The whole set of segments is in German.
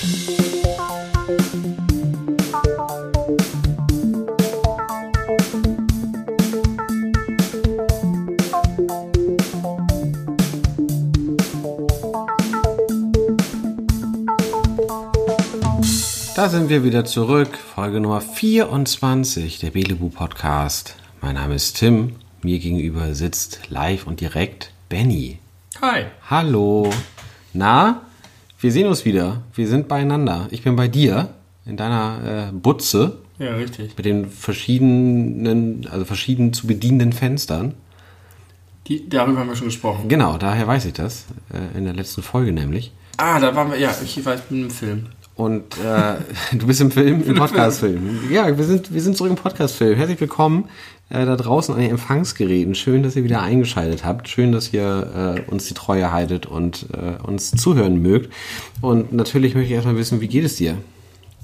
Da sind wir wieder zurück. Folge Nummer 24 der Belebu Podcast. Mein Name ist Tim. Mir gegenüber sitzt live und direkt Benny. Hi. Hallo. Na, wir sehen uns wieder. Wir sind beieinander. Ich bin bei dir in deiner äh, Butze Ja, richtig. mit den verschiedenen, also verschieden zu bedienenden Fenstern. Die, darüber haben wir schon gesprochen. Genau, daher weiß ich das. Äh, in der letzten Folge nämlich. Ah, da waren wir, ja, ich war mit einem Film. Und äh, du bist im Film, im Podcast-Film. Ja, wir sind, wir sind zurück im Podcast-Film. Herzlich willkommen äh, da draußen an den Empfangsgeräten. Schön, dass ihr wieder eingeschaltet habt. Schön, dass ihr äh, uns die Treue haltet und äh, uns zuhören mögt. Und natürlich möchte ich erstmal wissen, wie geht es dir?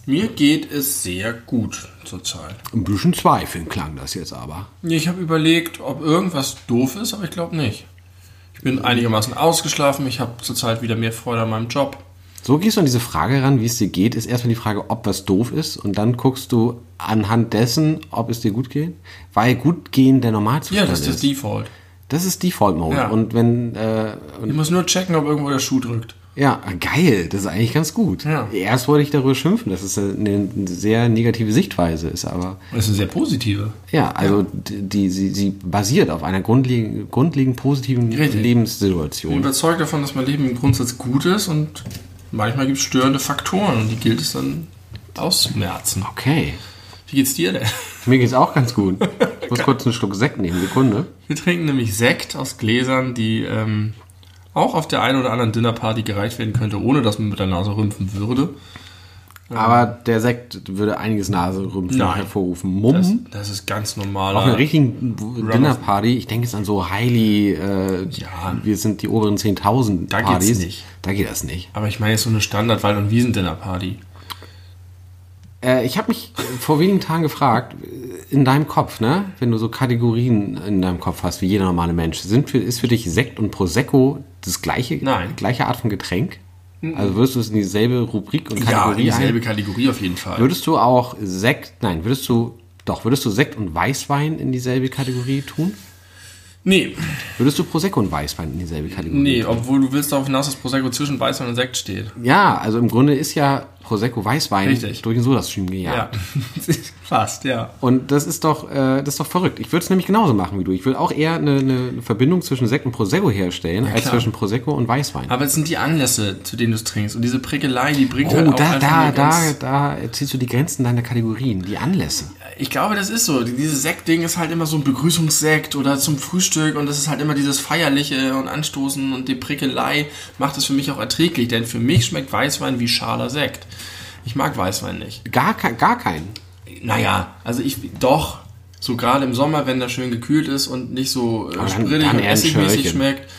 Mir geht es sehr gut zurzeit. Ein bisschen zweifeln klang das jetzt aber. Ich habe überlegt, ob irgendwas doof ist, aber ich glaube nicht. Ich bin einigermaßen ausgeschlafen. Ich habe zurzeit wieder mehr Freude an meinem Job. So gehst du an diese Frage ran, wie es dir geht, ist erstmal die Frage, ob was doof ist und dann guckst du anhand dessen, ob es dir gut geht, weil gut gehen der Normalzustand Ja, das ist das Default. Das ist Default Mode. Ja. Und wenn äh, und Ich muss nur checken, ob irgendwo der Schuh drückt. Ja, geil, das ist eigentlich ganz gut. Ja. Erst wollte ich darüber schimpfen, dass es eine sehr negative Sichtweise ist, aber Das ist eine sehr positive. ja, also Die, die, sie, sie basiert auf einer grundlegend, grundlegend positiven Richtig. Ich bin Lebenssituation. überzeugt davon, dass mein Leben im Grundsatz gut ist und manchmal gibt es störende Faktoren und die gilt es dann auszumerzen. Okay, Wie geht's dir denn? mir geht's auch ganz gut. Ich muss kurz einen Schluck Sekt nehmen, Sekunde. Wir trinken nämlich Sekt aus Gläsern, die ähm, auch auf der einen oder anderen Dinnerparty gereicht werden könnte, ohne dass man mit der Nase rümpfen würde. Aber der Sekt würde einiges Naserümpfen hervorrufen. Das, Mumm. das ist ganz Auf einer richtigen Dinnerparty, ich denke jetzt an so Highly, äh, Ja. wir sind die oberen 10.000 Da geht's Partys. nicht. Da geht das nicht. Aber ich meine jetzt so eine Standard-Wald- und Wiesendinnerparty. Äh, ich habe mich vor wenigen Tagen gefragt, in deinem Kopf, ne, wenn du so Kategorien in deinem Kopf hast, wie jeder normale Mensch, sind für, ist für dich Sekt und Prosecco das gleiche, Nein. gleiche Art von Getränk? Also würdest du es in dieselbe Rubrik und Ja, Kategorie in dieselbe? Kategorie auf jeden Fall. Würdest du auch Sekt, nein, würdest du, doch, würdest du Sekt und Weißwein in dieselbe Kategorie tun? Nee, Würdest du Prosecco und Weißwein in dieselbe Kategorie nee, tun? obwohl du willst darauf hinaus, dass Prosecco zwischen Weißwein und Sekt steht. Ja, also im Grunde ist ja Prosecco Weißwein Richtig. durch den Sodastream gejagt. Ja, fast, ja. Und das ist doch, äh, das ist doch verrückt. Ich würde es nämlich genauso machen wie du. Ich würde auch eher eine, eine Verbindung zwischen Sekt und Prosecco herstellen, als klar. zwischen Prosecco und Weißwein. Aber es sind die Anlässe, zu denen du es trinkst. Und diese Prickelei, die bringt oh, halt auch da, einfach da, da, da erzielst du die Grenzen deiner Kategorien, die Anlässe. Ich glaube, das ist so. Dieses Sektding ist halt immer so ein Begrüßungssekt oder zum Frühstück und das ist halt immer dieses Feierliche und Anstoßen und die Prickelei macht es für mich auch erträglich, denn für mich schmeckt Weißwein wie schaler Sekt. Ich mag Weißwein nicht. Gar, kein, gar keinen. Naja, also ich, doch, so gerade im Sommer, wenn der schön gekühlt ist und nicht so äh, sprittig und essigmäßig schmeckt,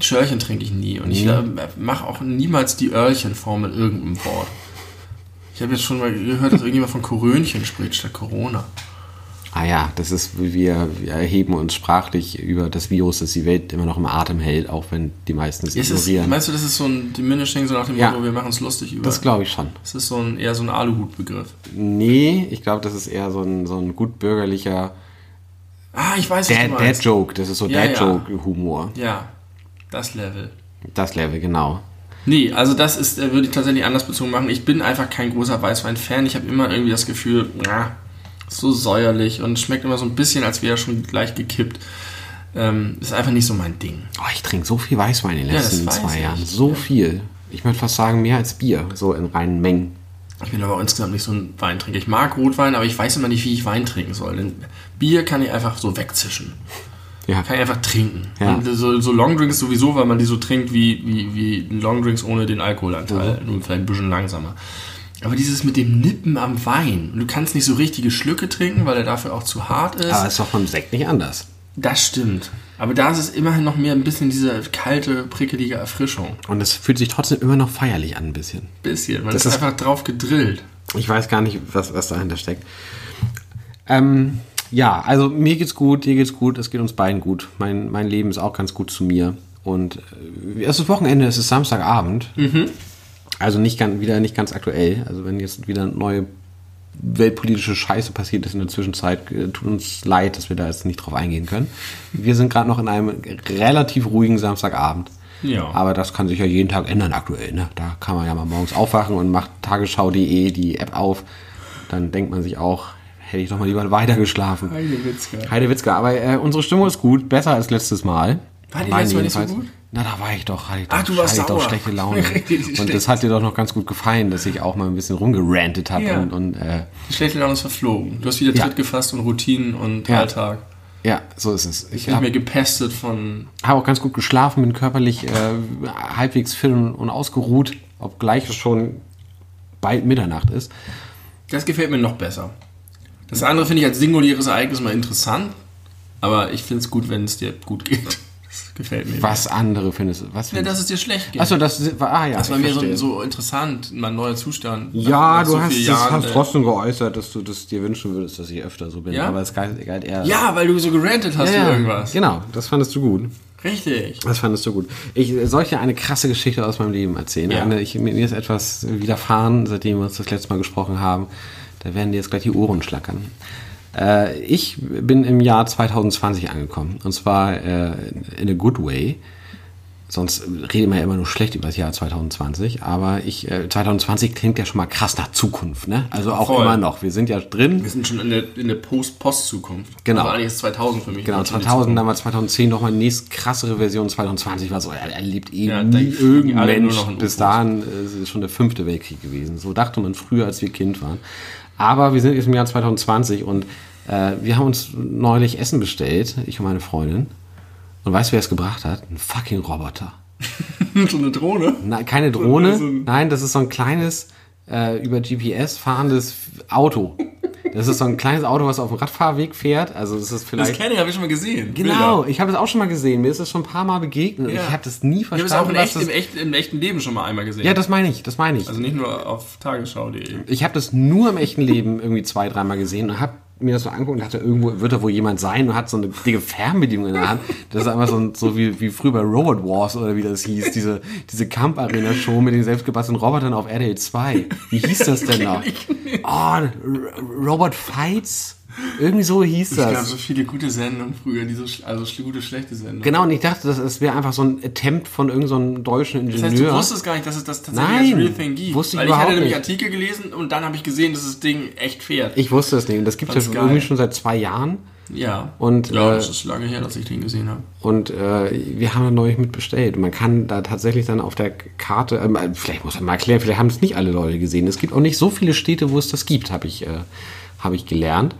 Schörchen trinke ich nie und ich äh, mache auch niemals die Öhrchenform mit irgendeinem Wort. Ich habe jetzt schon mal gehört, dass irgendjemand von Korönchen spricht statt Corona. Ah ja, das ist, wir, wir erheben uns sprachlich über das Virus, das die Welt immer noch im Atem hält, auch wenn die meisten es Ist es, ignorieren. meinst du, das ist so ein Diminishing, so nach dem Ja. Motto, wir machen es lustig über? das glaube ich schon. das ist so ein, eher so ein Aluhutbegriff. Nee, ich glaube, das ist eher so ein, so ein gut bürgerlicher Ah, ich weiß, was Dad- du meinst. Dad-Joke. das ist so Ja, ja. Dad-Joke-Humor. Ja, das Level. Das Level, genau. Nee, also das ist, äh, würde ich tatsächlich anders bezogen machen. Ich bin einfach kein großer Weißwein-Fan. Ich habe immer irgendwie das Gefühl, na, so säuerlich und schmeckt immer so ein bisschen, als wäre er schon gleich gekippt. Ähm, ist einfach nicht so mein Ding. Oh, ich trinke so viel Weißwein in den Ja, letzten weiß zwei ich. Jahren. So viel. Ich möchte fast sagen, mehr als Bier, so in reinen Mengen. Ich bin aber insgesamt nicht so ein Weintrinker. Ich mag Rotwein, aber ich weiß immer nicht, wie ich Wein trinken soll. Denn Bier kann ich einfach so wegzischen. Ja. Kann ich einfach trinken. Ja. So, so Longdrinks sowieso, weil man die so trinkt wie, wie, wie Longdrinks ohne den Alkoholanteil. Nur vielleicht ein bisschen langsamer. Aber dieses mit dem Nippen am Wein. Und du kannst nicht so richtige Schlücke trinken, weil er dafür auch zu hart ist. Aber ist doch beim Sekt nicht anders. das stimmt. Aber da ist es immerhin noch mehr ein bisschen diese kalte, prickelige Erfrischung. Und es fühlt sich trotzdem immer noch feierlich an, ein bisschen. Bisschen. Man Das ist einfach drauf gedrillt. Ich weiß gar nicht, was, was dahinter steckt. Ähm, ja, also mir geht's gut, dir geht's gut, es geht uns beiden gut. Mein, mein Leben ist auch ganz gut zu mir. Und äh, es ist Wochenende, es ist Samstagabend. Also nicht ganz, wieder nicht ganz aktuell. Also wenn jetzt wieder neue weltpolitische Scheiße passiert ist in der Zwischenzeit, äh, tut uns leid, dass wir da jetzt nicht drauf eingehen können. Wir sind gerade noch in einem relativ ruhigen Samstagabend. Ja. Aber das kann sich ja jeden Tag ändern aktuell. Ne? Da kann man ja mal morgens aufwachen und macht tagesschau.de die App auf. Dann denkt man sich auch, hätte ich doch mal lieber weiter geschlafen. Heidewitzka. Heidewitzka, aber äh, unsere Stimmung ist gut, besser als letztes Mal. War die letztes Mal nicht so gut? Na, da war ich doch, hatte ich doch, Ach, du warst hatte ich doch schlechte Laune. Richtig und das hat dir doch noch ganz gut gefallen, dass ich auch mal ein bisschen rumgerantet habe Ja. und, und äh, Die schlechte Laune ist verflogen. Du hast wieder Ja. Tritt gefasst und Routinen und Ja. Alltag. ja, so ist es. Ich mehr habe gepestet von. hab auch ganz gut geschlafen, bin körperlich äh, halbwegs fit und, und ausgeruht, obgleich es schon bald Mitternacht ist. Das gefällt mir noch besser. Das andere finde ich als singuläres Ereignis mal interessant, aber ich finde es gut, wenn es dir gut geht. Das gefällt mir. Was andere findest du? Was Ja, findest dass es dir schlecht geht. Achso, das war, ah ja. das war mir so, so interessant, mein neuer Zustand. Ja, Nach- nach du so hast, Jahren, hast äh, trotzdem geäußert, dass du das dir wünschen würdest, dass ich öfter so bin. Ja? Aber es galt, galt eher. Ja, weil du so gerantet hast ja, für irgendwas. Genau, das fandest du gut. Richtig. Das fandest du gut. Ich soll ich dir eine krasse Geschichte aus meinem Leben erzählen. Ja. Eine, ich, mir ist etwas widerfahren, seitdem wir uns das letzte Mal gesprochen haben. Da werden dir jetzt gleich die Ohren schlackern. Äh, ich bin im Jahr 2020 angekommen. Und zwar äh, in a good way. Sonst rede man ja immer nur schlecht über das Jahr 2020. Aber ich, äh, 2020 klingt ja schon mal krass nach Zukunft, ne? Also auch Voll. immer noch. Wir sind ja drin. Wir sind schon in der, in der Post- Post-Zukunft. Genau. Aber eigentlich ist 2000 für mich. Genau, noch in die 2000, dann war 2010 nochmal die nächst krassere Version. 2020 war so, er erlebt eh Ja, nie irgendein Mensch. Bis dahin äh, ist es schon der fünfte Weltkrieg gewesen. So dachte man früher, als wir Kind waren. Aber wir sind jetzt im Jahr 2020 und äh, wir haben uns neulich Essen bestellt, ich und meine Freundin. Und weißt du, wer es gebracht hat? Ein fucking Roboter. so eine Drohne. Nein, keine Drohne. so ein- Nein, das ist so ein kleines, äh, über GPS fahrendes Auto. Das ist so ein kleines Auto, was auf dem Radfahrweg fährt. Also das ist Das vielleicht... kenne ich, habe ich schon mal gesehen. Genau, Bilder. ich habe es auch schon mal gesehen. Mir ist es schon ein paar Mal begegnet. Ja. Ich habe das nie Ich habe verstanden. es auch in echt, was im, das, echt, im echten Leben schon mal einmal gesehen. ja, das meine ich, das meine ich. also nicht nur auf tagesschau.de. ich habe das nur im echten Leben irgendwie zwei, dreimal gesehen und habe mir das so angeguckt und dachte, irgendwo wird da wohl jemand sein und hat so eine dicke Fernbedienung in der Hand. Das ist einfach so, ein, so wie, wie früher bei Robot Wars oder wie das hieß, diese, diese Camp-Arena-Show mit den selbstgebastelten Robotern auf RTL 2. Wie hieß das denn noch? Oh, R Robot Fights? Irgendwie so hieß Es gab das. so viele gute Sendungen früher, die so, also gute, schlechte Sendungen. Genau, und ich dachte, das, das wäre einfach so ein Attempt von irgendeinem so deutschen Ingenieur. Das heißt, du wusstest gar nicht, dass es das tatsächlich Nein, als Real Thing gibt. wusste ich Weil ich hatte nämlich. Artikel gelesen und dann habe ich gesehen, dass das Ding echt fährt. Ich wusste es nicht. Und das gibt es ja irgendwie schon seit zwei Jahren. ja. Und, ja, äh, das ist lange her, dass ich den gesehen habe. Und äh, wir haben da neulich mit bestellt. Und man kann da tatsächlich dann auf der Karte, ähm, vielleicht muss man mal erklären, vielleicht haben es nicht alle Leute gesehen. Es gibt auch nicht so viele Städte, wo es das gibt, habe ich, äh, habe ich gelernt.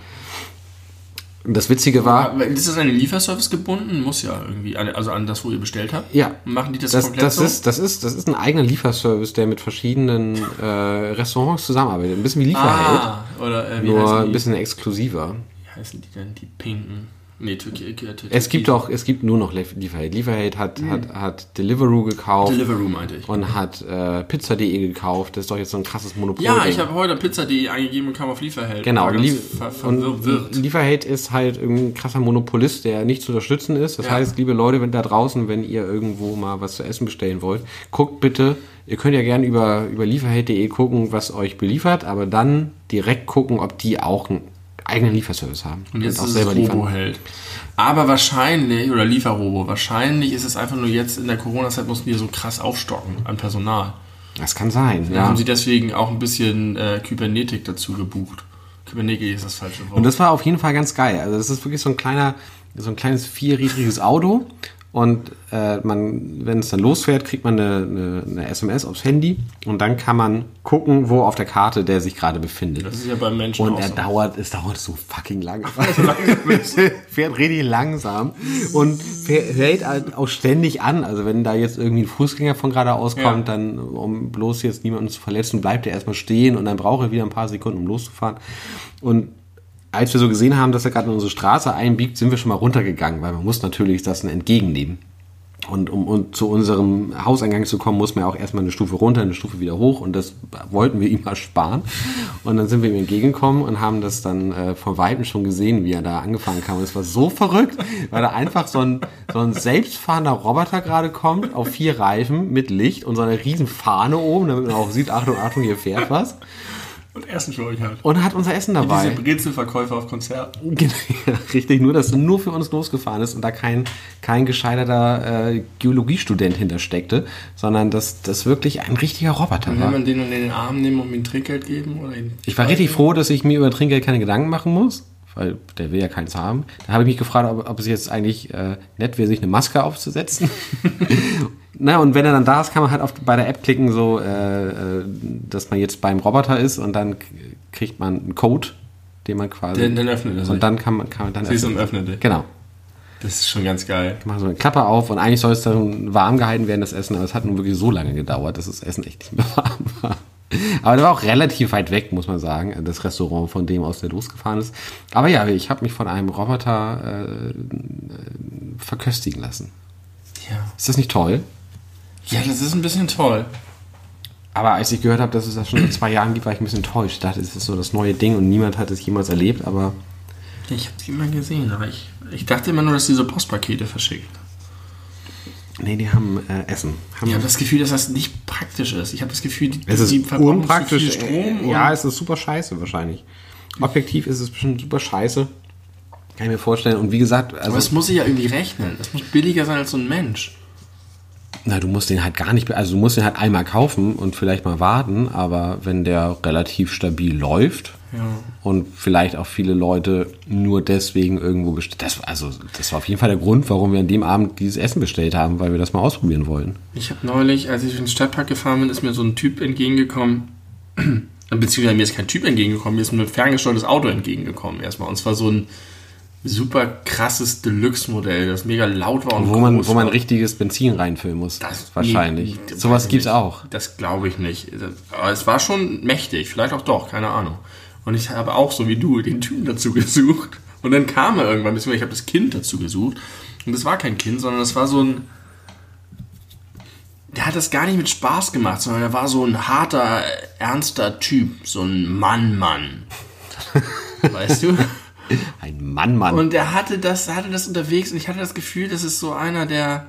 Das Witzige war, Aber ist das an den Lieferservice gebunden? Muss ja irgendwie, also an das, wo ihr bestellt habt? Ja. Machen die das, das, komplett das, so? ist, das, ist, das ist ein eigener Lieferservice, der mit verschiedenen äh, Restaurants zusammenarbeitet. Ein bisschen wie Lieferheld, ah, oder äh, wie nur ein bisschen exklusiver. Wie heißen die denn? Die pinken. Nee, Türkei. Türkei Es gibt auch, es gibt nur noch Lieferheld. Lieferheld hat, hat, hat Deliveroo gekauft Deliveroo meinte ich. und hat äh, Pizza.de gekauft. Das ist doch jetzt so ein krasses Monopol. Ja, ich habe heute Pizza.de eingegeben und kam auf Lieferheld. Genau, War ganz Lie ver und. Lieferheld ist halt ein krasser Monopolist, der nicht zu unterstützen ist. Das Ja. heißt, liebe Leute, wenn da draußen, wenn ihr irgendwo mal was zu essen bestellen wollt, guckt bitte, ihr könnt ja gerne über, über lieferheld.de gucken, was euch beliefert, aber dann direkt gucken, ob die auch einen eigenen Lieferservice haben. Und jetzt auch ist es Roboheld. Aber wahrscheinlich, oder Lieferrobo, wahrscheinlich ist es einfach nur jetzt in der Corona-Zeit mussten die so krass aufstocken an Personal. Das kann sein, Da ja. haben sie deswegen auch ein bisschen äh, Kybernetik dazu gebucht. Kybernetik ist das falsche Wort. Und das war auf jeden Fall ganz geil. Also das ist wirklich so ein kleiner, so ein kleines vierrädriges Auto. Und äh, man, wenn es dann losfährt, kriegt man eine, eine, eine SMS aufs Handy und dann kann man gucken, wo auf der Karte der sich gerade befindet. das ist ja beim Menschen Und auch er so. dauert, es dauert so fucking lange. fährt richtig langsam und fährt hält halt auch ständig an. Also wenn da jetzt irgendwie ein Fußgänger von geradeaus kommt, Ja. dann, um bloß jetzt niemanden zu verletzen, bleibt er erstmal stehen und dann braucht er wieder ein paar Sekunden, um loszufahren. Und als wir so gesehen haben, dass er gerade in unsere Straße einbiegt, sind wir schon mal runtergegangen, weil man muss natürlich das entgegennehmen. Und um, um zu unserem Hauseingang zu kommen, muss man ja auch erstmal eine Stufe runter, eine Stufe wieder hoch und das wollten wir ihm mal sparen. Und dann sind wir ihm entgegengekommen und haben das dann äh, von Weitem schon gesehen, wie er da angefangen kam. Und es war so verrückt, weil da einfach so ein, so ein selbstfahrender Roboter gerade kommt, auf vier Reifen mit Licht und so eine riesen Fahne oben, damit man auch sieht, Achtung, Achtung, hier fährt was. Und Essen für euch halt. Und hat unser Essen dabei. Diese Brezelverkäufer auf Konzerten. Genau, richtig, nur dass er nur für uns losgefahren ist und da kein, kein gescheiterter äh, Geologiestudent hintersteckte, sondern dass das wirklich ein richtiger Roboter Und war. wenn man den dann in den Arm nehmen und ihm Trinkgeld geben? Oder Ich war richtig froh, dass ich mir über Trinkgeld keine Gedanken machen muss, weil der will ja keins haben. Da habe ich mich gefragt, ob, ob es jetzt eigentlich äh, nett wäre, sich eine Maske aufzusetzen. Na, und wenn er dann da ist, kann man halt auf, bei der App klicken, so, äh, äh, dass man jetzt beim Roboter ist und dann kriegt man einen Code, den man quasi. Dann, dann öffnet er sich. und dann kann man, kann man dann. Siehst du, öffnen. und öffnet dich. Genau. Das ist schon ganz geil. Ich mache so eine Klappe auf und eigentlich soll es dann warm gehalten werden, das Essen, aber es hat nun wirklich so lange gedauert, dass das Essen echt nicht mehr warm war. Aber der war auch relativ weit weg, muss man sagen, das Restaurant, von dem aus der losgefahren ist. Aber ja, ich habe mich von einem Roboter äh, äh, verköstigen lassen. Ja. Ist das nicht toll? Ja, das ist ein bisschen toll. Aber als ich gehört habe, dass es das schon seit zwei Jahren gibt, war ich ein bisschen enttäuscht. Ich dachte, es ist so das neue Ding und niemand hat es jemals erlebt, aber Ich habe die immer gesehen, aber ich, ich dachte immer nur, dass diese Postpakete verschicken. nee, die haben äh, Essen. Haben Ich habe das Gefühl, dass das nicht praktisch ist. Ich habe das Gefühl, die, Es ist die verbrauchen unpraktisch. Strom. äh, ja, es ist super scheiße wahrscheinlich. Objektiv ist es bestimmt super scheiße. Kann ich mir vorstellen. Und wie gesagt, aber also, es muss sich ja irgendwie rechnen. Es muss billiger sein als so ein Mensch. Na, du musst den halt gar nicht, also du musst den halt einmal kaufen und vielleicht mal warten, aber wenn der relativ stabil läuft Ja. und vielleicht auch viele Leute nur deswegen irgendwo bestellt, das, also das war auf jeden Fall der Grund, warum wir an dem Abend dieses Essen bestellt haben, weil wir das mal ausprobieren wollten. Ich habe neulich, als ich durch den Stadtpark gefahren bin, ist mir so ein Typ entgegengekommen. Beziehungsweise mir ist kein Typ entgegengekommen, mir ist ein ferngesteuertes Auto entgegengekommen erstmal. Und zwar so ein super krasses Deluxe-Modell, das mega laut war und Wo man, wo man richtiges Benzin reinfüllen muss. Das- wahrscheinlich. nee, Sowas gibt's nicht. auch. Das glaube ich nicht. Aber es war schon mächtig, vielleicht auch doch, keine Ahnung. Und ich habe auch, so wie du, den Typen dazu gesucht. Und dann kam er irgendwann, ich habe das Kind dazu gesucht. Und das war kein Kind, sondern das war so ein. Der hat das gar nicht mit Spaß gemacht, sondern er war so ein harter, ernster Typ. So ein Mann-Mann. weißt du? Ein Mann, Mann. Und er hatte das, hatte das unterwegs und ich hatte das Gefühl, das ist so einer, der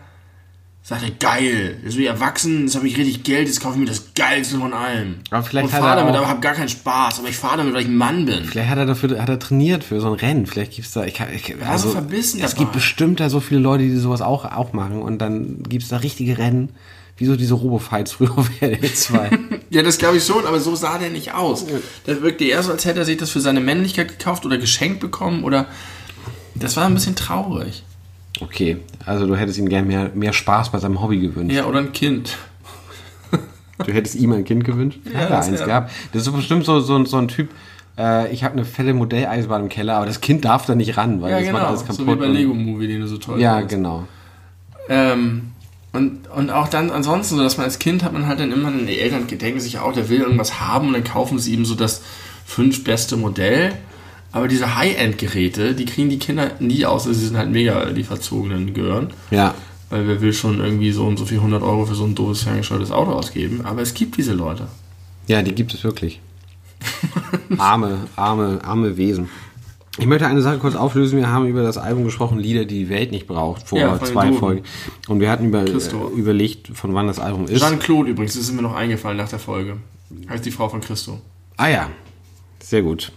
sagte, geil, jetzt bin ich erwachsen, jetzt habe ich richtig Geld, jetzt kaufe ich mir das Geilste von allem. Aber vielleicht und fahre damit, auch- aber habe gar keinen Spaß. Aber ich fahre damit, weil ich ein Mann bin. Vielleicht hat er dafür, hat er trainiert für so ein Rennen. Vielleicht gibt's da, ich ich, war so verbissen es dabei. gibt bestimmt da so viele Leute, die sowas auch, auch machen und dann gibt's da richtige Rennen. Wie so diese Robofights früher auf RTL 2. Ja, das glaube ich schon, aber so sah der nicht aus. Der wirkte eher so, als hätte er sich das für seine Männlichkeit gekauft oder geschenkt bekommen oder. Das war ein bisschen traurig. okay, also du hättest ihm gerne mehr, mehr Spaß bei seinem Hobby gewünscht. Ja, oder ein Kind. Du hättest ihm ein Kind gewünscht? Ja, Hat er das eins wär- gehabt. Das ist bestimmt so, so, so ein Typ, äh, ich habe eine fette Modelleisenbahn im Keller, aber das Kind darf da nicht ran, weil Ja, das macht genau. alles So kaputt. wie bei Lego Movie, den du so toll Ja, findest. genau. Ähm, und, und auch dann ansonsten, so dass man als Kind hat man halt dann immer, die Eltern denken sich auch, der will irgendwas haben und dann kaufen sie ihm so das fünf beste Modell. Aber diese High-End-Geräte, die kriegen die Kinder nie aus, also sie sind halt mega die verzogenen Gehören. Ja. Weil wer will schon irgendwie so und so viel 100 Euro für so ein doofes ferngesteuertes Auto ausgeben. Aber es gibt diese Leute. Ja, die gibt es wirklich. arme, arme, arme Wesen. Ich möchte eine Sache kurz auflösen. Wir haben über das Album gesprochen, Lieder, die die Welt nicht braucht, vor Ja, zwei Duden. Folgen. Und wir hatten über, Christo. äh, überlegt, von wann das Album ist. Jean-Claude übrigens, das ist mir noch eingefallen nach der Folge. Heißt die Frau von Christo. Ah ja, sehr gut.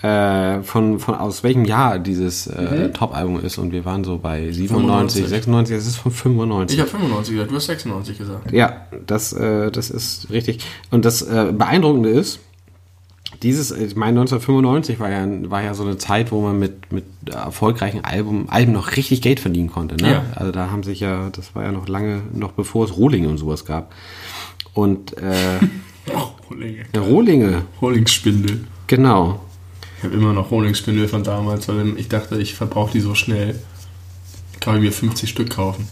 Äh, von, von aus welchem Jahr dieses äh, Top-Album ist und wir waren so bei 97, 95. 96, es ist von 95. Ich habe 95 gesagt, du hast 96 gesagt. Ja, das, äh, das ist richtig. Und das äh, Beeindruckende ist, dieses, ich meine, 1995 war ja, war ja so eine Zeit, wo man mit, mit erfolgreichen Alben, Alben noch richtig Geld verdienen konnte. Ne? Ja. Also da haben sich ja, das war ja noch lange, noch bevor es Rohlinge und sowas gab. Und äh, Oh, Rohlinge. Rohlinge, Rohlingsspindel. genau. Ich habe immer noch Rohlingsspindel von damals, weil ich dachte, ich verbrauche die so schnell. Kann ich mir 50 Stück kaufen.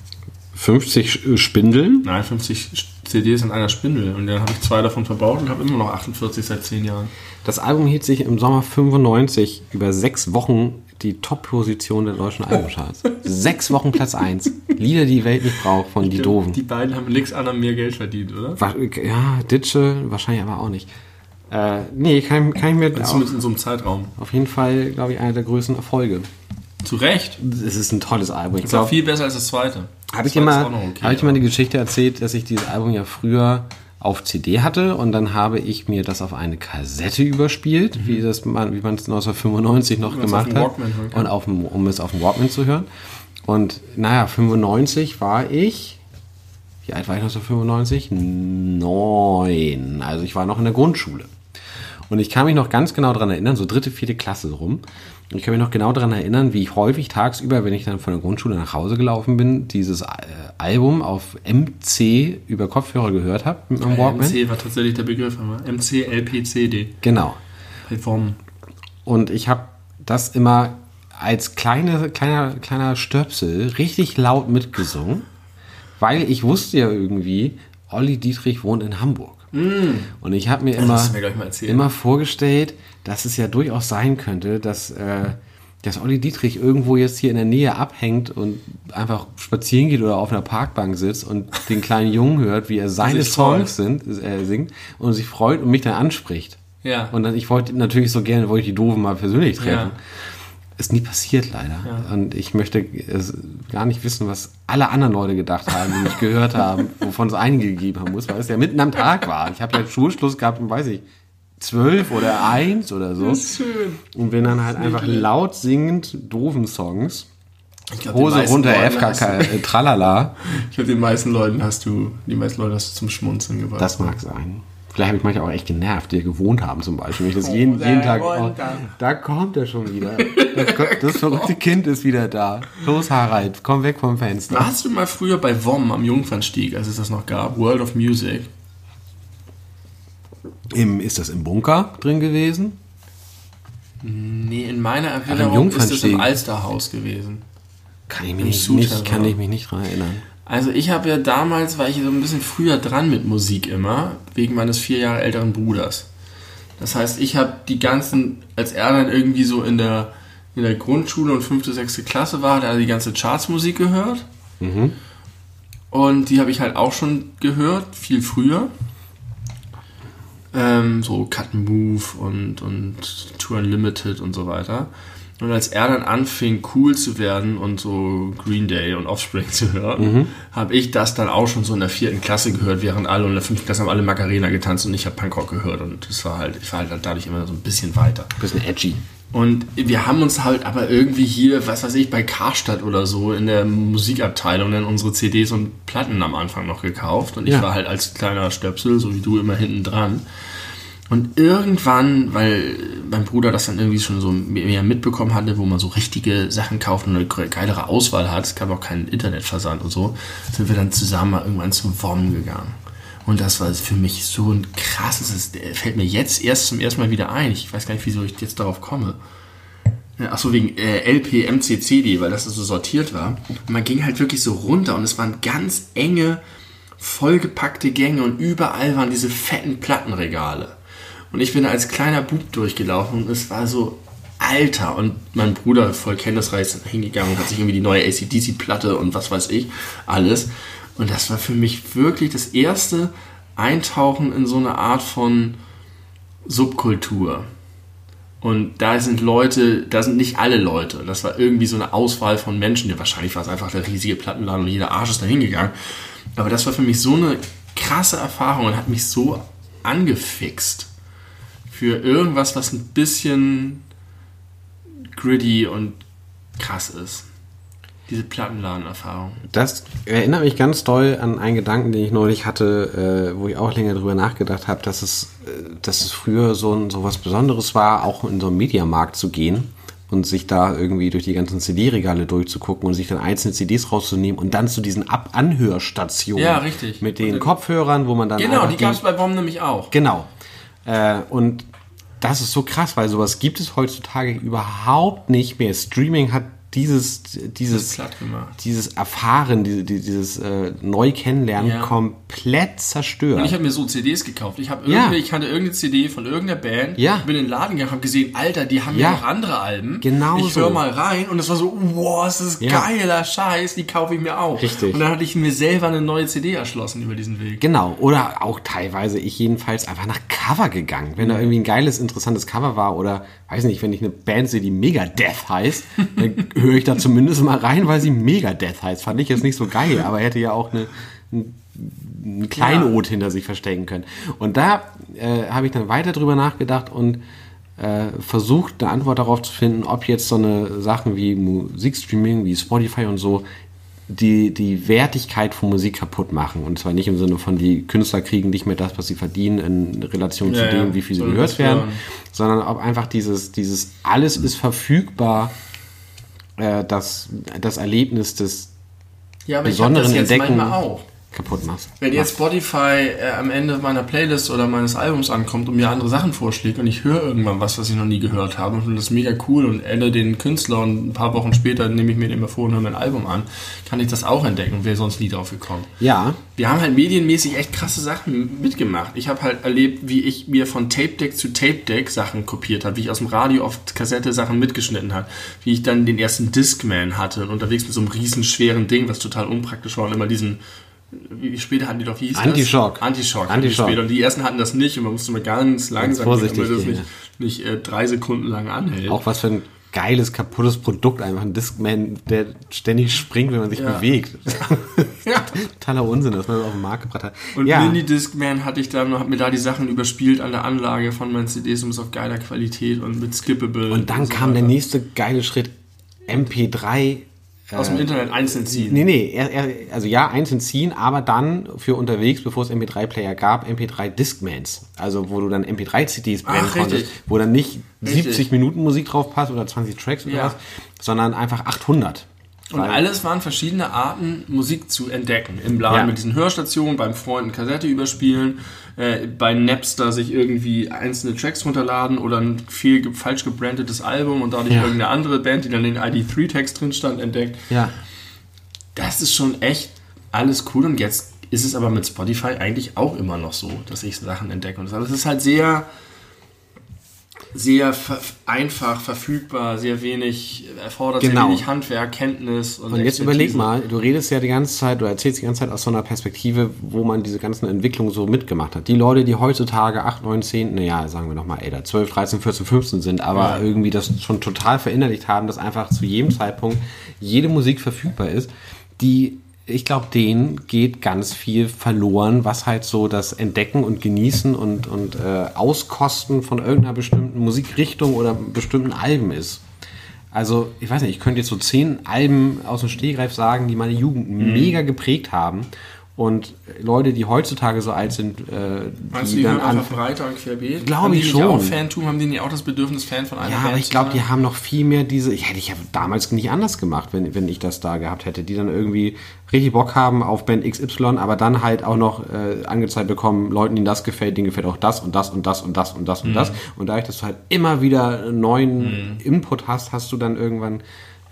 50 Sch- Spindeln. Nein, 50 St- CDs in einer Spindel und dann habe ich zwei davon verbaut und habe immer noch 48 seit 10 Jahren. Das Album hielt sich im Sommer 95 über sechs Wochen die Top-Position der deutschen Albumcharts. sechs Wochen Platz 1. Lieder, die Welt nicht braucht von Die Doofen. Die beiden haben nichts anderem mehr Geld verdient, oder? Ja, Ditsche wahrscheinlich aber auch nicht. Äh, nee, kann, kann ich mir auch, Zumindest in so einem Zeitraum. auf jeden Fall, glaube ich, einer der größten Erfolge. Zu Recht. Es ist ein tolles Album. Ich glaube, viel besser als das zweite. habe ich, dir mal, okay, hab ich dir mal die Geschichte erzählt, dass ich dieses Album ja früher auf CD hatte und dann habe ich mir das auf eine Kassette überspielt, wie, das man, wie man es 1995 noch es gemacht hat, und auf dem, um es auf dem Walkman zu hören. Und naja, 95 war ich, wie alt war ich 1995? Neun. Also ich war noch in der Grundschule. Und ich kann mich noch ganz genau daran erinnern, so dritte, vierte Klasse rum. Und ich kann mich noch genau daran erinnern, wie ich häufig tagsüber, wenn ich dann von der Grundschule nach Hause gelaufen bin, dieses äh, Album auf MC über Kopfhörer gehört habe mit meinem Walkman. MC war tatsächlich der Begriff. aber MC, LP, CD. Genau. Reformen. Und ich habe das immer als kleine, kleiner, kleiner Stöpsel richtig laut mitgesungen, weil ich wusste ja irgendwie, Olli Dietrich wohnt in Hamburg. Und ich habe mir immer, mir immer vorgestellt, dass es ja durchaus sein könnte, dass, äh, dass Olli Dietrich irgendwo jetzt hier in der Nähe abhängt und einfach spazieren geht oder auf einer Parkbank sitzt und den kleinen Jungen hört, wie er seine. Songs sind, äh, singt und sich freut und mich dann anspricht. Ja. Und dann, ich wollte natürlich so gerne, wollte ich die Doofen mal persönlich treffen. Ja. Ist nie passiert leider. Und ich möchte es gar nicht wissen, was alle anderen Leute gedacht haben, die mich gehört haben, wovon es einige gegeben haben muss, weil es ja mitten am Tag war. Ich habe ja Schulschluss gehabt um, weiß ich, zwölf oder eins oder so. schön. Und bin dann halt einfach laut singend doofen Songs. Glaub, Hose runter, Leuten FKK, äh, tralala. Ich glaube, den meisten Leuten hast du, die meisten Leute hast du zum Schmunzeln gebracht. Das mag sein. Vielleicht habe ich manchmal auch echt genervt, die ja gewohnt haben zum Beispiel. Wenn ich das jeden, jeden Tag. Oh, da kommt er schon wieder. Das, verrückte Kind ist wieder da. Los, Harald, komm weg vom Fenster. Warst du mal früher bei WOM am Jungfernstieg, als es das noch gab? World of Music. Im, ist das im Bunker drin gewesen? Nee, in meiner Erinnerung ist es im Alsterhaus gewesen. Kann ich mich Im nicht, Suter kann ich mich nicht dran erinnern. Also ich habe ja damals, war ich so ein bisschen früher dran mit Musik immer, wegen meines vier Jahre älteren Bruders. Das heißt, ich habe die ganzen, als er dann irgendwie so in der, in der Grundschule und fünfte, sechste Klasse war, hat er die ganze Chartsmusik gehört. Und die habe ich halt auch schon gehört, viel früher. Ähm, so Cut and Move und, und Tour Unlimited und so weiter. Und als er dann anfing, cool zu werden und so Green Day und Offspring zu hören, habe ich das dann auch schon so in der vierten Klasse gehört, während alle und in der fünften Klasse haben alle Macarena getanzt und ich habe Punkrock gehört und das war halt, ich war halt dadurch immer so ein bisschen weiter. Bisschen edgy. Und wir haben uns halt aber irgendwie hier, was weiß ich, bei Karstadt oder so in der Musikabteilung dann unsere CDs und Platten am Anfang noch gekauft. Und ich Ja. war halt als kleiner Stöpsel, so wie du, immer hinten dran. Und irgendwann, weil mein Bruder das dann irgendwie schon so mehr mitbekommen hatte, wo man so richtige Sachen kauft und eine geilere Auswahl hat, es gab auch keinen Internetversand und so, sind wir dann zusammen mal irgendwann zu WOM gegangen. Und das war für mich so ein krasses, das fällt mir jetzt erst zum ersten Mal wieder ein. Ich weiß gar nicht, wieso ich jetzt darauf komme. Achso, wegen äh, LP, MC, CD, weil das so sortiert war. Und man ging halt wirklich so runter und es waren ganz enge, vollgepackte Gänge und überall waren diese fetten Plattenregale. Und ich bin als kleiner Bub durchgelaufen und es war so Alter. Und mein Bruder, voll kenntnisreich, ist hingegangen und hat sich irgendwie die neue ACDC-Platte und was weiß ich, alles. Und das war für mich wirklich das erste Eintauchen in so eine Art von Subkultur. Und da sind Leute, da sind nicht alle Leute. Das war irgendwie so eine Auswahl von Menschen. Wahrscheinlich war es einfach der riesige Plattenladen und jeder Arsch ist da hingegangen. Aber das war für mich so eine krasse Erfahrung und hat mich so angefixt für irgendwas, was ein bisschen gritty und krass ist. Diese Plattenladenerfahrung. Das erinnert mich ganz doll an einen Gedanken, den ich neulich hatte, äh, wo ich auch länger drüber nachgedacht habe, dass es, äh, dass es früher so, ein, so was Besonderes war, auch in so einen Mediamarkt zu gehen und sich da irgendwie durch die ganzen CD-Regale durchzugucken und sich dann einzelne CDs rauszunehmen und dann zu diesen Ab-Anhörstationen. Ja, richtig. Mit den Kopfhörern, wo man dann. Genau, die gab es bei Bomben nämlich auch. Genau. Äh, und das ist so krass, weil sowas gibt es heutzutage überhaupt nicht mehr. Streaming hat dieses, dieses, dieses Erfahren, diese, dieses äh, neu kennenlernen ja. komplett zerstört. Und ich habe mir so CDs gekauft. Ich habe ja. ich kannte irgendeine CD von irgendeiner Band, ja. bin in den Laden gegangen, habe gesehen, Alter, die haben ja noch andere Alben. Genau. Ich höre mal rein und es war so, wow, das ist geiler Scheiß, die kaufe ich mir auch. Richtig. Und dann hatte ich mir selber eine neue CD erschlossen über diesen Weg. Genau. Oder auch teilweise ich jedenfalls einfach nach Cover gegangen. Wenn da irgendwie ein geiles, interessantes Cover war oder, weiß nicht, wenn ich eine Band sehe, die Megadeth heißt, dann höre ich da zumindest mal rein, weil sie Megadeth heißt. Fand ich jetzt nicht so geil, aber hätte ja auch eine, ein Kleinod ja. hinter sich verstecken können. Und da äh, habe ich dann weiter drüber nachgedacht und äh, versucht, eine Antwort darauf zu finden, ob jetzt so eine Sachen wie Musikstreaming, wie Spotify und so die, die Wertigkeit von Musik kaputt machen. Und zwar nicht im Sinne von, die Künstler kriegen nicht mehr das, was sie verdienen, in Relation ja, zu dem, wie viel sie gehört werden, sondern ob einfach dieses, dieses alles ist verfügbar, äh, das, das Erlebnis des ja, aber besonderen ich das jetzt Entdecken. Auch kaputt machst. Wenn jetzt Spotify äh, am Ende meiner Playlist oder meines Albums ankommt und mir andere Sachen vorschlägt und ich höre irgendwann was, was ich noch nie gehört habe und das ist mega cool und ende den Künstler und ein paar Wochen später nehme ich mir den vor und höre mein Album an, kann ich das auch entdecken und wäre sonst nie drauf gekommen. Ja. Wir haben halt medienmäßig echt krasse Sachen mitgemacht. Ich habe halt erlebt, wie ich mir von Tape Deck zu Tape Deck Sachen kopiert habe, wie ich aus dem Radio auf Kassette Sachen mitgeschnitten habe, wie ich dann den ersten Discman hatte und unterwegs mit so einem riesen schweren Ding, was total unpraktisch war und immer diesen wie später hatten die doch, wie hieß Anti-Shock. das? Anti-Shock. Anti-Shock. Und die ersten hatten das nicht und man musste mal ganz langsam, ganz vorsichtig damit das nicht, nicht äh, drei Sekunden lang anhält. Auch was für ein geiles, kaputtes Produkt, einfach ein Discman, der ständig springt, wenn man sich ja. bewegt. ja. Totaler Unsinn, dass man das auf den Markt gebracht hat. Und ja. Mini-Discman hatte ich dann, hab mir da die Sachen überspielt an der Anlage von meinen CDs und es auf geiler Qualität und mit Skippable. Und dann und so kam weiter. der nächste geile Schritt, MP3 aus dem Internet einzeln ziehen. Nee, nee, er, er, also ja, einzeln ziehen, aber dann für unterwegs, bevor es MP3-Player gab, MP3 Discmans. Also wo du dann MP3-CDs brennen Ach, konntest, wo dann nicht richtig. 70 Minuten Musik drauf passt oder 20 Tracks oder ja. was, sondern einfach 800. Und alles waren verschiedene Arten, Musik zu entdecken. Im Laden ja. mit diesen Hörstationen, beim Freunden Kassette überspielen, äh, bei Napster sich irgendwie einzelne Tracks runterladen oder ein viel falsch gebrandetes Album und dadurch ja. irgendeine andere Band, die dann den ID3-Text drin stand, entdeckt. Ja. Das ist schon echt alles cool und jetzt ist es aber mit Spotify eigentlich auch immer noch so, dass ich Sachen entdecke. Und das ist halt sehr sehr einfach verfügbar, sehr wenig, erfordert genau. sehr wenig Handwerk, Kenntnis und, und jetzt überleg mal, du redest ja die ganze Zeit, du erzählst die ganze Zeit aus so einer Perspektive, wo man diese ganzen Entwicklungen so mitgemacht hat. Die Leute, die heutzutage 8, 9, 10, naja, sagen wir nochmal älter, 12, 13, 14, 15 sind, aber ja. irgendwie das schon total verinnerlicht haben, dass einfach zu jedem Zeitpunkt jede Musik verfügbar ist, die ich glaube, denen geht ganz viel verloren, was halt so das Entdecken und Genießen und, und äh, Auskosten von irgendeiner bestimmten Musikrichtung oder bestimmten Alben ist. Also, ich weiß nicht, ich könnte jetzt so zehn Alben aus dem Stehgreif sagen, die meine Jugend mhm. mega geprägt haben. Und Leute, die heutzutage so alt sind, äh, Meinst die, die dann einfach breiter und querbeet? Glaube ich schon. Auch Fantum, haben die nicht auch das Bedürfnis, Fan von einer Ja, aber ich glaube, die haben noch viel mehr diese. Ich hätte ich ja damals nicht anders gemacht, wenn, wenn ich das da gehabt hätte, die dann irgendwie richtig Bock haben auf Band XY, aber dann halt auch noch äh, angezeigt bekommen, Leuten, denen das gefällt, denen gefällt auch das und das und das und das und das und mhm. das. Und dadurch, dass du halt immer wieder neuen mhm. Input hast, hast du dann irgendwann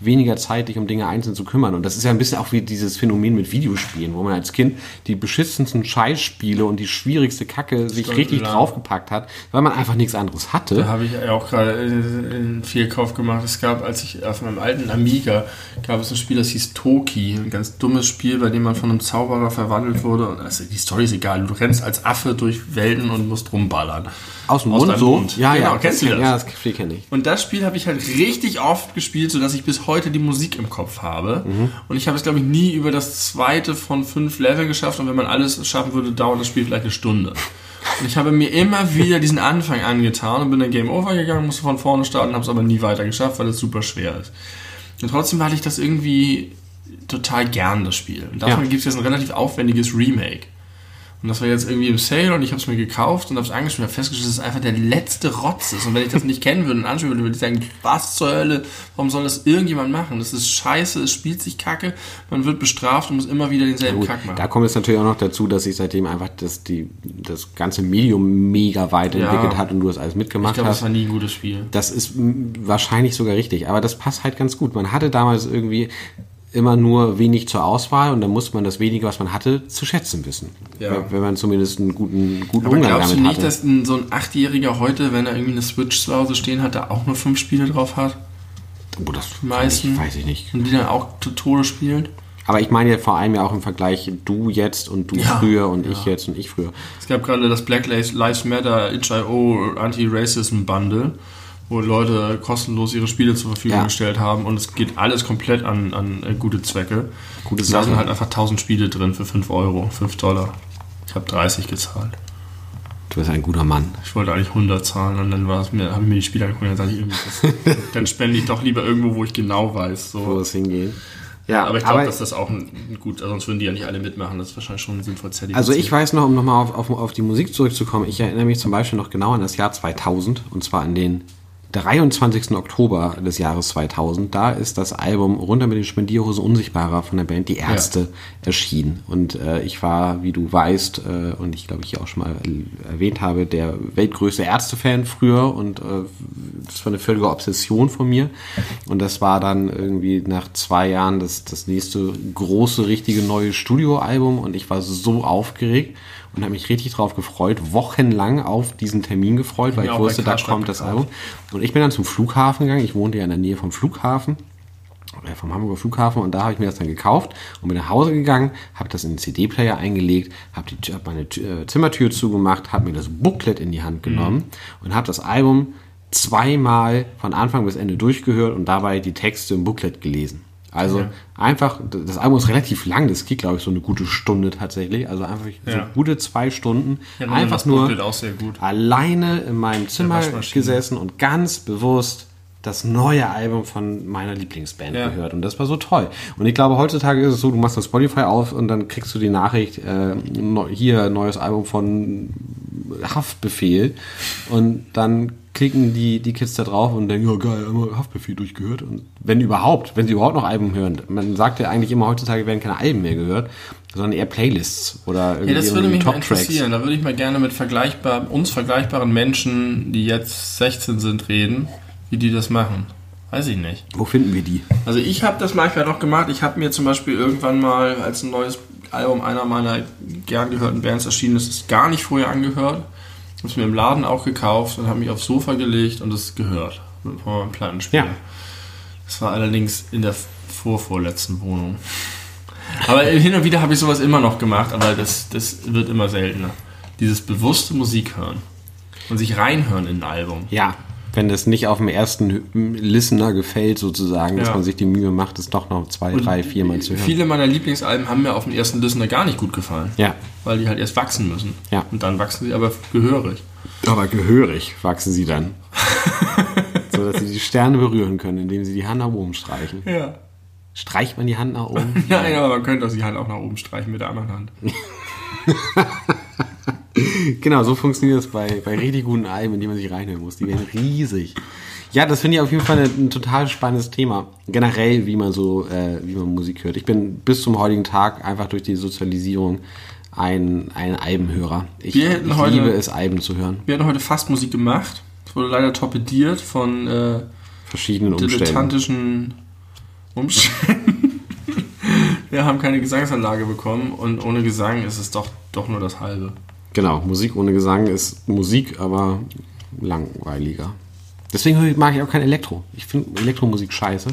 weniger Zeit, dich um Dinge einzeln zu kümmern. Und das ist ja ein bisschen auch wie dieses Phänomen mit Videospielen, wo man als Kind die beschissensten Scheißspiele und die schwierigste Kacke sich Stunde richtig lang. draufgepackt hat, weil man einfach nichts anderes hatte. Da habe ich ja auch gerade einen Fehlkauf gemacht. Es gab, als ich auf meinem alten Amiga, gab es ein Spiel, das hieß Toki. Ein ganz dummes Spiel, bei dem man von einem Zauberer verwandelt wurde. Und also die Story ist egal. Du rennst als Affe durch Welten und musst rumballern. Aus dem Aus Mund so? Mund. Ja, genau, ja. Kennst du das? Ja, das Spiel kenne ich. Und das Spiel habe ich halt richtig oft gespielt, sodass ich bis heute die Musik im Kopf habe. Mhm. Und ich habe es, glaube ich, nie über das zweite von fünf Level geschafft. Und wenn man alles schaffen würde, dauert das Spiel vielleicht eine Stunde. Und ich habe mir immer wieder diesen Anfang angetan und bin dann Game Over gegangen, musste von vorne starten, habe es aber nie weiter geschafft, weil es super schwer ist. Und trotzdem hatte ich das irgendwie total gern, das Spiel. Und davon ja. gibt es jetzt ein relativ aufwendiges Remake. Und das war jetzt irgendwie im Sale und ich habe es mir gekauft und habe es angespielt und festgestellt, dass es einfach der letzte Rotz ist. Und wenn ich das nicht kennen würde und anspielen würde, würde ich sagen, was zur Hölle, warum soll das irgendjemand machen? Das ist scheiße, es spielt sich kacke, man wird bestraft und muss immer wieder denselben Gut, Kack machen. da kommt es natürlich auch noch dazu, dass sich seitdem einfach das, die, das ganze Medium mega weiterentwickelt Ja. hat und du das alles ich mitgemacht glaube, das hast. war nie ein gutes Spiel. Das ist wahrscheinlich sogar richtig, aber das passt halt ganz gut. Man hatte damals irgendwie immer nur wenig zur Auswahl und dann musste man das wenige, was man hatte, zu schätzen wissen. Ja. Wenn- Wenn man zumindest einen guten, guten Aber Umgang glaubst du damit nicht, hatte. dass ein, so ein Achtjähriger heute, wenn er irgendwie eine Switch zu Hause stehen hat, da auch nur fünf Spiele drauf hat? oh, das meisten? Ich, weiß ich nicht. Und die dann auch zu Tode spielen? Aber ich meine ja vor allem ja auch im Vergleich du jetzt und du Ja. früher und ich jetzt und ich früher. Es gab gerade das Black Lives Matter HIO Anti-Racism Bundle, wo Leute kostenlos ihre Spiele zur Verfügung Ja. gestellt haben und es geht alles komplett an, an äh, gute Zwecke. Gute da sind Sachen. halt einfach 1000 Spiele drin für 5 Euro, 5 Dollar. Ich habe 30 gezahlt. Du bist ein guter Mann. Ich wollte eigentlich 100 zahlen und dann war es mir, haben mir die Spiele angeguckt und dann sag ich irgendwie, das, dann spende ich doch lieber irgendwo, wo ich genau weiß. Wo So. es hingeht. Ja, Aber ich glaube, dass das auch ein, ein gut, sonst würden die ja nicht alle mitmachen. Das ist wahrscheinlich schon sinnvoll zertifiziert. Also ich weiß noch, um nochmal auf, auf, auf die Musik zurückzukommen, ich erinnere mich zum Beispiel noch genau an das Jahr 2000 und zwar an den 23. Oktober des Jahres 2000. Da ist das Album Runter mit den Spendierhosen Unsichtbarer von der Band Die Ärzte erschienen. Und äh, ich war, wie du weißt äh, und ich glaube ich hier auch schon mal erwähnt habe, der weltgrößte Ärzte-Fan früher und äh, das war eine völlige Obsession von mir. Und das war dann irgendwie nach zwei Jahren das, das nächste große, richtige neue Studioalbum und ich war so aufgeregt und habe mich richtig drauf gefreut, wochenlang auf diesen Termin gefreut, weil ich bei wusste, da kommt das. Album. Und ich bin dann zum Flughafen gegangen, ich wohnte ja in der Nähe vom Flughafen äh, vom Hamburger Flughafen und da habe ich mir das dann gekauft und bin nach Hause gegangen, habe das in den CD-Player eingelegt, habe hab meine Tür- äh, Zimmertür zugemacht, habe mir das Booklet in die Hand genommen und habe das Album zweimal von Anfang bis Ende durchgehört und dabei die Texte im Booklet gelesen. Also Ja. einfach, das Album ist relativ lang, das geht glaube ich so eine gute Stunde tatsächlich, also einfach so Ja. gute zwei Stunden, Ja, einfach nur alleine in meinem Zimmer gesessen und ganz bewusst das neue Album von meiner Lieblingsband Ja. gehört. Und das war so toll. Und ich glaube, heutzutage ist es so, du machst das Spotify auf und dann kriegst du die Nachricht, äh, hier, neues Album von Haftbefehl. Und dann klicken die, die Kids da drauf und denken, ja geil, einmal Haftbefehl durchgehört. Und wenn überhaupt, wenn sie überhaupt noch Alben hören. Man sagt ja eigentlich immer, heutzutage werden keine Alben mehr gehört, sondern eher Playlists oder irgendwie Ja, das würde mich mal Top-Tracks. interessieren. Da würde ich mal gerne mit vergleichbar, uns vergleichbaren Menschen, die jetzt 16 sind, reden, wie die das machen. Weiß ich nicht. Wo finden wir die? Also ich habe das manchmal noch gemacht. Ich habe mir zum Beispiel irgendwann mal, als ein neues Album einer meiner gern gehörten Bands erschienen ist, es gar nicht vorher angehört. Habe es mir im Laden auch gekauft und habe mich aufs Sofa gelegt und es gehört. Mit meinem Plattenspieler. Ja. Das war allerdings in der vorvorletzten Wohnung. Aber hin und wieder habe ich sowas immer noch gemacht, aber das, das wird immer seltener. Dieses bewusste Musik hören und sich reinhören in ein Album. Ja, wenn das nicht auf dem ersten Listener gefällt, sozusagen, dass Ja. man sich die Mühe macht, es doch noch zwei, drei, viermal zu hören. Viele meiner Lieblingsalben haben mir auf dem ersten Listener gar nicht gut gefallen. Ja, Weil die halt erst wachsen müssen. Ja. Und dann wachsen sie aber gehörig. aber gehörig wachsen sie dann. so dass sie die Sterne berühren können, indem sie die Hand nach oben streichen. Ja. Streicht man die Hand nach oben? Nein, aber man könnte auch sie halt auch nach oben streichen mit der anderen Hand. genau, so funktioniert das bei, bei richtig guten Alben, in die man sich reinhören muss. Die werden riesig. Ja, das finde ich auf jeden Fall ein, ein total spannendes Thema. Generell, wie man so, äh, wie man Musik hört. Ich bin bis zum heutigen Tag einfach durch die Sozialisierung ein, ein Albenhörer. Ich, ich heute- liebe es, Alben zu hören. Wir hatten heute fast Musik gemacht. Es wurde leider torpediert von äh, Verschiedenen dilettantischen Umständen. Wir haben keine Gesangsanlage bekommen und ohne Gesang ist es doch, doch nur das halbe. Genau, Musik ohne Gesang ist Musik, aber langweiliger. Deswegen mag ich auch kein Elektro. Ich finde Elektromusik scheiße.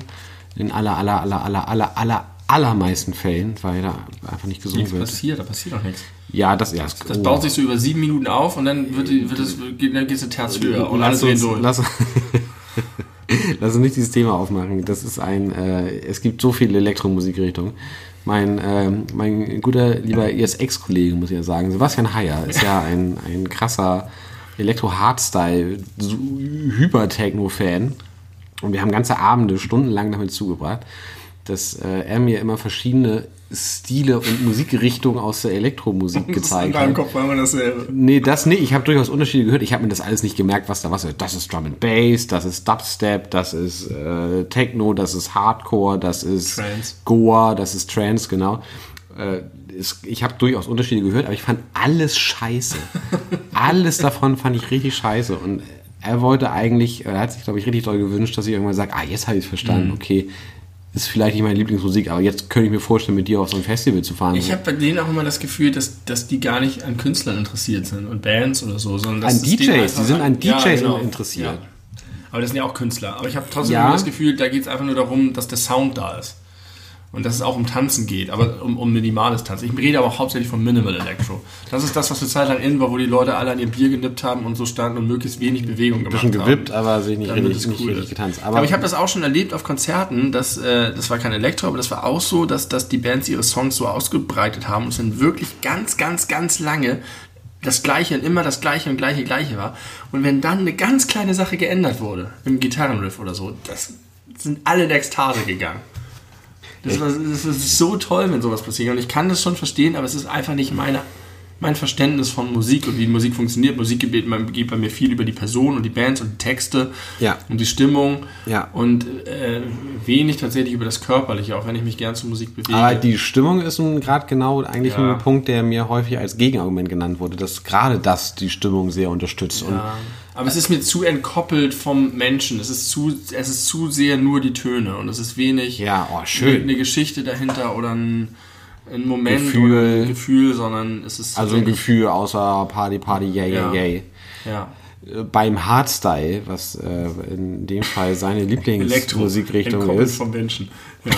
In aller, aller, aller, aller, aller, aller, allermeisten Fällen, weil da einfach nicht gesungen Nichts wird. passiert, da passiert doch nichts. Ja, das, ja, das, Das baut sich so über sieben Minuten auf und dann wird, wird es, geht, dann geht es eine Terz höher und alles lass uns, durch. lass, lass uns nicht dieses Thema aufmachen. Das ist ein, äh, es gibt so viele Elektromusikrichtungen. Mein, ähm, mein guter, lieber ESX-Kollege, muss ich ja sagen, Sebastian Heyer, ist ja ein, ein krasser Elektro-Hardstyle, Hyper-Techno-Fan. Und wir haben ganze Abende stundenlang damit zugebracht. dass äh, er mir immer verschiedene Stile und Musikrichtungen aus der Elektromusik gezeigt In deinem. Kopf war immer dasselbe. Nee, das nicht. Ich habe durchaus Unterschiede gehört. Ich habe mir das alles nicht gemerkt, was da was ist. Das ist Drum and Bass, das ist Dubstep, das ist äh, Techno, das ist Hardcore, das ist Trance. Goa, das ist Trance, genau. Äh, es, ich habe durchaus Unterschiede gehört, aber ich fand alles scheiße. alles davon fand ich richtig scheiße. Und er wollte eigentlich, er hat sich, glaube ich, richtig doll gewünscht, dass ich irgendwann sage, ah, jetzt habe ich es Mhm. verstanden, okay. Ist vielleicht nicht meine Lieblingsmusik, aber jetzt könnte ich mir vorstellen, mit dir auf so ein Festival zu fahren. Ich habe bei denen auch immer das Gefühl, dass, dass die gar nicht an Künstlern interessiert sind und Bands oder so, sondern dass An DJs, einfach die sind an Ja, DJs genau. interessiert. Ja. Aber das sind ja auch Künstler. Aber ich habe trotzdem Ja. immer das Gefühl, da geht es einfach nur darum, dass der Sound da ist. Und dass es auch um Tanzen geht, aber um, um minimales Tanzen. Ich rede aber auch hauptsächlich von Minimal Electro. Das ist das, was eine Zeit lang in war, wo die Leute alle an ihr Bier genippt haben und so standen und möglichst wenig Bewegung gemacht Ein bisschen haben. gewippt, aber sich nicht richtig, es nicht cool richtig getanzt. Aber, ich habe das auch schon erlebt auf Konzerten, dass, äh, das war kein Elektro, aber das war auch so, dass, dass die Bands ihre Songs so ausgebreitet haben und es dann wirklich ganz, ganz, ganz lange das Gleiche und immer das Gleiche und Gleiche, Gleiche war. Und wenn dann eine ganz kleine Sache geändert wurde, im Gitarrenriff oder so, das sind alle in Ekstase gegangen. Das, war, das ist so toll, wenn sowas passiert. Und ich kann das schon verstehen, aber es ist einfach nicht meine, mein Verständnis von Musik und wie Musik funktioniert. Musik geht, bei mir viel über die Person und die Bands und die Texte Ja. und die Stimmung Ja. und äh, wenig tatsächlich über das Körperliche, auch wenn ich mich gern zur Musik bewege. Aber die Stimmung ist gerade genau eigentlich Ja. ein Punkt, der mir häufig als Gegenargument genannt wurde, dass gerade das die Stimmung sehr unterstützt. Und. Aber es ist mir zu entkoppelt vom Menschen. Es ist zu, es ist zu sehr nur die Töne und es ist wenig Ja, oh, schön. eine Geschichte dahinter oder ein, ein Moment Gefühl. oder ein Gefühl, sondern es ist also ein Gefühl außer Party, Party, yay, yay, yay. ja. Äh, Beim Hardstyle, was äh, in dem Fall seine Lieblingsmusikrichtung ist, vom Menschen. Ja.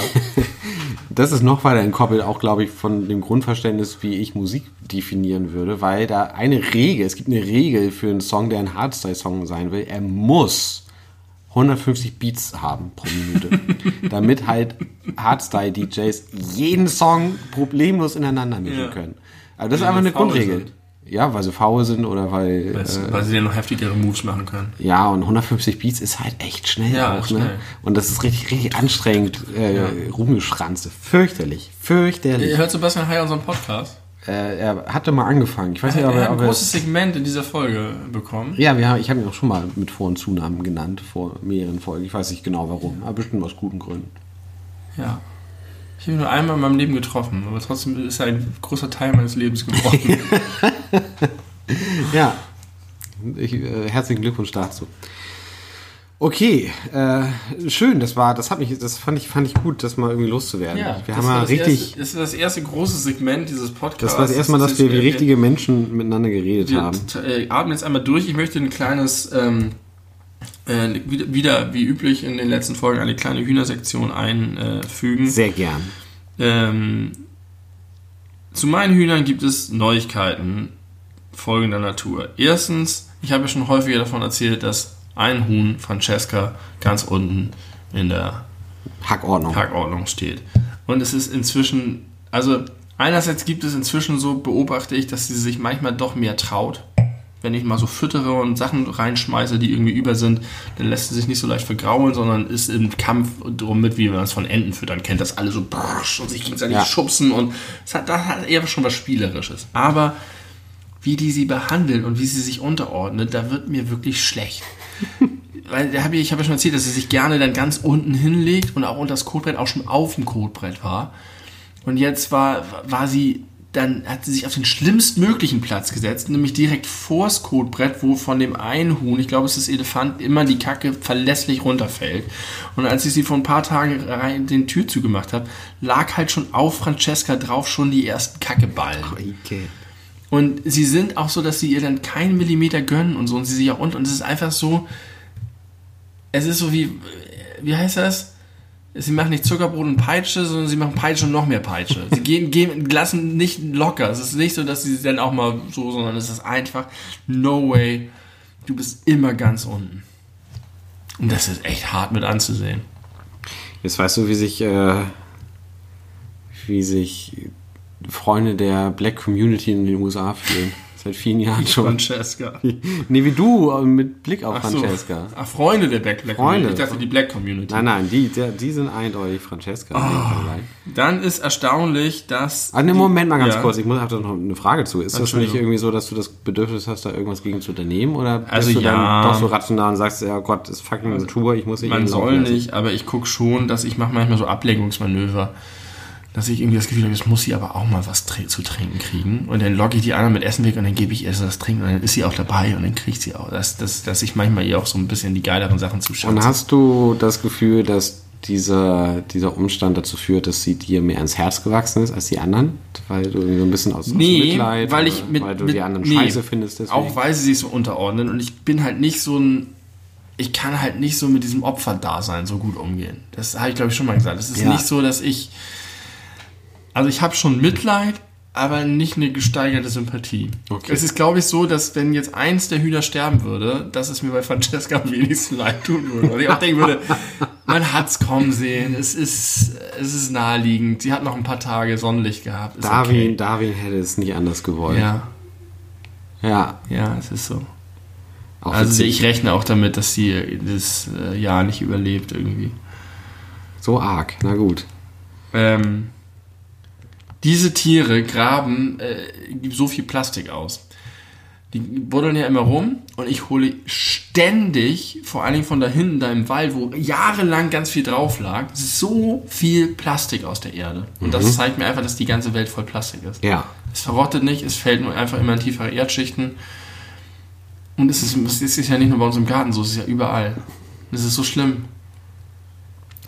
das ist noch weiter entkoppelt, auch glaube ich, von dem Grundverständnis, wie ich Musik definieren würde, weil da eine Regel, es gibt eine Regel für einen Song, der ein Hardstyle-Song sein will, er muss 150 Beats haben pro Minute, damit halt Hardstyle-DJs jeden Song problemlos ineinander mischen Ja. können. Also das ist einfach eine Grundregel. sind. Ja, weil sie faul sind oder weil... Weil, Äh, weil sie dann noch heftigere Moves machen können. ja, und 150 Beats ist halt echt schnell Ja, auch, schnell. ne? Und das ist richtig, richtig anstrengend, äh, rumgeschranzt. Fürchterlich, fürchterlich. Hört Sebastian Heyer unseren Podcast? Äh, er hatte mal angefangen. Ich weiß nicht, Er ob hat er... ein Ob er großes Segment in dieser Folge bekommen. ja, wir haben, ich habe ihn auch schon mal mit Vor- und Zunamen genannt, vor mehreren Folgen. Ich weiß nicht genau warum, aber bestimmt aus guten Gründen. Ja. Ich habe ihn nur einmal in meinem Leben getroffen, aber trotzdem ist er ein großer Teil meines Lebens geworden. Ja, ich, äh, herzlichen Glückwunsch dazu. Okay, äh, schön, das war, das hat mich, das fand ich, fand ich gut, das mal irgendwie loszuwerden. wir das haben ja das richtig, Erste, das war das erste große Segment dieses Podcasts. das war das erste Mal, dass wir wie richtige Menschen miteinander geredet Wir haben. äh, atmen jetzt einmal durch. Ich möchte ein kleines, ähm, äh, wieder, wie üblich in den letzten Folgen eine kleine Hühnersektion einfügen. Sehr gern. Ähm, zu meinen Hühnern gibt es Neuigkeiten folgender Natur. Erstens, ich habe ja schon häufiger davon erzählt, dass ein Huhn, Francesca, ganz unten in der Hackordnung. Parkordnung steht. Und es ist inzwischen, also einerseits gibt es inzwischen so, beobachte ich, dass sie sich manchmal doch mehr traut. Wenn ich mal so füttere und Sachen reinschmeiße, die irgendwie über sind, dann lässt sie sich nicht so leicht vergraulen, sondern ist im Kampf drum mit, wie man es von Enten füttern kennt, dass alle so und sich gegenseitig Ja. schubsen und es hat, das hat eher schon was Spielerisches. Aber wie die sie behandelt und wie sie sich unterordnet, da wird mir wirklich schlecht. Weil da hab ich, ich habe ja schon erzählt, dass sie sich gerne dann ganz unten hinlegt und auch unter das Codebrett auch schon auf dem Codebrett war. Und jetzt war, war sie, dann hat sie sich auf den schlimmstmöglichen Platz gesetzt, nämlich direkt vors Codebrett, wo von dem einen Huhn, ich glaube es ist Elefant, immer die Kacke verlässlich runterfällt. Und als ich sie vor ein paar Tagen rein den Tür zugemacht habe, lag halt schon auf Francesca drauf schon die ersten Kackeballen. Okay. Und sie sind auch so, dass sie ihr dann keinen Millimeter gönnen und so und sie sich auch unten. Und es ist einfach so, es ist so wie, wie heißt das? Sie machen nicht Zuckerbrot und Peitsche, sondern sie machen Peitsche und noch mehr Peitsche. Sie gehen, gehen, lassen nicht locker. Es ist nicht so, dass sie dann auch mal so, sondern es ist einfach, no way, du bist immer ganz unten. Und das ist echt hart mit anzusehen. Jetzt weißt du, wie sich, äh, wie sich Freunde der Black Community in den USA fühlen. Seit vielen Jahren schon. Francesca. Nee, wie du, aber mit Blick auf Ach so. Francesca. Ach, Freunde der Black, Black Freunde. Community. Ich dachte die Black Community. Nein, nein, die, der, die sind eindeutig Francesca. Vergleich. Dann ist erstaunlich, dass. Ah, ne, Moment mal ganz Ja. kurz. Ich muss habe da noch eine Frage zu. Ist das nicht irgendwie so, dass du das Bedürfnis hast, da irgendwas gegen zu unternehmen? Oder bist Also du ja. dann doch so rational und sagst, ja Gott, ist fucking Natur, ich muss hier Man soll lassen? nicht, aber ich gucke schon, dass ich mache manchmal so Ablenkungsmanöver. Dass ich irgendwie das Gefühl habe, jetzt muss sie aber auch mal was zu trinken kriegen. Und dann logge ich die anderen mit Essen weg und dann gebe ich ihr das Trinken und dann ist sie auch dabei und dann kriegt sie auch. Dass, dass, dass ich manchmal ihr auch so ein bisschen die geileren Sachen Und zuschaue. hast du das Gefühl, dass dieser, dieser Umstand dazu führt, dass sie dir mehr ans Herz gewachsen ist als die anderen? Weil du so ein bisschen aus, aus Nee, Mitleid weil ich mit, weil du mit die anderen nee, scheiße findest. Deswegen. Auch weil sie sich so unterordnen und ich bin halt nicht so ein. Ich kann halt nicht so mit diesem Opferdasein so gut umgehen. Das habe ich glaube ich schon mal gesagt. Es ist Ja. nicht so, dass ich. Also ich habe schon Mitleid, aber nicht eine gesteigerte Sympathie. Okay. Es ist glaube ich so, dass wenn jetzt eins der Hühner sterben würde, dass es mir bei Francesca am wenigsten leid tun würde. Und ich auch denken würde, man hat's kommen sehen. Es ist, es ist naheliegend. Sie hat noch ein paar Tage Sonnenlicht gehabt. Ist Darwin, okay. Darwin hätte es nicht anders gewollt. Ja, ja ja, es ist so. auch Also ich rechne auch damit, dass sie das äh, Jahr nicht überlebt irgendwie. so arg. Na gut. Ähm, diese Tiere graben äh, so viel Plastik aus. Die buddeln ja immer rum und ich hole ständig, vor allen Dingen von da hinten, da im Wald, wo jahrelang ganz viel drauf lag, so viel Plastik aus der Erde. Und das zeigt mir einfach, dass die ganze Welt voll Plastik ist. Ja. Es verrottet nicht, es fällt nur einfach immer in tiefere Erdschichten. Und es ist, es ist ja nicht nur bei uns im Garten so, es ist ja überall. Es ist so schlimm.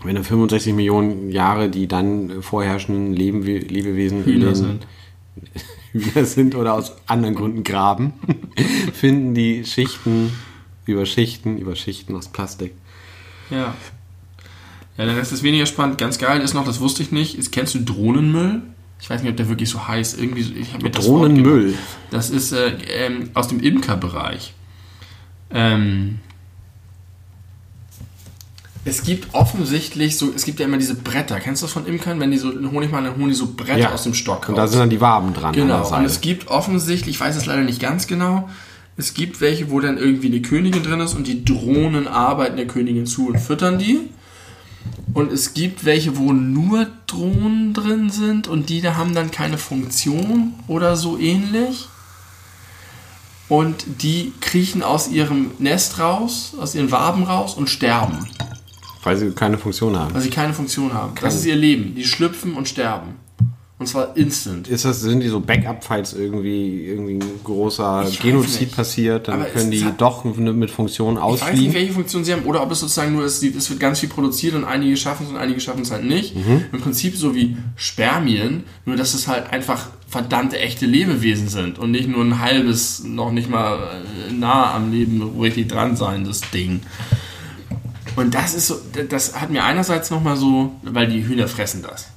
Wenn dann 65 Millionen Jahre die dann vorherrschenden Lebenwe Lebewesen Hühner sind. Hühner sind oder aus anderen Gründen graben, finden die Schichten über Schichten über Schichten aus Plastik. Ja. Ja, der Rest ist weniger spannend. Ganz geil ist noch, das wusste ich nicht. Ist, kennst du Drohnenmüll? Ich weiß nicht, ob der wirklich so heißt. Irgendwie, so- ich habe mir das Drohnenmüll. gemerkt. Das ist äh, ähm, aus dem Imkerbereich. Ähm, es gibt offensichtlich so, es gibt ja immer diese Bretter. Kennst du das von Imkern? Wenn die so einen Honig machen, dann holen die so Bretter aus dem Stock Und da raus. sind dann die Waben dran. an Genau, und es gibt offensichtlich, ich weiß es leider nicht ganz genau, es gibt welche, wo dann irgendwie eine Königin drin ist und die Drohnen arbeiten der Königin zu und füttern die. Und es gibt welche, wo nur Drohnen drin sind und die da haben dann keine Funktion oder so ähnlich. Und die kriechen aus ihrem Nest raus, aus ihren Waben raus und sterben, Weil sie keine Funktion haben. weil sie keine Funktion haben. Das ist ihr Leben. Die schlüpfen und sterben. Und zwar instant. Ist das, sind die so Backup, falls irgendwie, irgendwie ein großer Ich Genozid passiert, dann Aber können die doch mit Funktion Ich weiß nicht, ausfliegen? welche Funktion sie haben, oder ob es sozusagen nur ist, es wird ganz viel produziert und einige schaffen es und einige schaffen es halt nicht. Mhm. Im Prinzip so wie Spermien, nur dass es halt einfach verdammte echte Lebewesen sind und nicht nur ein halbes, noch nicht mal äh, nah am Leben richtig dran sein, das Ding. Und das ist so, das hat mir einerseits nochmal so, weil die Hühner fressen das.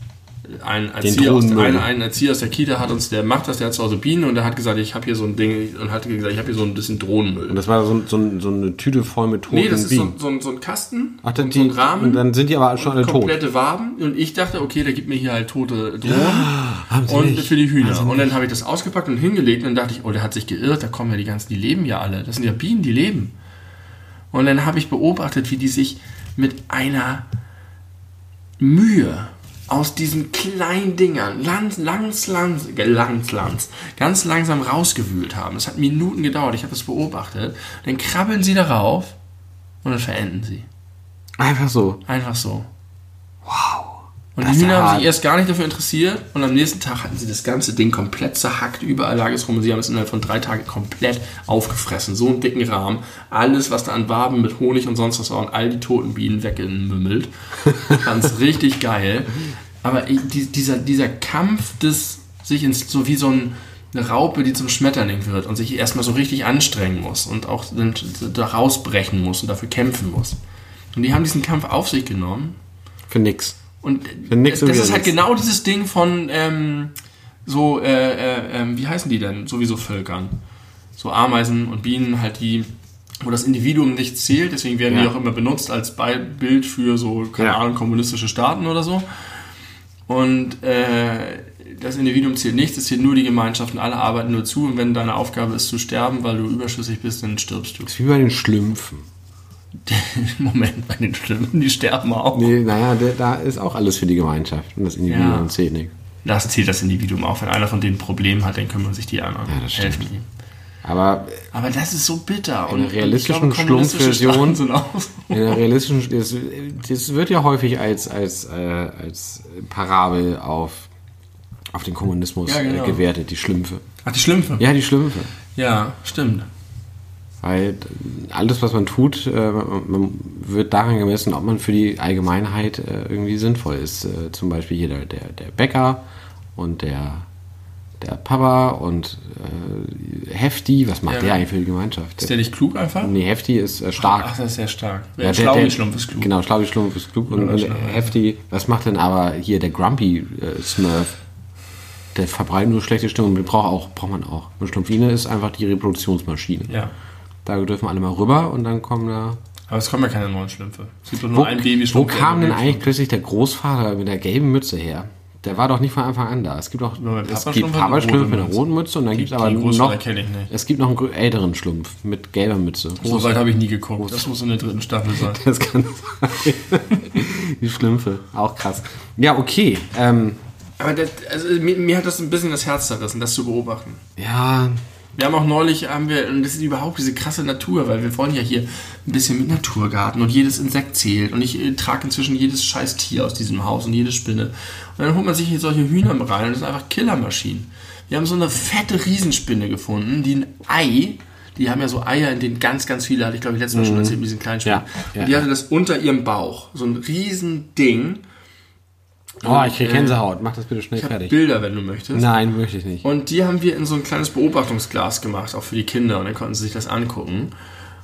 Ein Erzieher, aus, ein, ein Erzieher aus der Kita hat uns, der macht das, der hat zu Hause Bienen und der hat gesagt, ich habe hier so ein Ding und hat gesagt, ich habe hier so ein bisschen Drohnenmüll. Und das war so, so, so eine Tüte voll mit toten Nee, das ist so, Bienen. so, ein- so ein Kasten, Ach, dann so ein die, Rahmen, und dann sind die aber schon alle tot. komplette Waben. Und ich dachte, okay, der gibt mir hier halt tote Drohnen sie und nicht. für die Hühner. Und dann habe ich das ausgepackt und hingelegt und dann dachte ich, oh, der hat sich geirrt, da kommen ja die ganzen, die leben ja alle. Das sind ja Bienen, die leben. Und dann habe ich beobachtet, wie die sich mit einer Mühe aus diesen kleinen Dingern langs, langs, langs, langs, langs, ganz langsam rausgewühlt haben. Es hat Minuten gedauert, ich habe das beobachtet. Dann krabbeln sie darauf und dann verenden sie. Einfach so. Einfach so. Und Das die Hühner haben sich erst gar nicht dafür interessiert und am nächsten Tag hatten sie das ganze Ding komplett zerhackt, überall lag es rum und sie haben es innerhalb von drei Tagen komplett aufgefressen. So einen dicken Rahmen. Alles, was da an Waben mit Honig und sonst was war und all die toten Bienen weggemümmelt. Fand's richtig geil. Aber dieser, dieser Kampf des, sich ins, so wie so ein, eine Raupe, die zum Schmetterling wird und sich erstmal so richtig anstrengen muss und auch da rausbrechen muss und dafür kämpfen muss. Und die haben diesen Kampf auf sich genommen Für nix. Und das ist halt nix. genau dieses Ding von ähm, so, äh, äh, ähm, wie heißen die denn? Sowieso Völkern. So Ameisen und Bienen, halt die, wo das Individuum nicht zählt, deswegen werden die Ja. auch immer benutzt als Bild für so, keine Ja. Ahnung, kommunistische Staaten oder so. Und äh, das Individuum zählt nichts, es zählt nur die Gemeinschaft und alle arbeiten nur zu und wenn deine Aufgabe ist zu sterben, weil du überschüssig bist, dann stirbst du. Das ist wie bei den Schlümpfen. Moment, bei den Schlümpfen, die sterben auch. Nee, naja, da ist auch alles für die Gemeinschaft und das Individuum Ja. zählt nicht. Das zählt das Individuum auch. Wenn einer von denen ein Problem hat, dann kümmern sich die anderen. Ja, das stimmt. Helfen ihm. Aber Aber das ist so bitter. In der realistischen Schlumpfversion- in der realistischen, das, das wird ja häufig als, als, äh, als Parabel auf, auf den Kommunismus Ja, genau. äh, gewertet, die Schlümpfe. Ach, die Schlümpfe? Ja, die Schlümpfe. Ja, stimmt. Weil alles, was man tut, äh, man wird daran gemessen, ob man für die Allgemeinheit äh, irgendwie sinnvoll ist. Äh, Zum Beispiel hier der, der, Bäcker und der, der Papa und Hefti. Was macht Ja. der eigentlich für die Gemeinschaft? Ist der nicht klug einfach? nee, Hefti ist stark. Ach, das ist sehr stark. Ja, Ja, der- Schlau der- wie Schlumpf ist klug. Genau, Schlau wie Schlumpf ist klug. Und, und. Hefti, was macht denn aber hier der Grumpy äh, Smurf? Der verbreitet nur schlechte Stimmung. Den braucht, auch, braucht man auch. Und Schlumpfine ist einfach die Reproduktionsmaschine. Ja. Da dürfen alle mal rüber und dann kommen da. Aber es kommen ja keine neuen Schlümpfe. Es gibt doch nur Wo, ein Baby wo kam denn eigentlich plötzlich der Großvater mit der gelben Mütze her? Der war doch nicht von Anfang an da. Es gibt auch es gibt Papa-Schlumpf mit einer roten Mütze und dann gibt es aber die noch Großvater kenne ich nicht. es gibt noch einen älteren Schlumpf mit gelber Mütze. So weit habe ich nie geguckt. Das muss in der dritten Staffel sein. Das kann sein. Die Schlümpfe, auch krass. Ja, okay. Ähm, Aber das, also, mir, mir hat das ein bisschen das Herz zerrissen, das zu beobachten. ja, Wir haben auch neulich, haben wir, und das ist überhaupt diese krasse Natur, weil wir wollen ja hier ein bisschen mit Naturgarten und jedes Insekt zählt und ich äh, trage inzwischen jedes scheiß Tier aus diesem Haus und jede Spinne. Und dann holt man sich hier solche Hühner rein und das sind einfach Killermaschinen. Wir haben so eine fette Riesenspinne gefunden, die ein Ei, die haben ja so Eier, in denen ganz, ganz viele, hatte ich glaube ich letztes Mal schon erzählt, mit diesen kleinen Spinnen. Mhm. Ja, ja, und die hatte das unter ihrem Bauch, so ein riesen Ding. Oh, ich krieg äh, Gänsehaut. Mach das bitte schnell Ich fertig. Bilder, wenn du möchtest. Nein, möchte ich nicht. Und die haben wir in so ein kleines Beobachtungsglas gemacht, auch für die Kinder. Und dann konnten sie sich das angucken.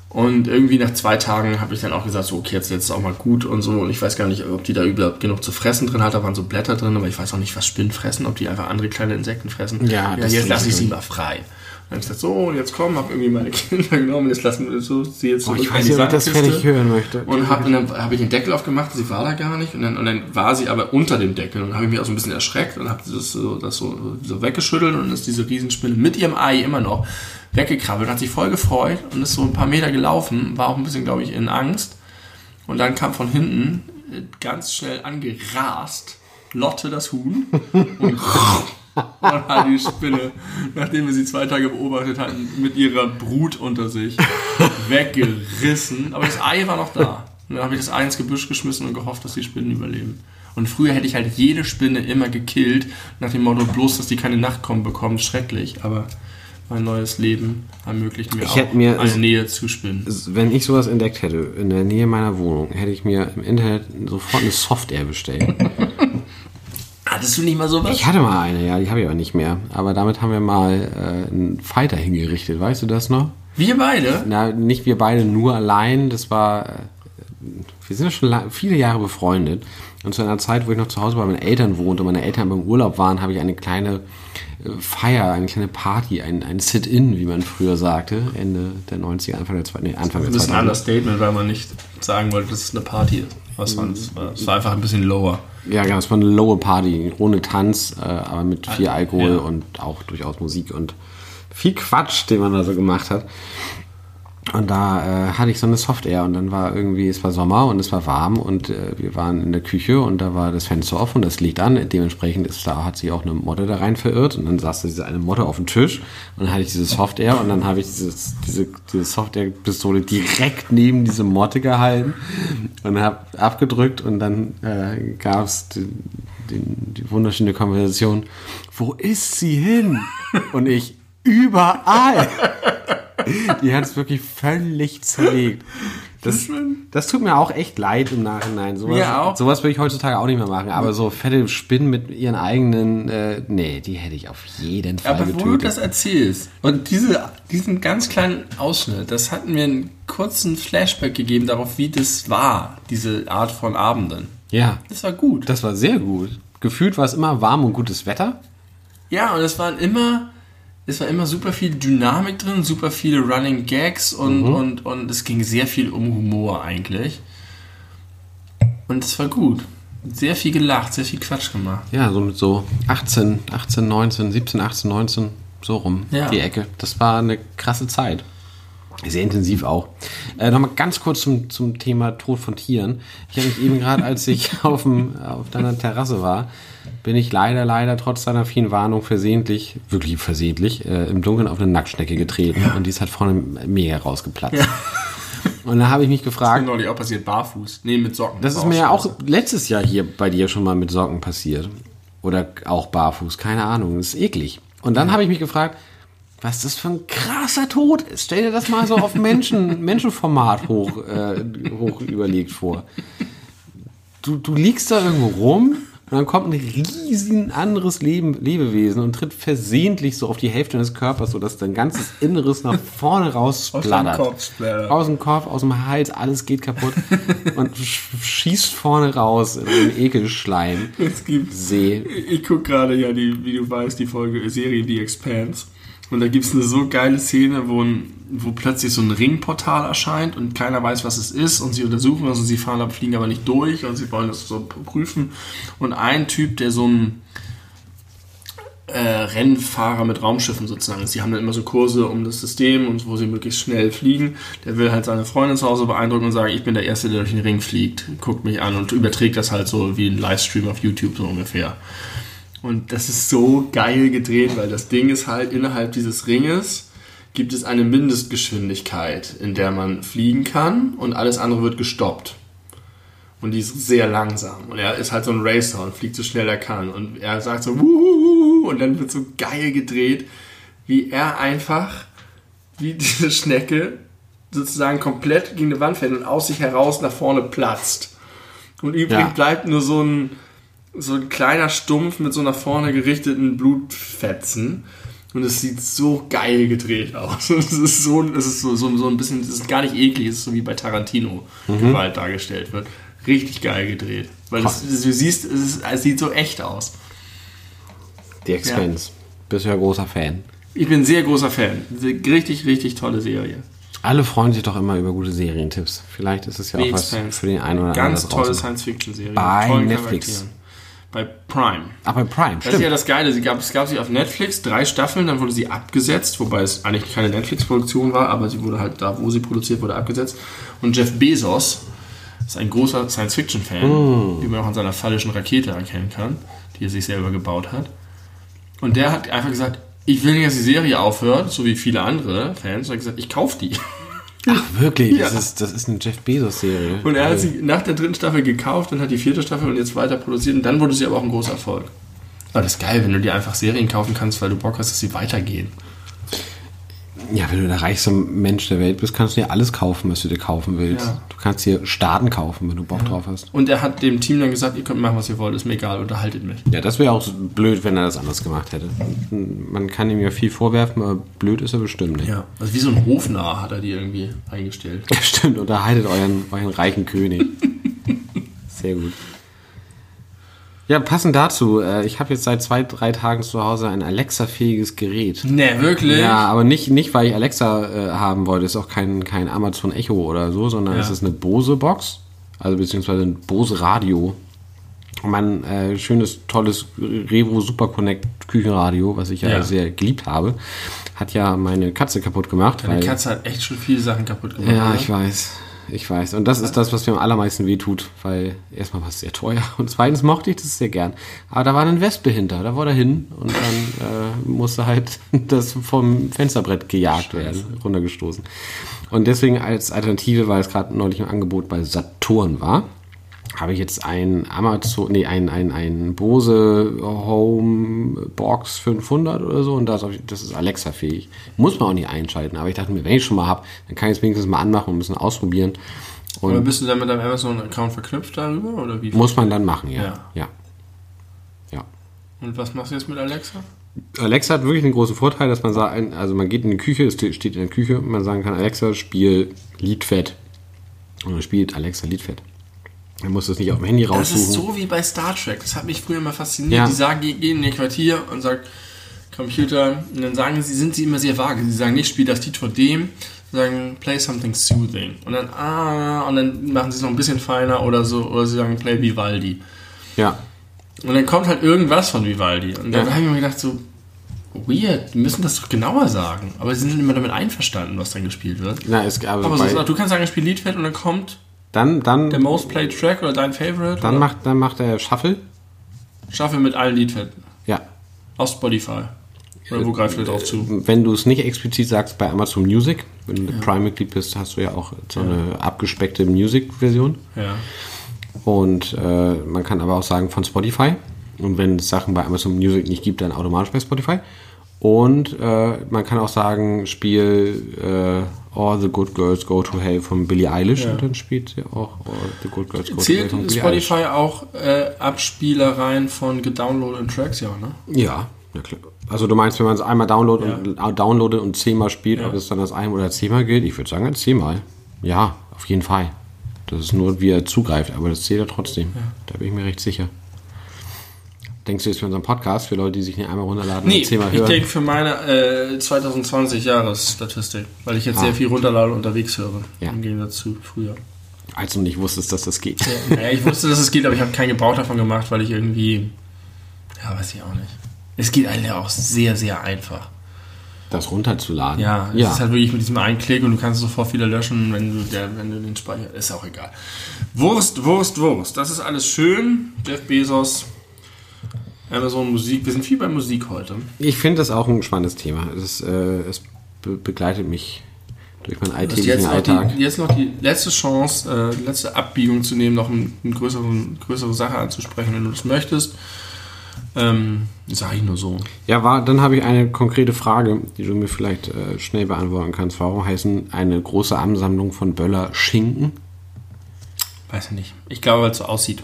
Und irgendwie nach zwei Tagen habe ich dann auch gesagt, so, okay, jetzt, jetzt ist auch mal gut und so. Und ich weiß gar nicht, ob die da überhaupt genug zu fressen drin hat. Da waren so Blätter drin, aber ich weiß auch nicht, was Spinnen fressen, ob die einfach andere kleine Insekten fressen. Ja, das jetzt ist lasse ich sie mal frei. Und dann habe ich gesagt, so, und jetzt komm, habe irgendwie meine Kinder genommen, jetzt lassen wir so, sie jetzt Oh, zurück ich weiß nicht, ob ich das fertig hören möchte. Und, hab, und dann habe ich den Deckel aufgemacht, sie war da gar nicht. Und dann, und dann war sie aber unter dem Deckel. Und dann habe ich mich auch so ein bisschen erschreckt und habe das, so, das so, so weggeschüttelt. Und ist diese Riesenspinne mit ihrem Ei immer noch weggekrabbelt. Hat sich voll gefreut und ist so ein paar Meter gelaufen. War auch ein bisschen, glaube ich, in Angst. Und dann kam von hinten äh, ganz schnell angerast Lotte das Huhn. Und dann hat die Spinne, nachdem wir sie zwei Tage beobachtet hatten, mit ihrer Brut unter sich weggerissen. Aber das Ei war noch da. Und dann habe ich das Ei ins Gebüsch geschmissen und gehofft, dass die Spinnen überleben. Und früher hätte ich halt jede Spinne immer gekillt, nach dem Motto, bloß, dass die keine Nachkommen bekommt, schrecklich. Aber mein neues Leben ermöglicht mir Ich auch mir- eine Nähe zu Spinnen. Wenn ich sowas entdeckt hätte in der Nähe meiner Wohnung, hätte ich mir im Internet sofort eine Software bestellt. Hattest du nicht mal sowas? Ich hatte mal eine, ja, die habe ich aber nicht mehr. Aber damit haben wir mal äh, einen Fighter hingerichtet, weißt du das noch? Wir beide? Na, nicht wir beide nur allein, das war. äh, Wir sind ja schon viele Jahre befreundet. Und zu einer Zeit, wo ich noch zu Hause bei meinen Eltern wohnte und meine Eltern beim Urlaub waren, habe ich eine kleine äh, Feier, eine kleine Party, ein, ein Sit-In, wie man früher sagte, Ende der 90er, Anfang der, zwei- nee, Anfang der Das ist ein 2000er. Understatement, weil man nicht sagen wollte, dass es eine Party ist. Was war das? War- Es war einfach ein bisschen lower. Ja, genau, es war eine lowe Party, ohne Tanz, äh, aber mit viel Alkohol ja. und auch durchaus Musik und viel Quatsch, den man da so gemacht hat. Und da äh, hatte ich so eine Software und dann war irgendwie, es war Sommer und es war warm und äh, wir waren in der Küche und da war das Fenster offen und das Licht an. Dementsprechend ist da, hat sich auch eine Motte da rein verirrt und dann saß da diese eine Motte auf dem Tisch und dann hatte ich diese Software und dann habe ich dieses, diese, diese Softwarepistole direkt neben diese Motte gehalten und habe abgedrückt und dann äh, gab es die, die, die wunderschöne Konversation, wo ist sie hin? Und ich, überall. Die hat es wirklich völlig zerlegt. Das, das tut mir auch echt leid im Nachhinein. Sowas, Mir auch. sowas würde ich heutzutage auch nicht mehr machen. Aber so fette Spinnen mit ihren eigenen, äh, nee, die hätte ich auf jeden Fall Aber wo du getötet. das erzählst und diese, diesen ganz kleinen Ausschnitt, das hat mir einen kurzen Flashback gegeben darauf, wie das war, diese Art von Abenden. ja, Das war gut. das war sehr gut. Gefühlt war es immer warm und gutes Wetter. Ja, und es waren immer, es war immer super viel Dynamik drin, super viele Running Gags und, und, und es ging sehr viel um Humor eigentlich. Und es war gut. Sehr viel gelacht, sehr viel Quatsch gemacht. Ja, so mit so 18, 18, 19, 17, 18, 19, so rum, Ja. die Ecke. Das war eine krasse Zeit. Sehr intensiv auch. Äh, Nochmal ganz kurz zum, zum Thema Tod von Tieren. Ich habe mich eben gerade, als ich auf, dem, auf deiner Terrasse war, bin ich leider, leider trotz deiner vielen Warnung versehentlich, wirklich versehentlich, äh, im Dunkeln auf eine Nacktschnecke getreten und die ist halt vorne mega rausgeplatzt. Und da habe ich mich gefragt, Neulich auch passiert, barfuß. Nee, mit Socken. das ist mir ja auch letztes Jahr hier bei dir schon mal mit Socken passiert. Oder auch barfuß, keine Ahnung. Das ist eklig. Und dann habe ich mich gefragt, was das für ein krasser Tod ist. Stell dir das mal so auf Menschen, Menschenformat hoch, äh, hoch überlegt vor. Du, du liegst da irgendwo rum und dann kommt ein riesen anderes Leben, Lebewesen und tritt versehentlich so auf die Hälfte deines Körpers, sodass dein ganzes Inneres nach vorne raus Aus dem splattert. Kopf splattert. Aus dem Kopf, aus dem Hals, alles geht kaputt und sch- schießt vorne raus in den Ekelschleim. Es gibt See. Ich gucke gerade ja, die, wie du weißt, die Folge Serie The Expanse. Und da gibt es eine so geile Szene, wo, ein, wo plötzlich so ein Ringportal erscheint und keiner weiß, was es ist. Und sie untersuchen das und sie fahren fliegen aber nicht durch und sie wollen das so prüfen. Und ein Typ, der so ein äh, Rennfahrer mit Raumschiffen sozusagen ist, die haben dann immer so Kurse um das System und wo sie möglichst schnell fliegen. Der will halt seine Freundin zu Hause beeindrucken und sagen, ich bin der Erste, der durch den Ring fliegt. Guckt mich an und überträgt das halt so wie ein Livestream auf YouTube so ungefähr. Und das ist so geil gedreht, weil das Ding ist halt, innerhalb dieses Ringes gibt es eine Mindestgeschwindigkeit, in der man fliegen kann und alles andere wird gestoppt. Und die ist sehr langsam. Und er ist halt so ein Racer und fliegt so schnell er kann. Und er sagt so, Wuhu! und dann wird so geil gedreht, wie er einfach, wie diese Schnecke, sozusagen komplett gegen eine Wand fällt und aus sich heraus nach vorne platzt. Und übrig Ja. bleibt nur so ein, so ein kleiner Stumpf mit so nach vorne gerichteten Blutfetzen. Und es sieht so geil gedreht aus. Es ist so, es ist so, so, so ein bisschen, es ist gar nicht eklig, es ist so wie bei Tarantino Gewalt dargestellt wird. Richtig geil gedreht. Weil es, du siehst, es, ist, es sieht so echt aus. The Expense. Bist du ja großer Fan. Ich bin sehr großer Fan. Richtig, richtig tolle Serie. Alle freuen sich doch immer über gute Serientipps. Vielleicht ist es ja auch was für den einen oder anderen. Ganz tolle. Science-Fiction-Serie. Bei Netflix. Bei Prime. Aber Prime, Das ist ja stimmt. das Geile. Sie gab, es gab sie auf Netflix, drei Staffeln, dann wurde sie abgesetzt, wobei es eigentlich keine Netflix-Produktion war, aber sie wurde halt da, wo sie produziert wurde, abgesetzt. Und Jeff Bezos ist ein großer Science-Fiction-Fan, Mm. wie man auch an seiner fallischen Rakete erkennen kann, die er sich selber gebaut hat. Und der hat einfach gesagt, ich will nicht, dass die Serie aufhört, so wie viele andere Fans, und hat gesagt, ich kaufe die. Ach, wirklich? Ja. Das, ist, das ist eine Jeff Bezos-Serie. Und er hat sie nach der dritten Staffel gekauft und hat die vierte Staffel und jetzt weiter produziert und dann wurde sie aber auch ein großer Erfolg. Aber das ist geil, wenn du dir einfach Serien kaufen kannst, weil du Bock hast, dass sie weitergehen. Ja, wenn du der reichste Mensch der Welt bist, kannst du dir alles kaufen, was du dir kaufen willst. Ja. Du kannst dir Staaten kaufen, wenn du Bock drauf hast. Und er hat dem Team dann gesagt, ihr könnt machen, was ihr wollt, ist mir egal, unterhaltet mich. Ja, das wäre auch blöd, wenn er das anders gemacht hätte. Man kann ihm ja viel vorwerfen, aber blöd ist er bestimmt nicht. Ja. Also wie so ein Hofnarr hat er die irgendwie eingestellt. Stimmt, unterhaltet euren, euren reichen König. Sehr gut. Ja, passend dazu, äh, ich habe jetzt seit zwei, drei Tagen zu Hause ein Alexa-fähiges Gerät. Ne, wirklich? Ja, aber nicht, nicht weil ich Alexa äh, haben wollte. Es ist auch kein, kein Amazon Echo oder so, sondern Ja. es ist eine Bose-Box, also beziehungsweise ein Bose-Radio. Mein äh, schönes, tolles Revo Super Connect Küchenradio, was ich ja, Ja. sehr geliebt habe, hat ja meine Katze kaputt gemacht. Weil- Katze hat echt schon viele Sachen kaputt gemacht. ja, oder? ich weiß. Ich weiß. Und das ist das, was mir am allermeisten wehtut, weil erstmal war es sehr teuer und zweitens mochte ich das sehr gern. Aber da war eine Wespe hinter, da wollte er hin und dann äh, musste halt das vom Fensterbrett gejagt werden, runtergestoßen. Und deswegen als Alternative, weil es gerade neulich im Angebot bei Saturn war, habe ich jetzt ein Amazon, nee, ein, ein, ein Bose Home Box 500 oder so und das, das ist Alexa-fähig. Muss man auch nicht einschalten, aber ich dachte mir, wenn ich schon mal habe, dann kann ich es wenigstens mal anmachen und ein bisschen ausprobieren. Oder Und bist du dann mit deinem Amazon-Account verknüpft darüber? Oder wie? muss man dann machen, ja. Ja. Ja. ja. Und was machst du jetzt mit Alexa? Alexa hat wirklich einen großen Vorteil, dass man sagt, also man geht in die Küche, es steht in der Küche, und man sagen kann, Alexa, spiel Liedfett. Und dann spielt Alexa Liedfett. Man muss das nicht auf dem Handy Das raussuchen. ist so wie bei Star Trek. Das hat mich früher mal fasziniert. Ja. Die sagen, die gehen in ihr Quartier und sagen, Computer, und dann sagen sie, sind sie immer sehr vage. Sie sagen nicht, spiel das von dem, sie sagen, play something soothing. Und dann, ah, und dann machen sie es noch ein bisschen feiner oder so, oder sie sagen, play Vivaldi. Ja. Und dann kommt halt irgendwas von Vivaldi. Und dann Ja. habe ich mir gedacht, so, weird, die müssen das doch genauer sagen. Aber sie sind immer damit einverstanden, was dann gespielt wird. Na, es, aber Aber so, du kannst sagen, spiel Liedfeld und dann kommt dann, dann, der Most Played Track oder dein Favorite. dann, oder? macht, dann macht er Shuffle. Schaffe mit allen Liedfelden. Ja. Auf Spotify. Oder wo greift ihr drauf zu? Wenn du es nicht explizit sagst, bei Amazon Music, wenn du Prime-Mitglied bist, hast du ja auch so eine abgespeckte Music-Version. Ja. Und äh, man kann aber auch sagen von Spotify. Und wenn es Sachen bei Amazon Music nicht gibt, dann automatisch bei Spotify. Und äh, man kann auch sagen, spiel äh, All the Good Girls Go to Hell von Billie Eilish. Ja. Und dann spielt sie auch All the Good Girls Go to Hell Zählt Billie Eilish. Spotify auch äh, Abspielereien von gedownloadeten Tracks? Ja, ne? Ja, na klar. Also du meinst, wenn man es einmal downloadet Ja. und, downloadet und zehnmal spielt, Ja. ob es dann das ein- oder zehnmal gilt? Ich würde sagen, als zehnmal. Ja, auf jeden Fall. Das ist nur, wie er zugreift, aber das zählt er trotzdem. Da bin ich mir recht sicher. Denkst du jetzt für unseren Podcast, für Leute, die sich nicht einmal runterladen Nee, und zehnmal ich hören? denke für meine äh, 2020 Jahresstatistik, weil ich jetzt Ah. sehr viel runterlade und unterwegs höre. Ja. Im Gegensatz zu früher. Als du nicht wusstest, dass das geht. Ja, ich wusste, dass es geht, aber ich habe keinen Gebrauch davon gemacht, weil ich irgendwie. Ja, weiß ich auch nicht. Es geht eigentlich auch sehr, sehr einfach. Das runterzuladen. Ja, es ja. ist halt wirklich mit diesem einen Klick und du kannst sofort wieder löschen, wenn du, der, wenn du den Speicher. Ist auch egal. Wurst, Wurst, Wurst. Das ist alles schön. Jeff Bezos, Amazon Musik. Wir sind viel bei Musik heute. Ich finde das auch ein spannendes Thema. Es, äh, es be begleitet mich durch meinen Das ist alltäglichen jetzt noch, Alltag. die, jetzt noch die letzte Chance, äh, die letzte Abbiegung zu nehmen, noch ein, eine größere, größere Sache anzusprechen, wenn du das möchtest. Ähm, sag ich nur so. Ja, war, dann habe ich eine konkrete Frage, die du mir vielleicht äh, schnell beantworten kannst. Warum heißen eine große Ansammlung von Böller Schinken? Weiß ich nicht. Ich glaube, weil es so aussieht.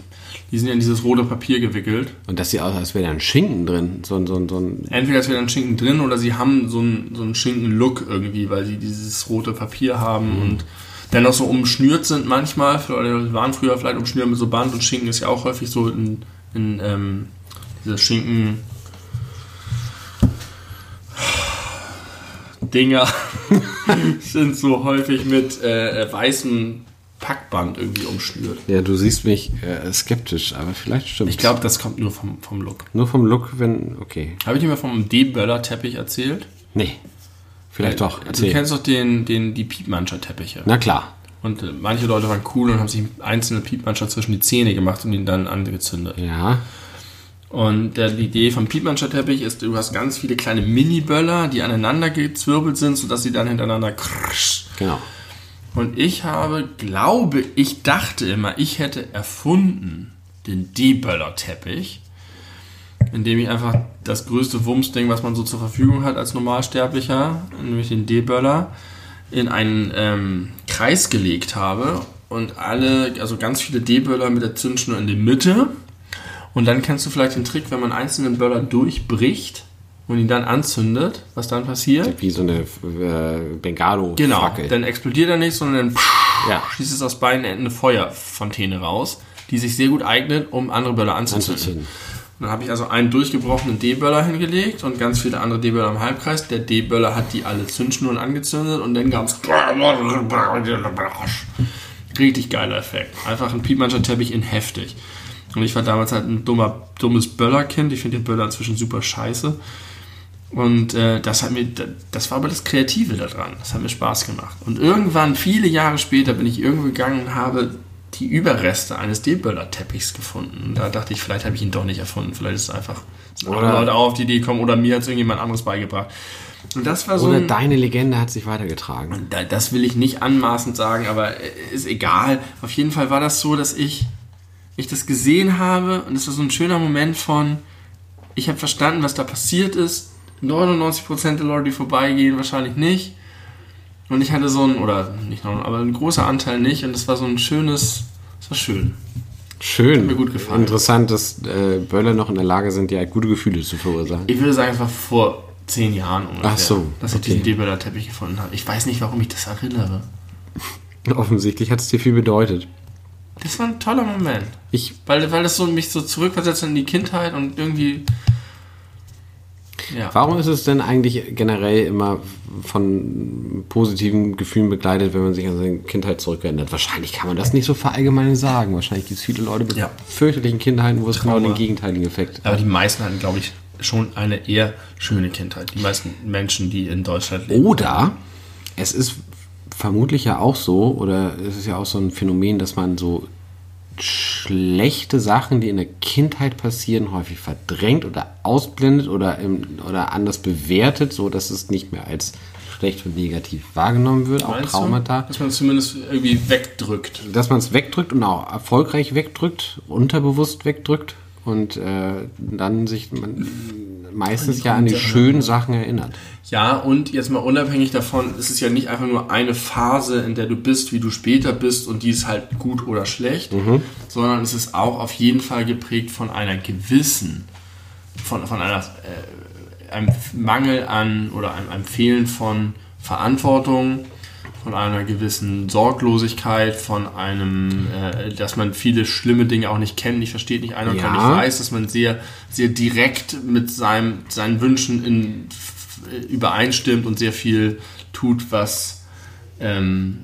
Die sind ja in dieses rote Papier gewickelt. Und das sieht aus, als wäre da ein Schinken drin. So, ein- so, so ein. Entweder ist wieder ein Schinken drin oder sie haben so einen, so einen Schinken-Look irgendwie, weil sie dieses rote Papier haben und dennoch so umschnürt sind manchmal. Oder waren früher vielleicht umschnürt mit so Band und Schinken ist ja auch häufig so in, in ähm, diese Schinken. Dinger sind so häufig mit äh, weißem Packband irgendwie umschnürt. Ja, du siehst mich äh, skeptisch, aber vielleicht stimmt Ich glaube, das kommt nur vom, vom Look. Nur vom Look, wenn. Okay. Habe ich dir mal vom D-Böller-Teppich erzählt? Nee. Vielleicht doch. Du Erzähl. kennst doch den, den, die Piepmancher-Teppiche. Na klar. Und äh, manche Leute waren cool und haben sich einzelne Piepmancher zwischen die Zähne gemacht und ihn dann angezündet. Ja. Und äh, die Idee vom Piepmancher-Teppich ist, du hast ganz viele kleine Mini-Böller, die aneinander gezwirbelt sind, sodass sie dann hintereinander krsch. Genau. Und ich habe, glaube ich, dachte immer, ich hätte erfunden den D-Böller-Teppich, indem ich einfach das größte Wumms-Ding, was man so zur Verfügung hat als Normalsterblicher, nämlich den D-Böller, in einen ähm, Kreis gelegt habe und alle, also ganz viele D-Böller mit der Zündschnur in die Mitte. Und dann kennst du vielleicht den Trick, wenn man einzelnen Böller durchbricht und ihn dann anzündet, was dann passiert. Wie so eine äh, Bengalo-Fackel. Genau, dann explodiert er nicht, sondern dann Ja. schießt es aus beiden Enden eine Feuerfontäne raus, die sich sehr gut eignet, um andere Böller anzuzünden. Anzuzünden. Dann habe ich also einen durchgebrochenen D-Böller hingelegt und ganz viele andere D-Böller im Halbkreis. Der D-Böller hat die alle Zündschnuren angezündet und dann gab es richtig geiler Effekt. Einfach ein Piepmannscher Teppich in heftig. Und ich war damals halt ein dummer, dummes Böllerkind. Ich finde den Böller inzwischen super scheiße. Und äh, das hat mir, das war aber das Kreative daran. Das hat mir Spaß gemacht. Und irgendwann, viele Jahre später, bin ich irgendwo gegangen und habe die Überreste eines D-Böller-Teppichs gefunden. Und da dachte ich, vielleicht habe ich ihn doch nicht erfunden. Vielleicht ist es einfach Oder- Leute auch auf die Idee gekommen oder mir hat es irgendjemand anderes beigebracht. Und das war so Oder ein, deine Legende hat sich weitergetragen. da- das will ich nicht anmaßend sagen, aber äh, ist egal. Auf jeden Fall war das so, dass ich, ich das gesehen habe und es war so ein schöner Moment von, ich habe verstanden, was da passiert ist. 99% der Leute, die vorbeigehen, wahrscheinlich nicht. Und ich hatte so ein, oder nicht noch, aber ein großer Anteil nicht. Und es war so ein schönes, es war schön. Schön. mir gut gefallen. Interessant, dass äh, Böller noch in der Lage sind, dir gute Gefühle zu verursachen. Ich würde sagen, es war vor zehn Jahren ungefähr, Ach so, dass ich okay. diesen Deböller Teppich gefunden habe. Ich weiß nicht, warum ich das erinnere. Offensichtlich hat es dir viel bedeutet. Das war ein toller Moment. Ich, Weil, weil das so mich so zurückversetzt in die Kindheit und irgendwie. Ja. Warum ist es denn eigentlich generell immer von positiven Gefühlen begleitet, wenn man sich an seine Kindheit zurückerinnert? Wahrscheinlich kann man das nicht so verallgemeinern sagen. Wahrscheinlich gibt es viele Leute mit Ja. fürchterlichen Kindheiten, wo es genau den gegenteiligen Effekt Aber die meisten hatten, glaube ich, schon eine eher schöne Kindheit. Die meisten Menschen, die in Deutschland leben. Oder es ist vermutlich ja auch so, oder es ist ja auch so ein Phänomen, dass man so schlechte Sachen, die in der Kindheit passieren, häufig verdrängt oder ausblendet oder, im, oder anders bewertet, so dass es nicht mehr als schlecht und negativ wahrgenommen wird, auch Traumata. Du? Dass man es zumindest irgendwie wegdrückt. Dass man es wegdrückt und auch erfolgreich wegdrückt, unterbewusst wegdrückt und äh, dann sich man meistens ja an die schönen Sachen erinnert. Ja, und jetzt mal unabhängig davon, es ist ja nicht einfach nur eine Phase, in der du bist, wie du später bist und die ist halt gut oder schlecht, sondern es ist auch auf jeden Fall geprägt von einer gewissen, von, von einer, äh, einem Mangel an oder einem, einem Fehlen von Verantwortung, von einer gewissen Sorglosigkeit, von einem, äh, dass man viele schlimme Dinge auch nicht kennt, nicht versteht, nicht ein und Ja. nicht weiß, dass man sehr, sehr direkt mit seinem, seinen Wünschen in, f- übereinstimmt und sehr viel tut, was ähm,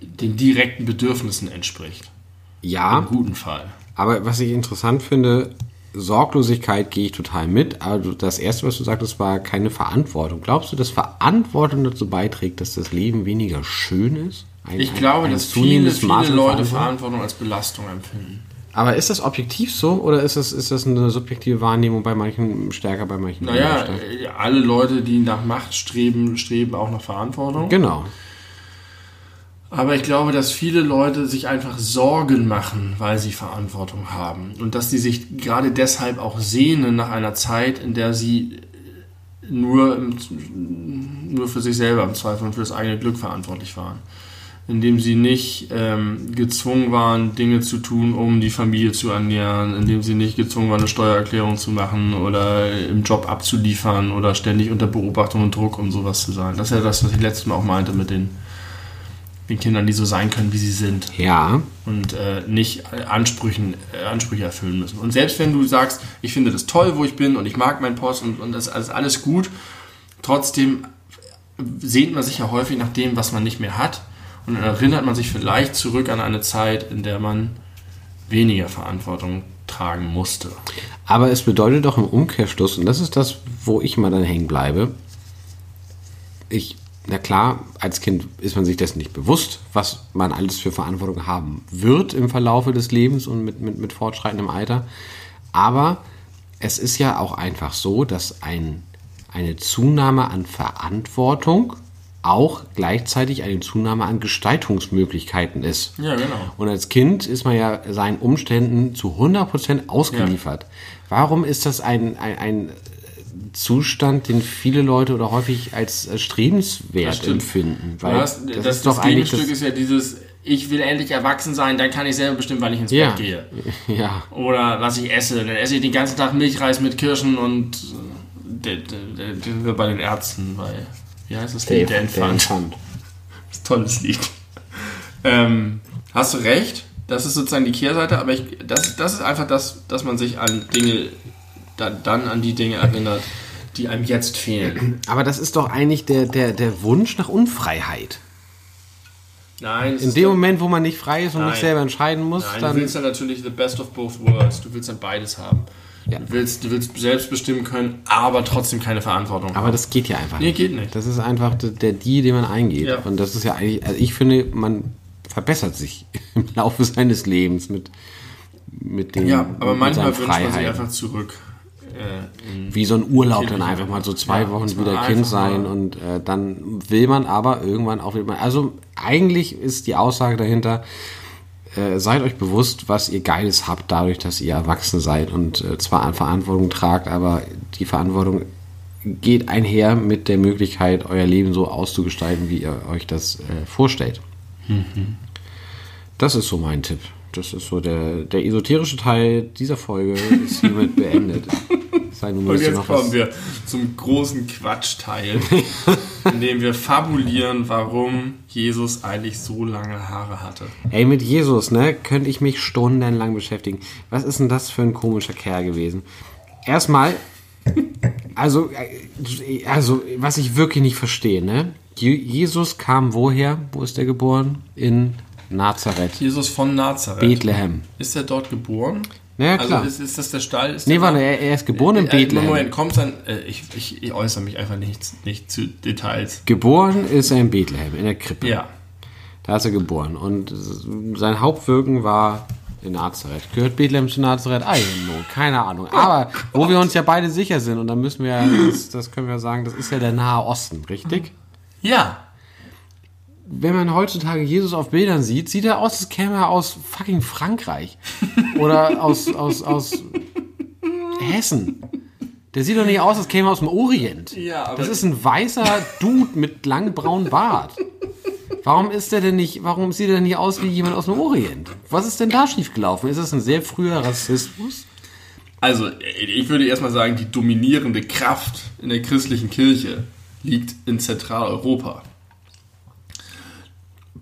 den direkten Bedürfnissen entspricht. Ja, Im guten Fall. Aber was ich interessant finde, Sorglosigkeit gehe ich total mit. Du- das Erste, was du sagtest, war keine Verantwortung. Glaubst du, dass Verantwortung dazu beiträgt, dass das Leben weniger schön ist? Ein- Ich ein- glaube, ein dass viele, viele Maß Leute Verantwortung? Als Belastung empfinden. Aber ist das objektiv so oder ist das, ist das eine subjektive Wahrnehmung bei manchen stärker, bei manchen Naja, alle Leute, die nach Macht streben, streben auch nach Verantwortung. Genau. Aber ich glaube, dass viele Leute sich einfach Sorgen machen, weil sie Verantwortung haben. Und dass sie sich gerade deshalb auch sehnen nach einer Zeit, in der sie nur, nur für sich selber im Zweifel und für das eigene Glück verantwortlich waren. Indem sie nicht ähm, gezwungen waren, Dinge zu tun, um die Familie zu ernähren, indem sie nicht gezwungen waren, eine Steuererklärung zu machen oder im Job abzuliefern oder ständig unter Beobachtung und Druck, um sowas zu sein. Das ist ja das, was ich letztes Mal auch meinte mit den den Kindern, die so sein können, wie sie sind Ja. und äh, nicht äh, Ansprüchen, äh, Ansprüche erfüllen müssen. Und selbst wenn du sagst, ich finde das toll, wo ich bin und ich mag meinen Post und, und das ist alles gut, trotzdem sehnt man sich ja häufig nach dem, was man nicht mehr hat und dann erinnert man sich vielleicht zurück an eine Zeit, in der man weniger Verantwortung tragen musste. Aber es bedeutet doch im Umkehrschluss, und das ist das, wo ich mal dann hängen bleibe. Ich, na klar, als Kind ist man sich dessen nicht bewusst, was man alles für Verantwortung haben wird im Verlaufe des Lebens und mit, mit, mit fortschreitendem Alter. Aber es ist ja auch einfach so, dass ein, eine Zunahme an Verantwortung auch gleichzeitig eine Zunahme an Gestaltungsmöglichkeiten ist. Ja, genau. Und als Kind ist man ja seinen Umständen zu 100% ausgeliefert. Warum ist das ein, ein, ein Zustand, den viele Leute oder häufig als äh, strebenswert empfinden? Weil hast, das, das, ist doch das eigentlich Gegenstück ist ja dieses, ich will endlich erwachsen sein, dann kann ich selber bestimmen, wann ich ins ja, Bett gehe. ja, Oder was ich esse. Dann esse ich den ganzen Tag Milchreis mit Kirschen und äh, der, der, der, der wir bei den Ärzten bei, wie heißt das Lied? Der Infant. Infant. Das ist ein tolles Lied. Ähm, hast du recht, das ist sozusagen die Kehrseite, aber ich, das, das ist einfach das, dass man sich an Dinge, da, dann an die Dinge erinnert, die einem jetzt fehlen. Aber das ist doch eigentlich der, der, der Wunsch nach Unfreiheit. Nein, In dem Moment, wo man nicht frei ist und Nein. nicht selber entscheiden muss, Nein, du dann. willst dann natürlich the best of both worlds. Du willst dann beides haben. Ja. Du, willst, du willst selbst bestimmen können, aber trotzdem keine Verantwortung Aber haben. das geht ja einfach Nee, nicht. geht nicht. Das ist einfach der, der Deal, den man eingeht. Ja. Und das ist ja eigentlich, also ich finde, man verbessert sich im Laufe seines Lebens mit, mit den Ja, aber manchmal wünscht man sich einfach zurück. Äh, Wie so ein Urlaub dann einfach mal so zwei Ja, Wochen wieder Kind sein und äh, dann will man aber irgendwann auch wieder. Also eigentlich ist die Aussage dahinter, äh, seid euch bewusst, was ihr Geiles habt, dadurch, dass ihr erwachsen seid und äh, zwar an Verantwortung tragt, aber die Verantwortung geht einher mit der Möglichkeit, euer Leben so auszugestalten, wie ihr euch das äh, vorstellt. Mhm. Das ist so mein Tipp. Das ist so der, der esoterische Teil dieser Folge ist hiermit beendet. Sei nun, und jetzt kommen wir zum großen Quatschteil, in dem wir fabulieren, warum Jesus eigentlich so lange Haare hatte. Ey, mit Jesus, ne, könnte ich mich stundenlang beschäftigen. Was ist denn das für ein komischer Kerl gewesen? Erstmal, Also, äh, also, was ich wirklich nicht verstehe, ne? Je- Jesus kam woher? Wo ist er geboren? In Nazareth. Jesus von Nazareth. Bethlehem. Ist er dort geboren? Ja, klar. Also ist, ist das der Stall? Ist Nee, warte, er, er ist geboren in Äh, Bethlehem. Moment, kommt dann. Äh, ich, ich, ich äußere mich einfach nicht, nicht zu Details. Geboren ist er in Bethlehem, in der Krippe. Ja. Da ist er geboren. Und sein Hauptwirken war in Nazareth. Gehört Bethlehem zu Nazareth? I keine Ahnung. Aber wo wir uns ja beide sicher sind, und dann müssen wir, das, das können wir sagen, das ist ja der Nahe Osten, richtig? Ja. Wenn man heutzutage Jesus auf Bildern sieht, sieht er aus, als käme er aus fucking Frankreich. Oder aus, aus, aus Hessen. Der sieht doch nicht aus, als käme er aus dem Orient. Ja, aber- das ist ein weißer Dude mit langem braunen Bart. Warum ist der denn nicht, warum sieht er denn nicht aus wie jemand aus dem Orient? Was ist denn da schiefgelaufen? Ist das ein sehr früher Rassismus? Also, ich würde erstmal sagen, die dominierende Kraft in der christlichen Kirche liegt in Zentraleuropa.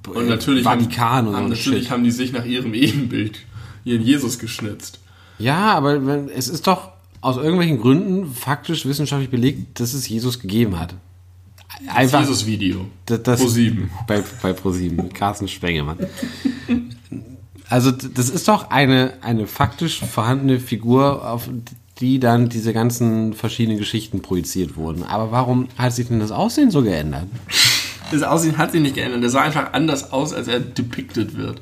Und natürlich, Vatikan haben, und so haben, natürlich Shit. haben die sich nach ihrem Ebenbild ihren Jesus geschnitzt. Ja, aber es ist doch aus irgendwelchen Gründen faktisch wissenschaftlich belegt, dass es Jesus gegeben hat. Das Jesus-Video. Das, das, Pro sieben. Bei, bei Pro7, Carsten Spengemann. Also das ist doch eine, eine faktisch vorhandene Figur, auf die dann diese ganzen verschiedenen Geschichten projiziert wurden. Aber warum hat sich denn das Aussehen so geändert? Das Aussehen hat sich nicht geändert. Der sah einfach anders aus, als er depicted wird.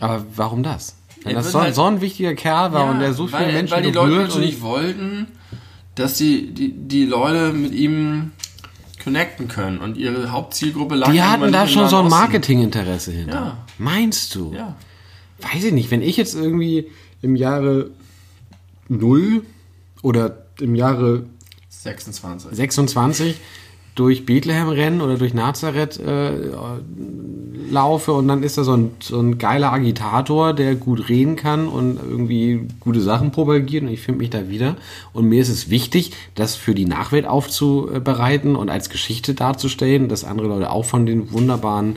Aber warum das? Wenn Er das so, halt- so ein wichtiger Kerl war und der so viele weil, Menschen Weil die Leute natürlich und, wollten, dass die, die, die Leute mit ihm connecten können. Und ihre Hauptzielgruppe lag die hatten da nicht schon so ein. Marketinginteresse hinter. Ja. Meinst du? Ja. Weiß ich nicht, wenn ich jetzt irgendwie im Jahre 0 oder im Jahre 26. 26 durch Bethlehem rennen oder durch Nazareth äh, laufe und dann ist da so ein, so ein geiler Agitator, der gut reden kann und irgendwie gute Sachen propagiert und ich finde mich da wieder. Und mir ist es wichtig, das für die Nachwelt aufzubereiten und als Geschichte darzustellen, dass andere Leute auch von den wunderbaren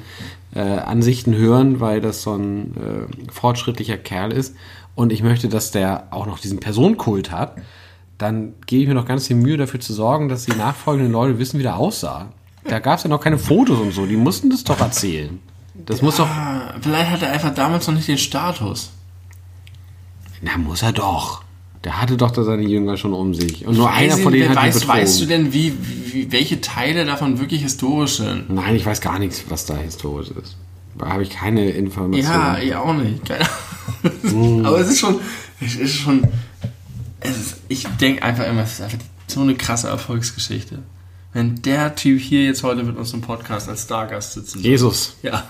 äh, Ansichten hören, weil das so ein äh, fortschrittlicher Kerl ist. Und ich möchte, dass der auch noch diesen Personenkult hat dann gebe ich mir noch ganz viel Mühe dafür zu sorgen, dass die nachfolgenden Leute wissen, wie der aussah. Da gab es ja noch keine Fotos und so, die mussten das doch erzählen. Das muss doch. Vielleicht hat er einfach damals noch nicht den Status. Na, muss er doch. Der hatte doch da seine Jünger schon um sich. Und nur einer Weiß von ich- denen hat ihn weißt, betrogen. weißt du denn, wie, wie, welche Teile davon wirklich historisch sind? Nein, ich weiß gar nichts, was da historisch ist. Da habe ich keine Informationen. Ja, ich auch nicht. Keine. Ahnung. Aber es ist schon, es ist schon, ist, ich denke einfach immer, es ist einfach so eine krasse Erfolgsgeschichte. Wenn der Typ hier jetzt heute mit uns im Podcast als Stargast sitzen würde. Jesus. Ja.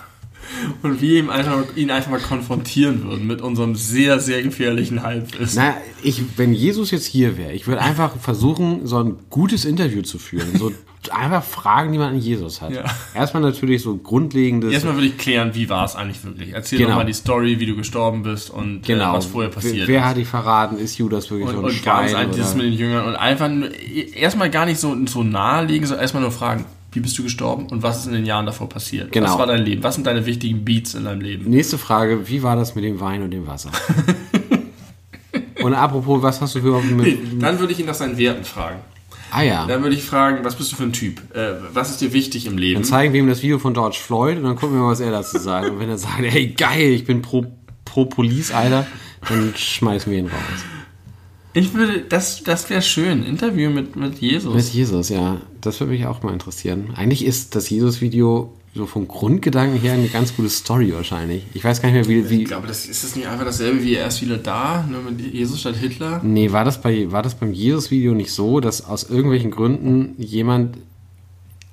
Und wir ihm einfach, ihn einfach mal konfrontieren würden mit unserem sehr, sehr gefährlichen Halbwissen. Na, ich, wenn Jesus jetzt hier wäre, ich würde einfach versuchen, so ein gutes Interview zu führen. So einfach Fragen, die man an Jesus hat. Ja. Erstmal natürlich so grundlegendes. Erstmal würde ich klären, wie war es eigentlich wirklich. Erzähl Genau. doch mal die Story, wie du gestorben bist und genau. äh, was vorher passiert Wer ist. hat dich verraten? Ist Judas wirklich und, so ein und Schwein? alt dieses mit den Jüngern und einfach nur, erstmal gar nicht so, so nahelegen, sondern erstmal nur fragen, wie bist du gestorben und was ist in den Jahren davor passiert? Genau. Was war dein Leben? Was sind deine wichtigen Beats in deinem Leben? Nächste Frage, wie war das mit dem Wein und dem Wasser? und apropos, was hast du für Nee, dann würde ich ihn nach seinen Werten fragen. Ah ja. Dann würde ich fragen, was bist du für ein Typ? Äh, was ist dir wichtig im Leben? Dann zeigen wir ihm das Video von George Floyd und dann gucken wir mal, was er dazu sagt. Und wenn er sagt, hey geil, ich bin pro, pro Police, Alter, dann schmeißen wir ihn raus. Ich würde, das, das wäre schön. Interview mit, mit Jesus. Mit Jesus, ja. Das würde mich auch mal interessieren. Eigentlich ist das Jesus-Video so vom Grundgedanken her eine ganz gute Story wahrscheinlich. Ich weiß gar nicht mehr, wie. ich wie glaube, das ist das nicht einfach dasselbe wie er ist wieder da, nur mit Jesus statt Hitler? nee, war das, bei, war das beim Jesus-Video nicht so, dass aus irgendwelchen Gründen jemand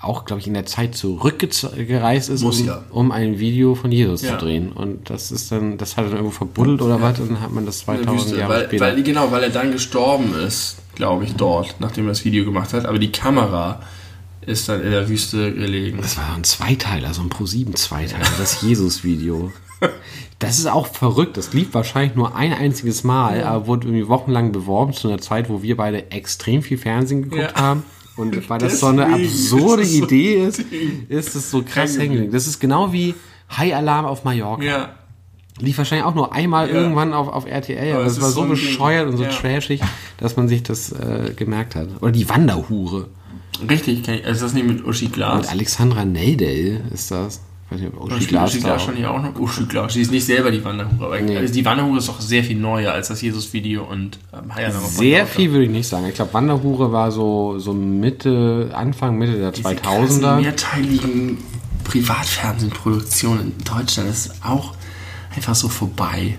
auch, glaube ich, in der Zeit zurückgereist ist, Muss um, ja. um ein Video von Jesus Ja. zu drehen. Und das ist dann, das hat er dann irgendwo verbuddelt oder was, und dann hat man das In der 2000 Wüste, Jahre weil, später. weil, genau, weil er dann gestorben ist, glaube ich, dort, nachdem er das Video gemacht hat. Aber die Kamera ist dann in der Wüste gelegen. Das war ein Zweiteiler, so ein Pro-7-Zweiteiler, das Jesus-Video. Das ist auch verrückt. Das lief wahrscheinlich nur ein einziges Mal, aber wurde irgendwie wochenlang beworben zu einer Zeit, wo wir beide extrem viel Fernsehen geguckt Ja. haben. Und weil das so eine Deswegen absurde ist so Idee ist, ist es so krass Hängen. Das ist genau wie High Alarm auf Mallorca. Ja. Lief wahrscheinlich auch nur einmal Ja. irgendwann auf, auf RTL, aber Aber es es war so so ein Ding. bescheuert und so trashig, dass man sich das äh, gemerkt hat. Oder die Wanderhure. Richtig, ich, ist das nicht mit Uschi Glas? Mit Alexandra Neidel ist das. Ich weiß nicht, ob Uschi, Uschi Glas, Uschi Glas schon hier auch noch. Uschi Glas, sie ist nicht selber die Wanderhure, aber nee. also die Wanderhure ist doch sehr viel neuer als das Jesus-Video und ähm, Sehr viel würde ich nicht sagen. Ich glaube, Wanderhure war so, so Mitte, Anfang, Mitte der Diese 2000er. Die mehrteiligen Privatfernsehenproduktionen in Deutschland ist auch einfach so vorbei.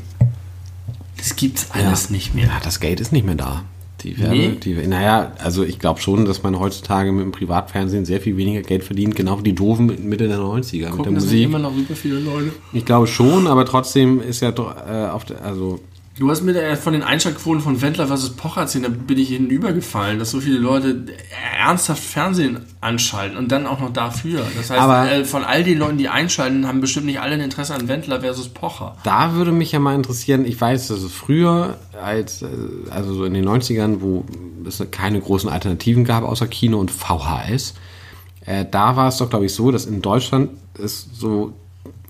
Das gibt's alles ja. nicht mehr. Ja, das Geld ist nicht mehr da. Die Werbe, nee. die, naja, also ich glaube schon, dass man heutzutage mit dem Privatfernsehen sehr viel weniger Geld verdient, genau wie die Doofen Mitte der 90er Gucken mit der Musik. immer noch super viele Leute. Ich glaube schon, aber trotzdem ist ja doch äh, auf der, also Du hast mir äh, von den Einschaltquoten von Wendler vs. Pocher erzählt, da bin ich hinübergefallen, dass so viele Leute ernsthaft Fernsehen anschalten und dann auch noch dafür. Das heißt, Aber äh, von all den Leuten, die einschalten, haben bestimmt nicht alle ein Interesse an Wendler vs. Pocher. Da würde mich ja mal interessieren, ich weiß, dass es früher, als, äh, also so in den 90ern, wo es keine großen Alternativen gab außer Kino und VHS, da war es doch, glaube ich, so, dass in Deutschland es so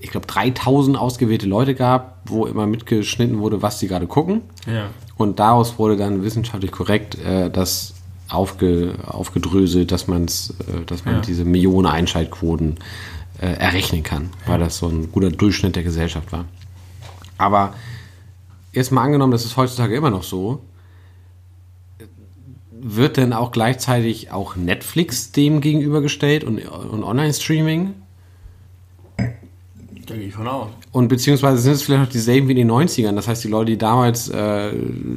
ich glaube, 3000 ausgewählte Leute gab, wo immer mitgeschnitten wurde, was sie gerade gucken. Ja. Und daraus wurde dann wissenschaftlich korrekt äh, das aufge, aufgedröselt, dass, man's, äh, dass man ja. diese Millionen Einschaltquoten äh, errechnen kann, weil das so ein guter Durchschnitt der Gesellschaft war. Aber jetzt mal angenommen, das ist heutzutage immer noch so, wird denn auch gleichzeitig auch Netflix dem gegenübergestellt und, und Online-Streaming? Da gehe ich von aus. Und beziehungsweise sind es vielleicht noch dieselben wie in den 90ern. Das heißt, die Leute, die damals äh,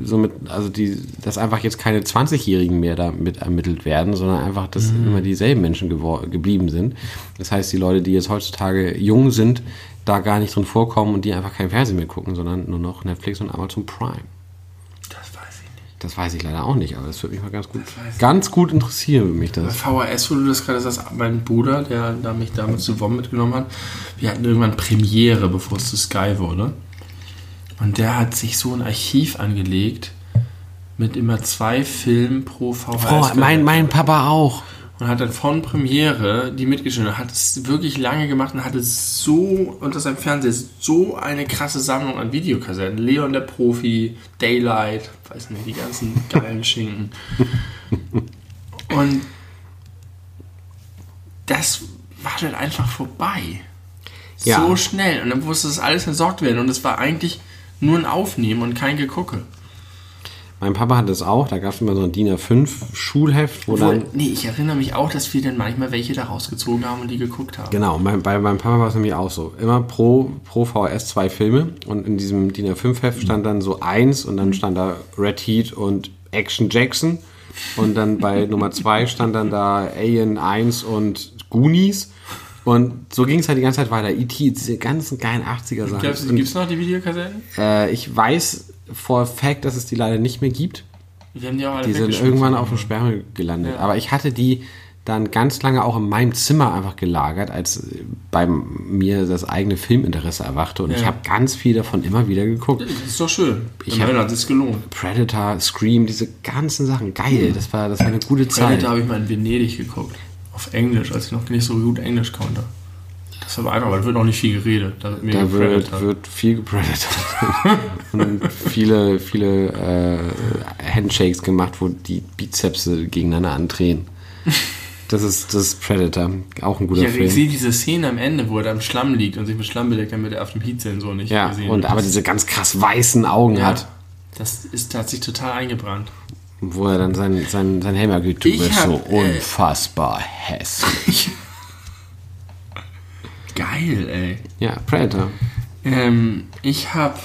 so mit, also die, dass einfach jetzt keine 20-Jährigen mehr damit ermittelt werden, sondern einfach, dass mhm. immer dieselben Menschen geblieben sind. Das heißt, die Leute, die jetzt heutzutage jung sind, da gar nicht drin vorkommen und die einfach kein Fernsehen mehr gucken, sondern nur noch Netflix und Amazon Prime. Das weiß ich leider auch nicht, aber das würde mich mal ganz gut, ganz gut interessieren, würde mich das. Bei VHS, wo du das gerade sagst, mein Bruder, der da mich damals zu WOM mitgenommen hat, wir hatten irgendwann Premiere, bevor es zu Sky wurde. Und der hat sich so ein Archiv angelegt mit immer zwei Filmen pro VHS. Frau, mein, mein Papa auch und hat dann von Premiere die mitgeschnitten. Hat es wirklich lange gemacht und hatte so unter seinem Fernseher so eine krasse Sammlung an Videokassetten. Leon der Profi, Daylight, weiß nicht, die ganzen geilen Schinken. Und das war dann einfach vorbei. Ja. So schnell. Und dann musste das alles entsorgt werden. Und es war eigentlich nur ein Aufnehmen und kein Gegucke. Mein Papa hat es auch, da gab es immer so ein DIN A5 Schulheft, wo Obwohl, dann. Nee, ich erinnere mich auch, dass wir dann manchmal welche da rausgezogen haben und die geguckt haben. Genau, bei, bei meinem Papa war es nämlich auch so. Immer pro, pro VHS zwei Filme und in diesem DIN A5-Heft stand dann so eins und dann stand da Red Heat und Action Jackson. Und dann bei Nummer zwei stand dann da Alien 1 und Goonies. Und so ging es halt die ganze Zeit weiter. E.T., diese ganzen geilen 80er-Sachen. Gibt es noch die Videokassetten? Äh, ich weiß for fact, dass es die leider nicht mehr gibt. Die, die, sind irgendwann auf dem Sperrmüll gelandet. Ja. Aber ich hatte die dann ganz lange auch in meinem Zimmer einfach gelagert, als bei mir das eigene Filminteresse erwachte. Und ja. ich habe ganz viel davon immer wieder geguckt. Das ist doch schön. Ich habe hat es gelohnt. Predator, Scream, diese ganzen Sachen. Geil, das war, das war eine gute Predator Zeit. Predator habe ich mal in Venedig geguckt. Auf Englisch, als ich noch nicht so gut Englisch konnte. Das ist aber einfach, weil da wird noch nicht viel geredet. Da wird, da wird, wird, viel gepredatet. und viele, viele äh, Handshakes gemacht, wo die Bizepse gegeneinander andrehen. Das ist, das ist Predator, auch ein guter ja, Film. Ich sehe diese Szene am Ende, wo er da im Schlamm liegt und sich mit Schlamm bedeckt, damit er auf dem Heat-Sensor nicht ja, gesehen und aber diese ganz krass weißen Augen ja, hat. Das ist, hat sich total eingebrannt. Wo er dann sein, sein, sein Helm du bist so äh, unfassbar hässlich. Geil, ey. Ja, Predator. Ähm, ich habe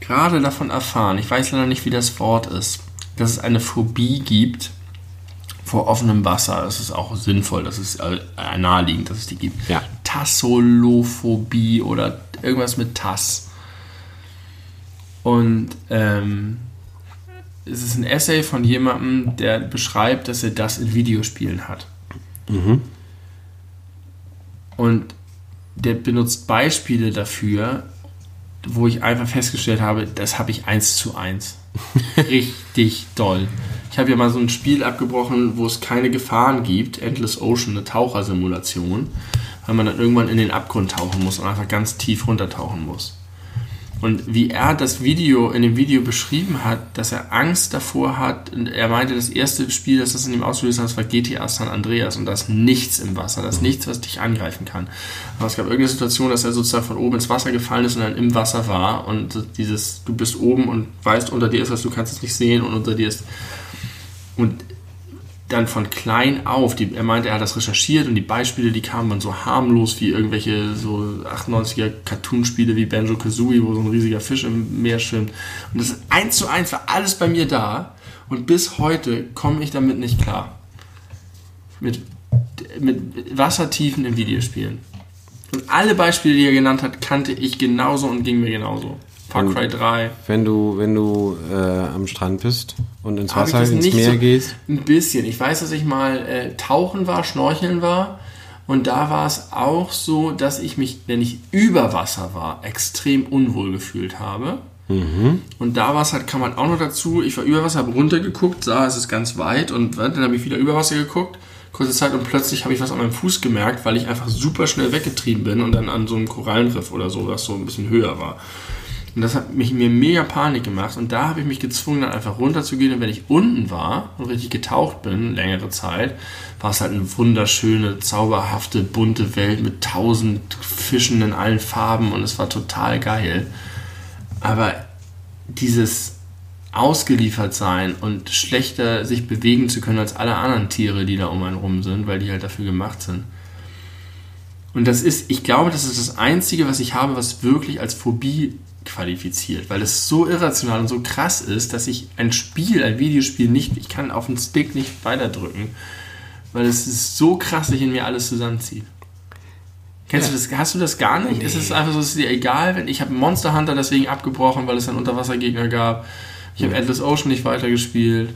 gerade davon erfahren, ich weiß leider nicht, wie das Wort ist, dass es eine Phobie gibt vor offenem Wasser. Das ist auch sinnvoll, das ist äh, naheliegend, dass es die gibt. Ja. Tassolophobie oder irgendwas mit Tass. Und ähm, es ist ein Essay von jemandem, der beschreibt, dass er das in Videospielen hat. Mhm. Und der benutzt Beispiele dafür, wo ich einfach festgestellt habe, das habe ich eins zu eins. Richtig doll. Ich habe ja mal so ein Spiel abgebrochen, wo es keine Gefahren gibt, Endless Ocean, eine Tauchersimulation, weil man dann irgendwann in den Abgrund tauchen muss und einfach ganz tief runtertauchen muss. Und wie er das Video in dem Video beschrieben hat, dass er Angst davor hat, und er meinte, das erste Spiel, das das in ihm ausgelöst hat, war GTA San Andreas und da ist nichts im Wasser, da ist nichts, was dich angreifen kann. Aber es gab irgendeine Situation, dass er sozusagen von oben ins Wasser gefallen ist und dann im Wasser war und dieses, du bist oben und weißt, unter dir ist was, du kannst es nicht sehen und unter dir ist. Und dann von klein auf, die, er meinte, er hat das recherchiert und die Beispiele, die kamen dann so harmlos wie irgendwelche so 98er Cartoonspiele wie Banjo Kazooie, wo so ein riesiger Fisch im Meer schwimmt. Und das ist eins zu eins war alles bei mir da und bis heute komme ich damit nicht klar. Mit, mit Wassertiefen in Videospielen. Und alle Beispiele, die er genannt hat, kannte ich genauso und ging mir genauso. Far Cry 3. Wenn du, wenn du äh, am Strand bist und ins Wasser, ins Meer so, gehst? Ein bisschen. Ich weiß, dass ich mal äh, tauchen war, schnorcheln war. Und da war es auch so, dass ich mich, wenn ich über Wasser war, extrem unwohl gefühlt habe. Mhm. Und da war es halt, kam halt auch noch dazu, ich war über Wasser, habe runtergeguckt, sah, es ist ganz weit und dann habe ich wieder über Wasser geguckt, kurze Zeit und plötzlich habe ich was an meinem Fuß gemerkt, weil ich einfach super schnell weggetrieben bin und dann an so einem Korallenriff oder so, was so ein bisschen höher war. Und das hat mich, mir mega Panik gemacht. Und da habe ich mich gezwungen, dann einfach runterzugehen. Und wenn ich unten war und richtig getaucht bin, längere Zeit, war es halt eine wunderschöne, zauberhafte, bunte Welt mit tausend Fischen in allen Farben. Und es war total geil. Aber dieses ausgeliefert sein und schlechter sich bewegen zu können als alle anderen Tiere, die da um einen rum sind, weil die halt dafür gemacht sind. Und das ist, ich glaube, das ist das Einzige, was ich habe, was wirklich als Phobie qualifiziert, weil es so irrational und so krass ist, dass ich ein Spiel, ein Videospiel nicht, ich kann auf den Stick nicht weiterdrücken, weil es ist so krass sich in mir alles zusammenzieht. Kennst ja. du das? Hast du das gar nicht? Nee. Ist es einfach so, es ist dir egal, wenn ich habe Monster Hunter deswegen abgebrochen, weil es einen Unterwassergegner gab. Ich habe Endless Ocean nicht weitergespielt.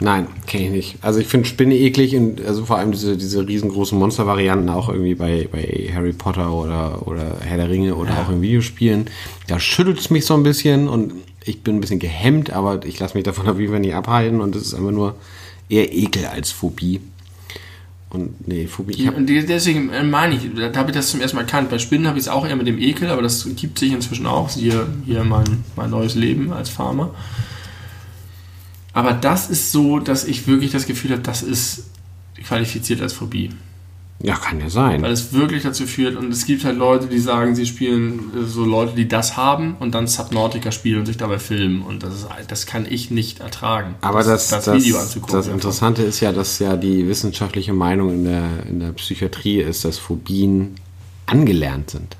Nein, kenne ich nicht. Also ich finde Spinne eklig und also vor allem diese, diese riesengroßen Monster-Varianten auch irgendwie bei, bei Harry Potter oder, oder Herr der Ringe oder ja. auch in Videospielen. Da schüttelt es mich so ein bisschen und ich bin ein bisschen gehemmt, aber ich lasse mich davon auf jeden Fall nicht abhalten und das ist einfach nur eher Ekel als Phobie. Und nee, Phobie. Und deswegen äh, meine ich, da habe ich das zum ersten Mal erkannt. Bei Spinnen habe ich es auch eher mit dem Ekel, aber das gibt sich inzwischen auch. Hier, hier mein, mein neues Leben als Farmer. Aber das ist so, dass ich wirklich das Gefühl habe, das ist qualifiziert als Phobie. Ja, kann ja sein. Weil es wirklich dazu führt, und es gibt halt Leute, die sagen, sie spielen äh, so Leute, die das haben und dann Subnautica spielen und sich dabei filmen. Und das, ist, das kann ich nicht ertragen. Aber das, das, das Video anzugucken. Das Interessante ist ja, dass ja die wissenschaftliche Meinung in der, in der Psychiatrie ist, dass Phobien angelernt sind.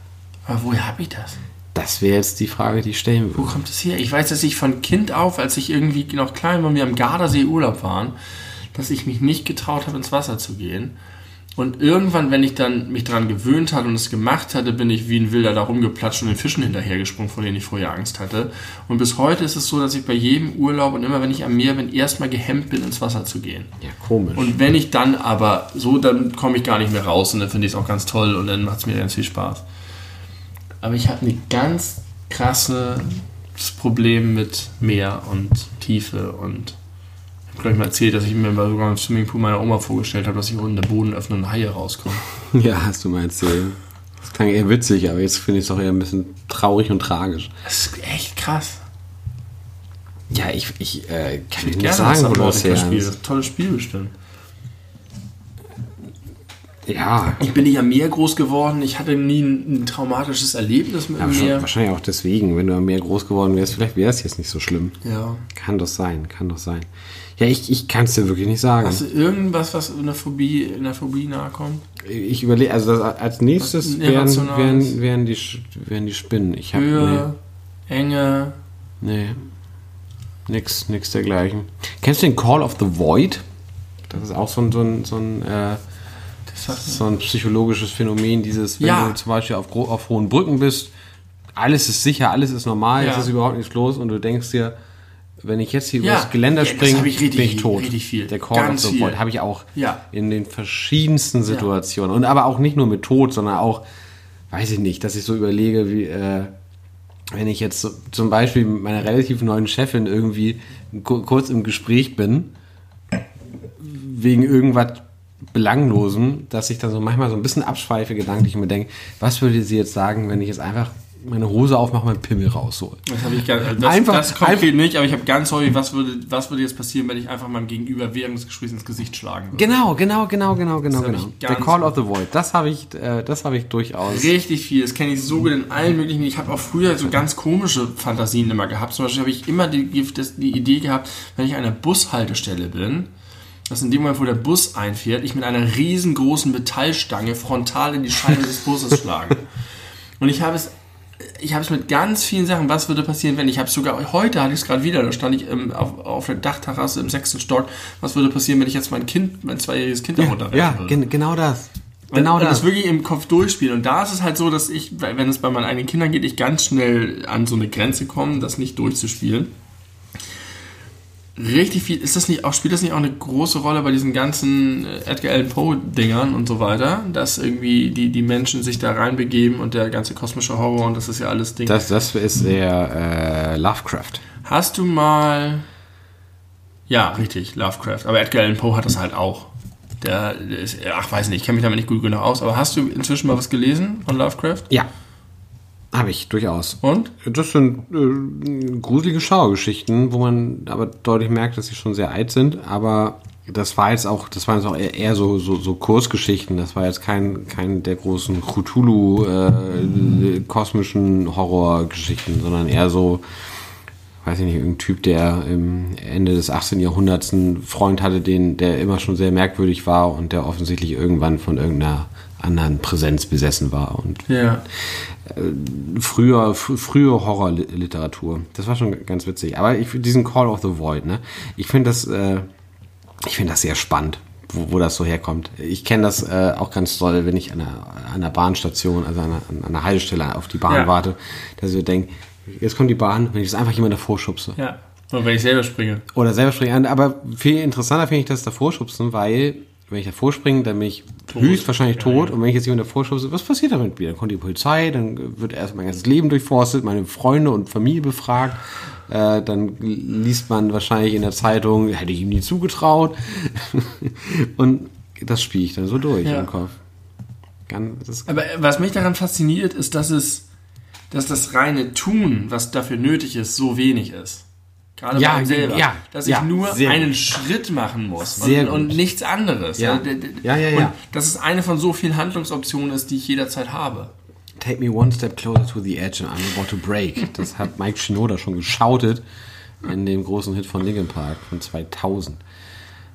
Aber woher habe ich das? Das wäre jetzt die Frage, die ich stellen würde. Wo kommt das her? Ich weiß, dass ich von Kind auf, als ich irgendwie noch klein war, wir am Gardasee Urlaub waren, dass ich mich nicht getraut habe, ins Wasser zu gehen. Und irgendwann, wenn ich dann mich daran gewöhnt hatte und es gemacht hatte, bin ich wie ein Wilder da rumgeplatscht und den Fischen hinterhergesprungen, vor denen ich vorher Angst hatte. Und bis heute ist es so, dass ich bei jedem Urlaub und immer wenn ich am Meer bin, erstmal gehemmt bin, ins Wasser zu gehen. Ja, komisch. Und wenn ich dann aber so, dann komme ich gar nicht mehr raus und dann finde ich es auch ganz toll und dann macht es mir ganz viel Spaß. Aber ich habe ein ganz krasses Problem mit Meer und Tiefe und ich habe, glaube ich, mal erzählt, dass ich mir sogar im Swimmingpool meiner Oma vorgestellt habe, dass ich unten der Boden öffne und Haie rauskommen. Ja, hast du mal erzählt. Das klang eher witzig, aber jetzt finde ich es auch eher ein bisschen traurig und tragisch. Das ist echt krass. Ja, ich, ich äh, kann ich nicht sagen, wo das her ist. Tolles Spiel bestimmt. Ja. Ich bin nicht am Meer groß geworden. Ich hatte nie ein, ein traumatisches Erlebnis mit dem Meer. Wahrscheinlich auch deswegen. Wenn du am Meer groß geworden wärst, vielleicht wäre es jetzt nicht so schlimm. Ja. Kann doch sein, kann doch sein. Ja, ich, ich kann es dir wirklich nicht sagen. Hast du irgendwas, was in der Phobie, in der Phobie nahe kommt? Ich überlege, also als nächstes wären, wären, wären, die, wären die Spinnen. Ich hab, Höhe, nee. Enge. Nee. Nix, nix dergleichen. Kennst du den Call of the Void? Das ist auch so ein, so ein, so ein äh, so ein psychologisches Phänomen, dieses, wenn ja. du zum Beispiel auf, auf hohen Brücken bist, alles ist sicher, alles ist normal, ja. es ist überhaupt nichts los und du denkst dir, wenn ich jetzt hier ja. übers Geländer springe, bin ich tot. viel. Der Call of the habe ich auch in den verschiedensten Situationen. Und aber auch nicht nur mit Tod, sondern auch, weiß ich nicht, dass ich so überlege, wie, äh, wenn ich jetzt so, zum Beispiel mit meiner relativ neuen Chefin irgendwie kurz im Gespräch bin, wegen irgendwas Belanglosen, dass ich dann so manchmal so ein bisschen abschweife gedanklich und mir denke, was würde sie jetzt sagen, wenn ich jetzt einfach meine Hose aufmache, mein Pimmel raushole. Das habe ich gar, das, Einfach- das konkret einfach- nicht, aber ich habe ganz häufig, was würde, was würde jetzt passieren, wenn ich einfach meinem Gegenüber während des Gesprächs ins Gesicht schlagen würde? Genau, genau, genau, genau, genau, genau. Der Call of the Void, das habe ich, äh, das habe ich durchaus. Richtig viel, das kenne ich so gut in allen möglichen. Ich habe auch früher so ganz komische Fantasien immer gehabt. Zum Beispiel habe ich immer die, das, die Idee gehabt, wenn ich an einer Bushaltestelle bin, dass in dem Moment, wo der Bus einfährt, ich mit einer riesengroßen Metallstange frontal in die Scheibe des Busses schlage. Und ich habe es, ich habe es mit ganz vielen Sachen. Was würde passieren, wenn ich habe sogar heute hatte ich es gerade wieder. Da stand ich ähm, auf, auf der Dachterrasse im sechsten Stock. Was würde passieren, wenn ich jetzt mein Kind, mein zweijähriges Kind da runterwerfen Ja, würde? gen genau das. Genau und, und das. das wirklich im Kopf durchspielen. Und da ist es halt so, dass ich, wenn es bei meinen eigenen Kindern geht, ich ganz schnell an so eine Grenze komme, das nicht durchzuspielen. Richtig viel, ist das nicht auch, spielt das nicht auch eine große Rolle bei diesen ganzen äh, Edgar Allan Poe-Dingern und so weiter, dass irgendwie die, die Menschen sich da reinbegeben und der ganze kosmische Horror und das ist ja alles Ding. Das, das ist der äh, Lovecraft. Hast du mal. Ja, richtig, Lovecraft. Aber Edgar Allan Poe hat das halt auch. Der, der ist, ach, weiß nicht, ich kenne mich damit nicht gut genug aus. Aber hast du inzwischen mal was gelesen von Lovecraft? Ja. Habe ich, durchaus. Und? Das sind äh, gruselige Schauergeschichten, wo man aber deutlich merkt, dass sie schon sehr alt sind. Aber das war jetzt auch, das waren jetzt auch eher, so, so, so Kursgeschichten. Das war jetzt kein, kein der großen Cthulhu äh, kosmischen Horrorgeschichten, sondern eher so, weiß ich nicht, irgendein Typ, der im Ende des 18. Jahrhunderts einen Freund hatte, den, der immer schon sehr merkwürdig war und der offensichtlich irgendwann von irgendeiner anderen Präsenz besessen war und Ja. früher, fr frühe Horrorliteratur. Das war schon ganz witzig. Aber ich diesen Call of the Void, ne? Ich finde das, äh, ich finde das sehr spannend, wo, wo das so herkommt. Ich kenne das äh, auch ganz toll, wenn ich an einer, an einer Bahnstation, also an einer, an einer Haltestelle auf die Bahn Ja. warte, dass ich so denke, jetzt kommt die Bahn, wenn ich das einfach jemand davor schubse. Ja. Und wenn ich selber springe. Oder selber springen. Aber viel interessanter finde ich das davor schubsen, weil wenn ich davor springe, dann bin ich höchstwahrscheinlich Ja, tot. ja. Und wenn ich jetzt jemand davor schubse, was passiert damit? Dann kommt die Polizei, dann wird erst mein ganzes Leben durchforstet, meine Freunde und Familie befragt. Äh, dann liest man wahrscheinlich in der Zeitung, hätte ich ihm nie zugetraut. und das spiele ich dann so durch Ja. im Kopf. Ganz, Aber was mich daran fasziniert, ist, dass es, dass das reine Tun, was dafür nötig ist, so wenig ist. Gerade Ja, bei selber. ja, dass ja, ich nur sehr einen gut. Schritt machen muss und, und nichts anderes. Ja. Ja, ja, ja. Und dass es eine von so vielen Handlungsoptionen ist, die ich jederzeit habe. Take me one step closer to the edge and I'm about to break. Das hat Mike Shinoda schon geschautet in dem großen Hit von Linkin Park von 2000.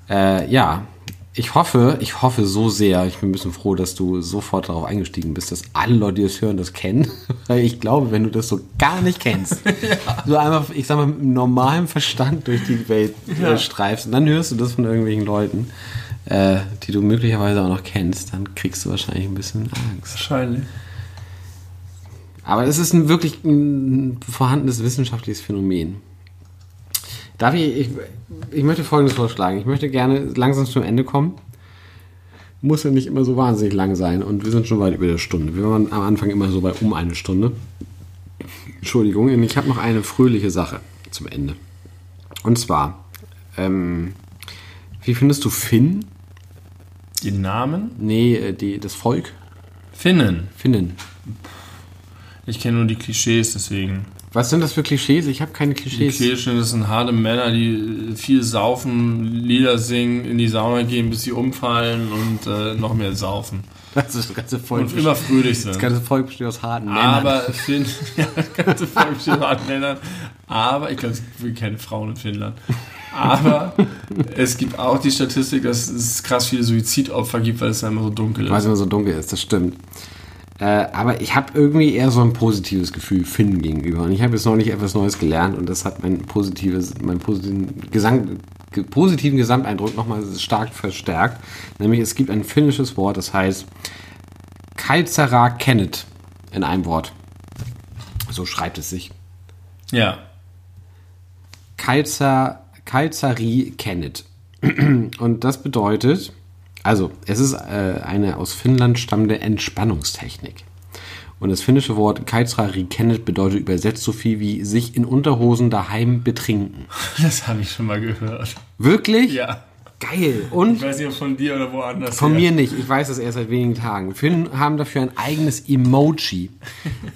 Äh, ja, ich hoffe, ich hoffe so sehr, ich bin ein bisschen froh, dass du sofort darauf eingestiegen bist, dass alle Leute, die das hören, das kennen. Weil ich glaube, wenn du das so gar nicht kennst, so einfach, ich sag mal, mit einem normalen Verstand durch die Welt Ja. äh, streifst und dann hörst du das von irgendwelchen Leuten, äh, die du möglicherweise auch noch kennst, dann kriegst du wahrscheinlich ein bisschen Angst. Wahrscheinlich. Aber es ist ein wirklich ein vorhandenes wissenschaftliches Phänomen. Darf ich, ich, ich möchte Folgendes vorschlagen. Ich möchte gerne langsam zum Ende kommen. Muss ja nicht immer so wahnsinnig lang sein. Und wir sind schon weit über der Stunde. Wir waren am Anfang immer so bei um eine Stunde. Entschuldigung, und ich habe noch eine fröhliche Sache zum Ende. Und zwar, ähm, wie findest du Finn? Den Namen? Nee, äh, die, das Volk? Finnen. Finnen. Ich kenne nur die Klischees, deswegen. Was sind das für Klischees? Ich habe keine Die Klischees. Klischees, das sind harte Männer, die viel saufen, Lieder singen, in die Sauna gehen, bis sie umfallen und äh, noch mehr saufen. Das, ist das ganze Volk Und immer fröhlich Das sind. ganze Volk besteht aus harten Männern. Aber Finn, ja, das ganze Volk besteht aus harten Männern. Aber, ich glaube, es gibt keine Frauen in Finnland. Aber es gibt auch die Statistik, dass es krass viele Suizidopfer gibt, weil es immer so dunkel Weil es ist. immer so dunkel ist, das stimmt. Äh, aber ich habe irgendwie eher so ein positives Gefühl Finn gegenüber. Und ich habe jetzt neulich etwas Neues gelernt und das hat mein positives, meinen positiven, Gesang, ge- positiven Gesamteindruck nochmal stark verstärkt. Nämlich es gibt ein finnisches Wort, das heißt Kaltsara Kennet in einem Wort. So schreibt es sich. Ja. Kaltsar, Kaltsari Kennet. Und das bedeutet, also es ist äh, eine aus Finnland stammende Entspannungstechnik. Und das finnische Wort Kaltsari Kennet bedeutet übersetzt so viel wie sich in Unterhosen daheim betrinken. Das habe ich schon mal gehört. Wirklich? Ja. Geil. Und Ich weiß nicht, ob von dir oder woanders. von her. mir nicht. Ich weiß das erst seit wenigen Tagen. Finn haben dafür ein eigenes Emoji.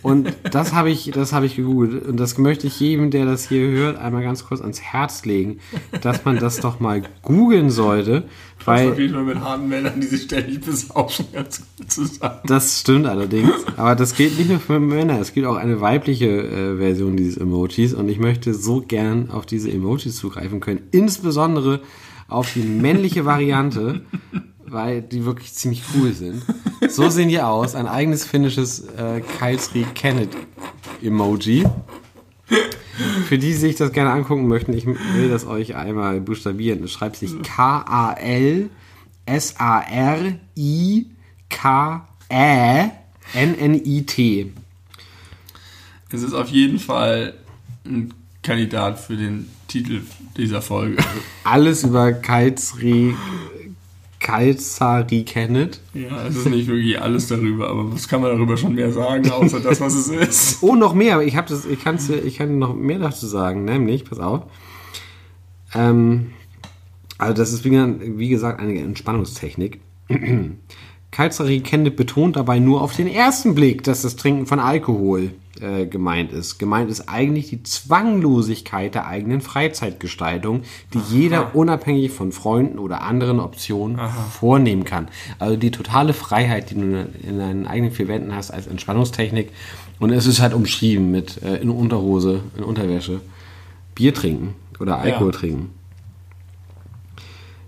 Und das habe ich, das habe ich gegoogelt. Und das möchte ich jedem, der das hier hört, einmal ganz kurz ans Herz legen, dass man das doch mal googeln sollte. Auf Weil jeden Fall mit harten Männern, die sich ständig besaufen, ganz gut zusammen. das stimmt allerdings. Aber das gilt nicht nur für Männer. Es gibt auch eine weibliche äh, Version dieses Emojis. Und ich möchte so gern auf diese Emojis zugreifen können. Insbesondere auf die männliche Variante, weil die wirklich ziemlich cool sind. So sehen die aus. Ein eigenes finnisches äh, Kaisri Kenneth Emoji. Für die, die sich das gerne angucken möchten, ich will das euch einmal buchstabieren. Es schreibt sich K-A-L-S-A-R-I-K-Ä-N-N-I-T. Es ist auf jeden Fall ein Kandidat für den Titel dieser Folge. Alles über Kaisri, Kaisari Kenneth. Ja, es ist nicht wirklich alles darüber, aber was kann man darüber schon mehr sagen, außer das, was es ist? Oh, noch mehr. Ich, hab das, ich, kann's, ich kann noch mehr dazu sagen. Nämlich, pass auf. Ähm, also das ist wie, gesagt- eine Entspannungstechnik. Kalzari Kenneth betont dabei nur auf den ersten Blick, dass das Trinken von Alkohol äh, gemeint ist. Gemeint ist eigentlich die Zwanglosigkeit der eigenen Freizeitgestaltung, die jeder unabhängig von Freunden oder anderen Optionen vornehmen kann. Also die totale Freiheit, die du in deinen eigenen vier Wänden hast als Entspannungstechnik. Und es ist halt umschrieben mit äh, in Unterhose, in Unterwäsche, Bier trinken oder Alkohol Ja. trinken.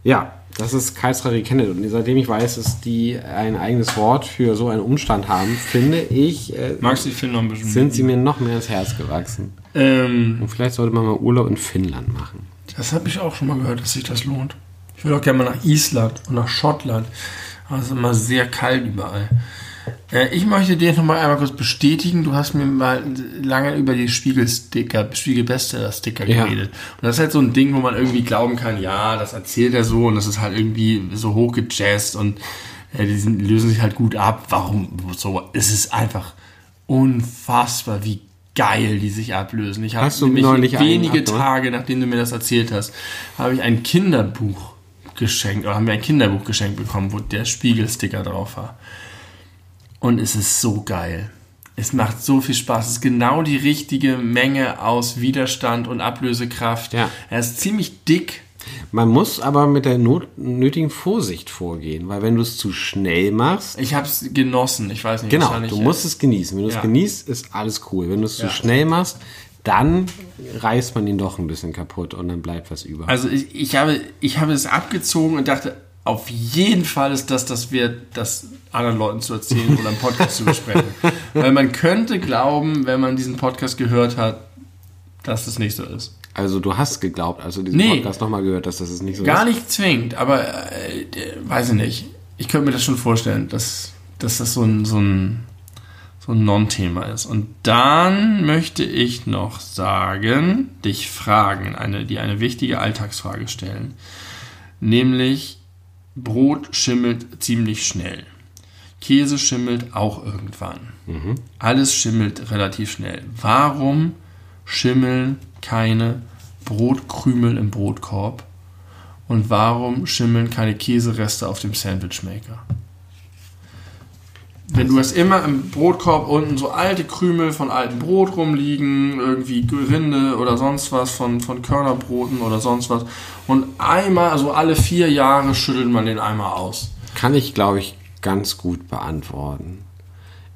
Ja, das ist Karlsruhe Kenneth. Und seitdem ich weiß, dass die ein eigenes Wort für so einen Umstand haben, finde ich, äh, Magst du die Film noch ein bisschen? sind sie mir noch mehr ins Herz gewachsen. Ähm, Und vielleicht sollte man mal Urlaub in Finnland machen. das habe ich auch schon mal gehört, dass sich das lohnt. Ich würde auch gerne mal nach Island und nach Schottland. Aber es ist immer sehr kalt überall. Äh, ich möchte dir noch mal einmal kurz bestätigen, du hast mir mal lange über die Spiegelsticker, Spiegelbestseller-Sticker Ja. geredet. Und das ist halt so ein Ding, wo man irgendwie glauben kann, ja, das erzählt er so und das ist halt irgendwie so hochgejazzt und äh, die sind, lösen sich halt gut ab. Warum so? Es ist einfach unfassbar, wie geil die sich ablösen. Ich habe Hast du nämlich neulich wenige gehabt? Tage, nachdem du mir das erzählt hast, habe ich ein Kinderbuch geschenkt oder haben wir ein Kinderbuch geschenkt bekommen, wo der Spiegelsticker drauf war. Und es ist so geil. Es macht so viel Spaß. Es ist genau die richtige Menge aus Widerstand und Ablösekraft. Ja. Er ist ziemlich dick. Man muss aber mit der not nötigen Vorsicht vorgehen, weil wenn du es zu schnell machst, Ich habe es genossen. Ich weiß nicht. genau, du musst es genießen. Wenn du es Ja. genießt, ist alles cool. Wenn du es zu Ja. schnell machst, dann reißt man ihn doch ein bisschen kaputt und dann bleibt was über. Also ich, ich, habe, ich habe es abgezogen und dachte, auf jeden Fall ist das das wert, das anderen Leuten zu erzählen oder im Podcast zu besprechen. Weil man könnte glauben, wenn man diesen Podcast gehört hat, dass das nicht so ist. Also du hast geglaubt, als du diesen Nee. Podcast nochmal gehört hast, dass es nicht so Gar ist. nicht zwingend, aber äh, weiß ich nicht. Ich könnte mir das schon vorstellen, dass, dass das so ein, so ein, so ein Non-Thema ist. Und dann möchte ich noch sagen, dich fragen, eine, die eine wichtige Alltagsfrage stellen. Nämlich, Brot schimmelt ziemlich schnell. Käse schimmelt auch irgendwann. Alles schimmelt relativ schnell. Warum schimmeln keine Brotkrümel im Brotkorb? Und warum schimmeln keine Käsereste auf dem Sandwichmaker? Wenn du hast immer im Brotkorb unten so alte Krümel von altem Brot rumliegen, irgendwie Rinde oder sonst was von, von Körnerbroten oder sonst was. Und einmal, also alle vier Jahre schüttelt man den einmal aus. Kann ich, glaube ich, ganz gut beantworten.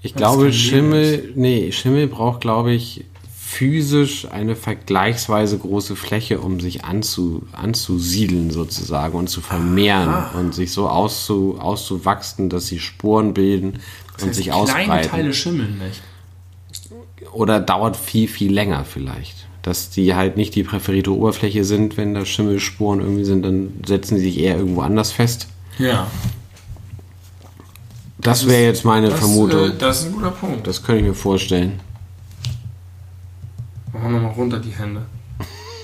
Ich kein glaube, Schimmel, nee, Schimmel braucht, glaube ich, physisch eine vergleichsweise große Fläche, um sich anzu, anzusiedeln sozusagen und zu vermehren und sich so auszu, auszuwachsen, dass sie Sporen bilden und sich Kleine ausbreiten. Teile schimmeln nicht. Oder dauert viel, viel länger vielleicht. Dass die halt nicht die präferierte Oberfläche sind, wenn da Schimmelsporen irgendwie sind, dann setzen sie sich eher irgendwo anders fest. Ja. Das wäre jetzt meine Das, Vermutung. Äh, das ist ein guter Punkt. Das könnte ich mir vorstellen. Machen wir mal runter die Hände.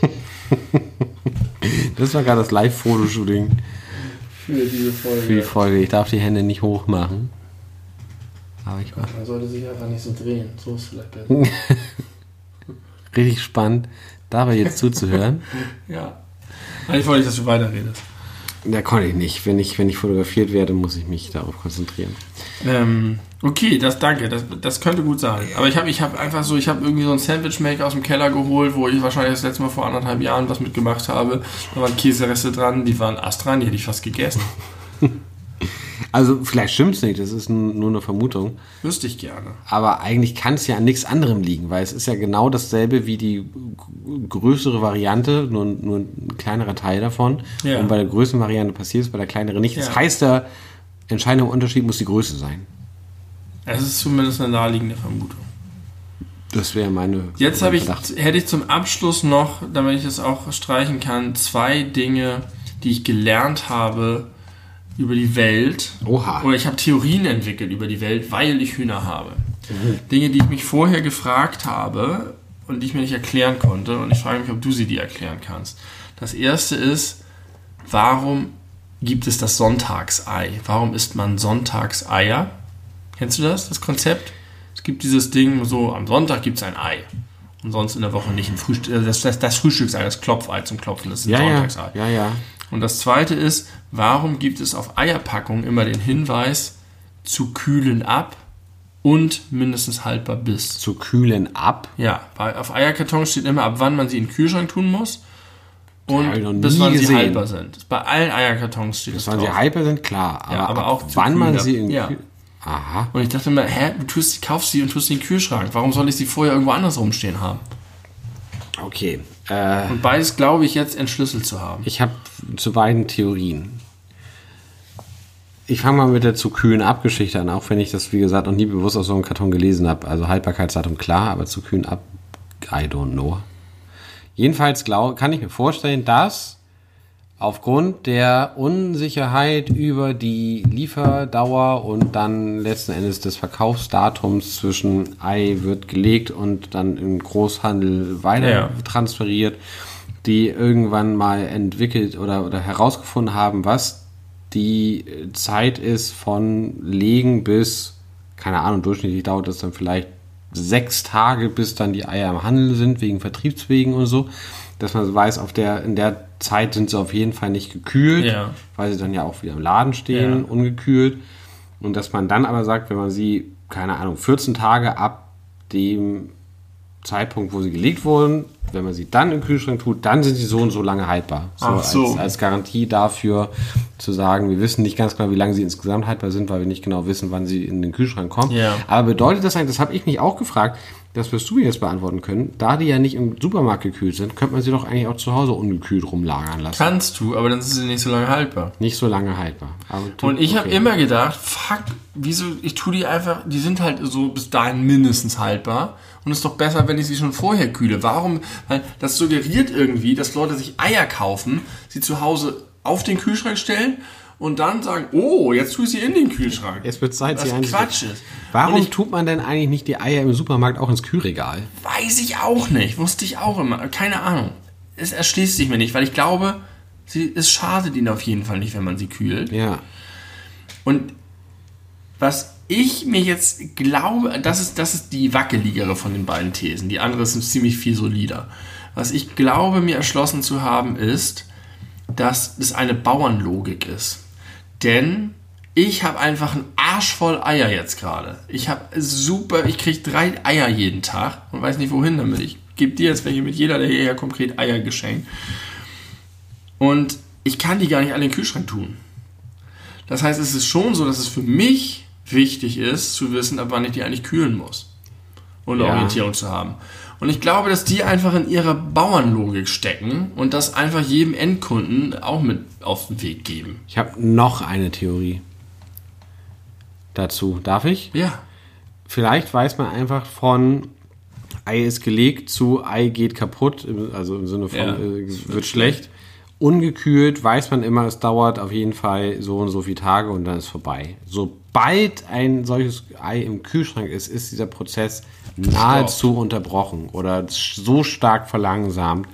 Das war gerade das Live-Fotoshooting Für diese Folge. für die Folge. Ich darf die Hände nicht hoch machen. Aber ich Man sollte sich einfach nicht so drehen. So ist vielleicht besser. richtig spannend, dabei jetzt zuzuhören. ja. Eigentlich wollte ich, dass du weiterredest. Da konnte ich nicht. Wenn ich, wenn ich fotografiert werde, muss ich mich darauf konzentrieren. Ähm, okay, das danke. Das, das könnte gut sein. Aber ich habe ich hab einfach so, ich habe irgendwie so ein Sandwich-Maker aus dem Keller geholt, wo ich wahrscheinlich das letzte Mal vor anderthalb Jahren was mitgemacht habe. Da waren Käsereste dran, die waren astrein, die hätte ich fast gegessen. Also vielleicht stimmt es nicht, das ist nur eine Vermutung. Wüsste ich gerne. Aber eigentlich kann es ja an nichts anderem liegen, weil es ist ja genau dasselbe wie die größere Variante, nur, nur ein kleinerer Teil davon. Ja. Und bei der größeren Variante passiert es, bei der kleineren nicht. Das Ja. heißt, der entscheidende Unterschied muss die Größe sein. Es ist zumindest eine naheliegende Vermutung. Das wäre meine. Jetzt habe ich, hätte ich zum Abschluss noch, damit ich es auch streichen kann, zwei Dinge, die ich gelernt habe über die Welt. Oha. Oder ich habe Theorien entwickelt über die Welt, weil ich Hühner habe. Dinge, die ich mich vorher gefragt habe und die ich mir nicht erklären konnte. Und ich frage mich, ob du sie dir erklären kannst. Das erste ist, warum gibt es das Sonntagsei? Warum isst man Sonntagseier? Kennst du das, das Konzept? Es gibt dieses Ding, so am Sonntag gibt es ein Ei. Und sonst in der Woche nicht ein Frühstück. äh, Das, das, das Frühstücksei, das Klopfei zum Klopfen, das ist ein Ja, ja, Sonntagsei. ja, ja. Und das zweite ist, warum gibt es auf Eierpackungen immer den Hinweis zu kühlen ab und mindestens haltbar bis? Zu kühlen ab. Ja, bei, auf Eierkartons steht immer, ab wann man sie in den Kühlschrank tun muss und bis wann sie gesehen. haltbar sind. Bei allen Eierkartons steht Das das waren sie drauf. halber sind, klar. Aber, Ja, aber ab auch wann man sie in ja. Aha. Und ich dachte mir, hä, du tust, kaufst sie und tust sie in den Kühlschrank. Warum soll ich sie vorher irgendwo anders rumstehen haben? Okay. Äh, Und beides glaube ich jetzt entschlüsselt zu haben. ich habe zu beiden Theorien. Ich fange mal mit der zu kühlen Ab-Geschichte an, auch wenn ich das, wie gesagt, noch nie bewusst aus so einem Karton gelesen habe. Also Haltbarkeitsdatum klar, aber zu kühlen ab, I don't know. Jedenfalls glaub, kann ich mir vorstellen, dass aufgrund der Unsicherheit über die Lieferdauer und dann letzten Endes des Verkaufsdatums zwischen Ei wird gelegt und dann im Großhandel weiter Ja. transferiert, die irgendwann mal entwickelt oder, oder herausgefunden haben, was die Zeit ist von Legen bis, keine Ahnung, durchschnittlich dauert das dann vielleicht sechs Tage, bis dann die Eier im Handel sind, wegen Vertriebswegen und so. Dass man weiß, auf der, in der Zeit sind sie auf jeden Fall nicht gekühlt, Ja. weil sie dann ja auch wieder im Laden stehen, Ja. ungekühlt. Und dass man dann aber sagt, wenn man sie, keine Ahnung, 14 Tage ab dem Zeitpunkt, wo sie gelegt wurden, wenn man sie dann im Kühlschrank tut, dann sind sie so und so lange haltbar. So, Ach so. Als, als Garantie dafür zu sagen, wir wissen nicht ganz genau, wie lange sie insgesamt haltbar sind, weil wir nicht genau wissen, wann sie in den Kühlschrank kommen. Ja. Aber bedeutet das eigentlich, das habe ich mich auch gefragt, das wirst du mir jetzt beantworten können, da die ja nicht im Supermarkt gekühlt sind, könnte man sie doch eigentlich auch zu Hause ungekühlt rumlagern lassen. Kannst du, aber dann sind sie nicht so lange haltbar. Nicht so lange haltbar. Du- Und ich habe okay. immer gedacht, fuck, wieso, ich tue die einfach, die sind halt so bis dahin mindestens haltbar. Und es ist doch besser, wenn ich sie schon vorher kühle. Warum? Weil das suggeriert irgendwie, dass Leute sich Eier kaufen, sie zu Hause auf den Kühlschrank stellen und dann sagen, oh, jetzt tue ich sie in den Kühlschrank. Es wird Zeit, sie. Quatsch ist. Warum ich tut man denn eigentlich nicht die Eier im Supermarkt auch ins Kühlregal? weiß ich auch nicht, wusste ich auch immer, keine Ahnung. Es erschließt sich mir nicht, weil ich glaube, sie, es schadet ihnen auf jeden Fall nicht, wenn man sie kühlt. Ja. Und was ich mir jetzt glaube, das ist, das ist die wackeligere von den beiden Thesen. Die andere ist ziemlich viel solider. Was ich glaube, mir erschlossen zu haben, ist, dass es eine Bauernlogik ist. Denn ich habe einfach einen Arsch voll Eier jetzt gerade. Ich habe super, ich kriege drei Eier jeden Tag und weiß nicht wohin damit. Ich gebe dir jetzt welche mit jeder, der hierher konkret Eier geschenkt. Und ich kann die gar nicht alle in den Kühlschrank tun. Das heißt, es ist schon so, dass es für mich wichtig ist, zu wissen, ab wann ich die eigentlich kühlen muss. Und eine Ja. Orientierung zu haben. Und ich glaube, dass die einfach in ihrer Bauernlogik stecken und das einfach jedem Endkunden auch mit auf den Weg geben. Ich habe noch eine Theorie dazu. Darf ich? Ja. Vielleicht weiß man einfach von Ei ist gelegt zu Ei geht kaputt, also im Sinne von Ja, äh, wird schlecht. Ungekühlt weiß man immer, es dauert auf jeden Fall so und so viele Tage und dann ist vorbei. Sobald ein solches Ei im Kühlschrank ist, ist dieser Prozess nahezu unterbrochen oder so stark verlangsamt,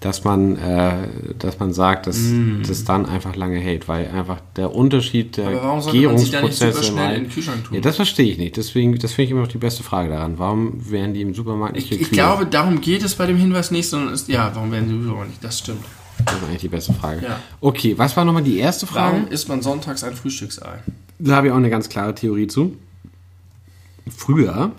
dass man, äh, dass man sagt, dass das dann einfach lange hält, weil einfach der Unterschied der Mm. Gärungsprozesse im schnell Ei- in den Kühlschrank tun? ja, das verstehe ich nicht. Deswegen, das finde ich immer noch die beste Frage daran. Warum werden die im Supermarkt nicht Ich, ich gekühlt? glaube, darum geht es bei dem Hinweis nicht, sondern ist, ja, warum werden sie überhaupt nicht? Das stimmt. Das ist eigentlich die beste Frage. Ja. Okay, was war nochmal die erste Frage? Warum isst man sonntags ein Frühstücksei? Da habe ich auch eine ganz klare Theorie zu. Früher,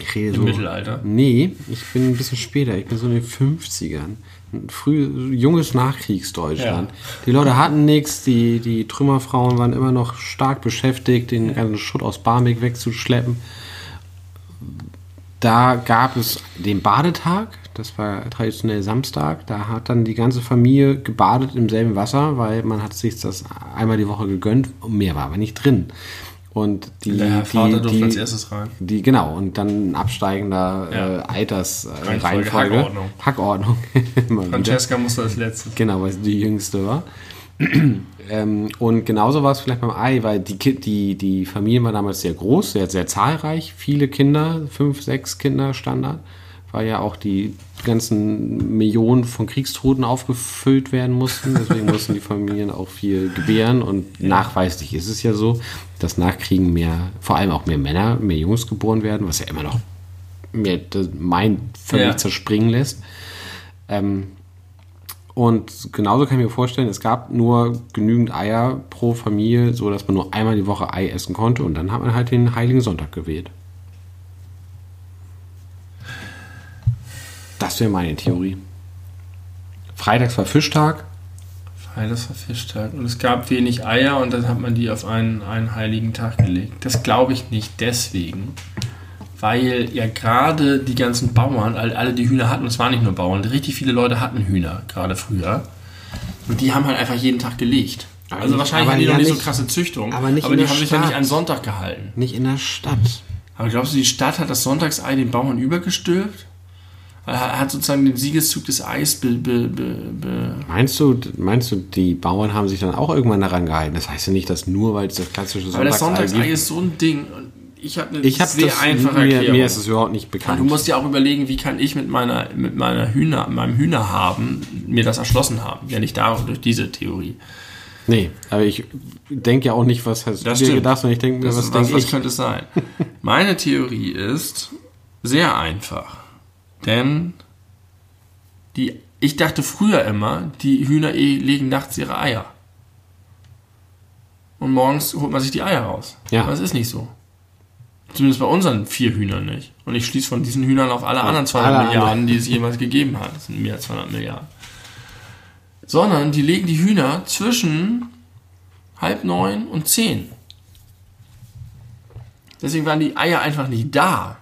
ich rede Im so. Mittelalter? Nee, ich bin ein bisschen später. Ich bin so in den 50ern. Ein Früh, junges Nachkriegsdeutschland. Ja. Die Leute hatten nichts, die, die Trümmerfrauen waren immer noch stark beschäftigt, den ganzen Schutt aus Barmbek wegzuschleppen. Da gab es den Badetag, das war traditionell Samstag. Da hat dann die ganze Familie gebadet im selben Wasser, weil man hat sich das einmal die Woche gegönnt und mehr war aber nicht drin. Und die, Der Herr Vater die, durfte die, als erstes rein. die, genau, und dann absteigender Ja. äh, Alters äh, Reihenfolge, Reihenfolge. Hackordnung. Hackordnung. Wieder. Francesca musste als letztes. Genau, weil sie die jüngste war. ähm, und genauso war es vielleicht beim Ei, weil die, die, die Familie war damals sehr groß, sehr, sehr zahlreich, viele Kinder, fünf, sechs Kinder Standard, weil ja auch die ganzen Millionen von Kriegstoten aufgefüllt werden mussten. Deswegen mussten die Familien auch viel gebären und nachweislich ist es ja so, dass nach Kriegen mehr, vor allem auch mehr Männer, mehr Jungs geboren werden, was ja immer noch mir mein völlig Ja. zerspringen lässt. Ähm, und genauso kann ich mir vorstellen, es gab nur genügend Eier pro Familie, so dass man nur einmal die Woche Ei essen konnte und dann hat man halt den Heiligen Sonntag gewählt. Das wäre meine Theorie. Freitags war Fischtag. War Fischtag. Und es gab wenig Eier und dann hat man die auf einen, einen heiligen Tag gelegt. Das glaube ich nicht deswegen. Weil ja gerade die ganzen Bauern, all- alle die Hühner hatten, und es waren nicht nur Bauern, richtig viele Leute hatten Hühner, gerade früher. Und die haben halt einfach jeden Tag gelegt. Aber Also wahrscheinlich aber haben die noch ja nicht so krasse Züchtung, aber nicht in die haben sich ja Stadt. nicht an Sonntag gehalten. Nicht in der Stadt. Aber glaubst du, die Stadt hat das Sonntagsei den Bauern übergestülpt? Er hat sozusagen den Siegeszug des Eis be, be, be, Meinst du, meinst du, die Bauern haben sich dann auch irgendwann daran gehalten? Das heißt ja nicht, dass nur, weil es das klassische Aber das Sonntagsei Sonntagsei ist so ein Ding. Ich habe eine Ich habe sehr das, einfache mir, Erklärung. mir ist es überhaupt nicht bekannt. du musst dir auch überlegen, wie kann ich mit meiner, mit meiner Hühner, meinem Hühner haben, mir das erschlossen haben. Ja, nicht da durch diese Theorie. Nee, aber ich denke ja auch nicht, was hast Das du dir gedacht, sondern ich denke mir, was was, was ich? könnte es sein? Meine Theorie ist sehr einfach. Denn die, ich dachte früher immer, die Hühner eh legen nachts ihre Eier. Und morgens holt man sich die Eier raus. Ja. Aber das ist nicht so. Zumindest bei unseren vier Hühnern nicht. Und ich schließe von diesen Hühnern auf alle anderen 200 alle Milliarden, anderen. die es jemals gegeben hat. Das sind mehr als 200 Milliarden. Sondern die legen die Hühner zwischen halb neun und zehn. Deswegen waren die Eier einfach nicht da.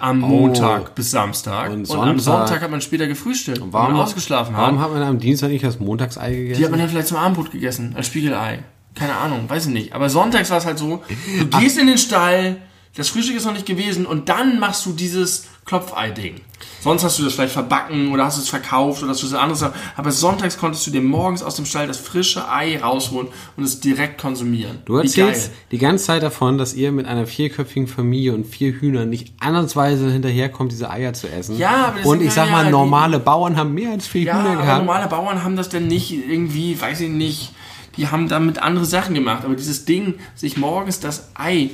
Am Montag bis Samstag. Oh. Und Und, am Sonntag- Sonntag hat man später gefrühstückt, weil Warum, man ausgeschlafen hat. warum hat man am Dienstag nicht das Montagsei gegessen? Die hat man dann vielleicht zum Abendbrot gegessen, als Spiegelei. Keine Ahnung, weiß ich nicht. Aber sonntags war es halt so, du gehst in den Stall, das Frühstück ist noch nicht gewesen und dann machst du dieses Klopfei-Ding. Sonst hast du das vielleicht verbacken oder hast es verkauft oder hast du es anderes. Aber sonntags konntest du dir morgens aus dem Stall das frische Ei rausholen und es direkt konsumieren. Du erzählst die ganze Zeit davon, dass ihr mit einer vierköpfigen Familie und vier Hühnern nicht andersweise hinterherkommt, diese Eier zu essen. Ja, aber das Und ich sag ja- mal, die- normale Bauern haben mehr als vier Ja, Hühner aber gehabt. normale Bauern haben das denn nicht irgendwie, weiß ich nicht, die haben damit andere Sachen gemacht. Aber dieses Ding, sich morgens das Ei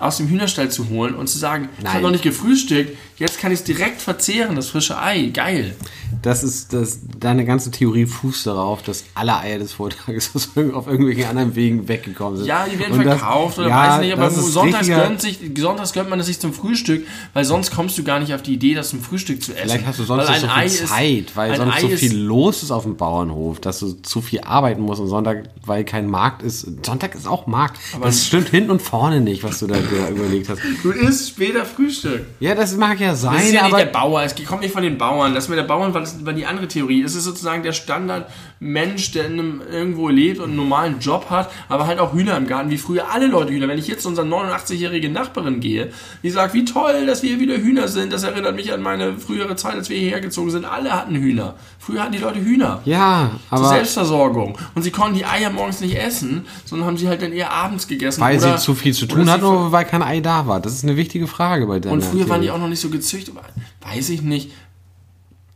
aus dem Hühnerstall zu holen und zu sagen, ich Nein. habe noch nicht gefrühstückt, jetzt kann ich es direkt verzehren, das frische Ei, geil. Das ist, das, deine ganze Theorie fußt darauf, dass alle Eier des irg- auf irgendwelchen anderen Wegen weggekommen sind. Ja, die werden Und das- verkauft oder ja, weiß nicht, aber das sonntags gönnt, sich, sonntags gönnt man es sich zum Frühstück, weil sonst kommst du gar nicht auf die Idee, das zum Frühstück zu essen. Vielleicht hast du sonst nicht so viel Ei ist- Zeit, weil sonst Ei so viel los ist auf dem Bauernhof, dass du zu viel arbeiten musst und Sonntag, weil kein Markt ist. Sonntag ist auch Markt. das stimmt hinten und vorne nicht, was du da dir überlegt hast. Du isst später Frühstück. Ja, das mag ja sein, Das ist ja nicht der Bauer, es kommt nicht von den Bauern. Das mit der Bauern war, das war die andere Theorie. Es ist sozusagen der Standardmensch, der in einem, irgendwo lebt und einen normalen Job hat, aber halt auch Hühner im Garten, wie früher alle Leute Hühner. Wenn ich jetzt zu unserer 89-jährige Nachbarin gehe, die sagt, wie toll, dass wir wieder Hühner sind, das erinnert mich an meine frühere Zeit, als wir hierher gezogen sind. Alle hatten Hühner. Früher hatten die Leute Hühner. ja, Zur aber Selbstversorgung. Und sie konnten die Eier morgens nicht essen, sondern haben sie halt dann eher abends gegessen. weil oder, sie zu viel zu tun hatten oder weil kein Ei da war. Das ist eine wichtige Frage bei deiner und früher waren die auch noch nicht so gezüchtet. Weiß ich nicht.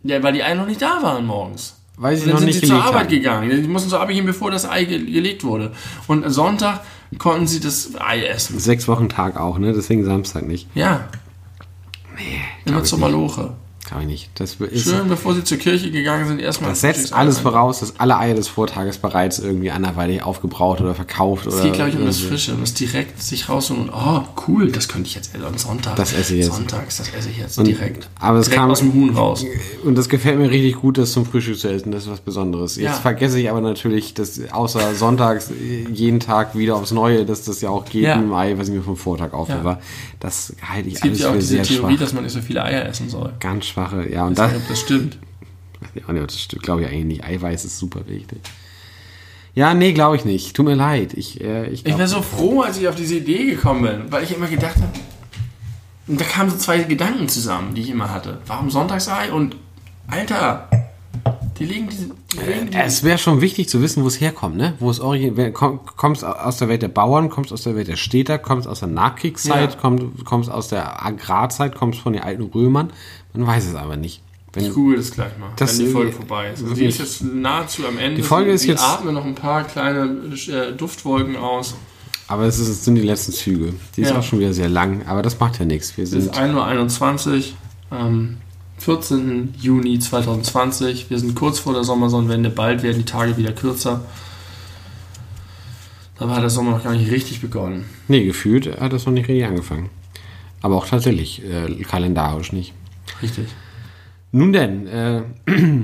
Ja, weil die Eier noch nicht da waren morgens. Weil sie dann noch sind nicht sie zur Arbeit haben. gegangen. Die mussten zur Arbeit gehen, bevor das Ei ge gelegt wurde. Und Sonntag konnten sie das Ei essen. Sechs Wochen Tag auch, ne? Deswegen Samstag nicht. Ja. Nee, Immer zur. Maloche. Glaube ich nicht. Das ist, Schön, bevor sie zur Kirche gegangen sind, erstmal. das setzt alles voraus, dass alle Eier des Vortages bereits irgendwie anderweitig aufgebraucht oder verkauft. Es oder geht, glaube ich, um das. Frische, um das direkt sich rausholen und, oh, cool, das könnte ich jetzt essen am Sonntag. Das esse ich jetzt. Sonntags, das esse ich jetzt Und- direkt. aber es direkt kam- aus dem Huhn raus. Und das gefällt mir richtig gut, das zum Frühstück zu essen. Das ist was Besonderes. Jetzt Ja. vergesse ich aber natürlich, dass außer sonntags äh, jeden Tag wieder aufs Neue, dass das ja auch geht Ja. mit dem Ei, was ich mir vom Vortag aufbewahre. Ja. Das halte ich Es gibt alles ja auch für diese sehr Theorie, schwach. dass man nicht so viele Eier essen soll. Ganz schwache, ja. Und das, das stimmt. ja, nee, das glaube ich eigentlich nicht. Eiweiß ist super wichtig. Ja, nee, glaube ich nicht. Tut mir leid. Ich, äh, ich, Ich wäre so froh, als ich auf diese Idee gekommen bin, weil ich immer gedacht habe, und da kamen so zwei Gedanken zusammen, die ich immer hatte. Warum Sonntagsei und Alter, die legen diese. Die legen die, es wäre schon wichtig zu wissen, wo es herkommt, ne? Wo es origin komm, kommst aus der Welt der Bauern, kommst aus der Welt der Städter, kommst aus der Nachkriegszeit, Ja. kommst, kommst aus der Agrarzeit, kommst von den alten Römern. Man weiß es aber nicht. Wenn, ich google das gleich mal, Das wenn die ist Folge vorbei ist. Also die ist jetzt nahezu am Ende. Die Folge ist sie jetzt- atmen noch ein paar kleine äh, Duftwolken aus. aber es, ist, es sind die letzten Züge. Die ist Ja. auch schon wieder sehr lang, aber das macht ja nichts. Wir Es ist sind 1.21 Uhr am 14. Juni 2020. Wir sind kurz vor der Sommersonnenwende. Bald werden die Tage wieder kürzer. Dabei hat der Sommer noch gar nicht richtig begonnen. nee gefühlt hat das noch nicht richtig angefangen. Aber auch tatsächlich äh, kalendarisch nicht. Richtig. Nun denn, äh,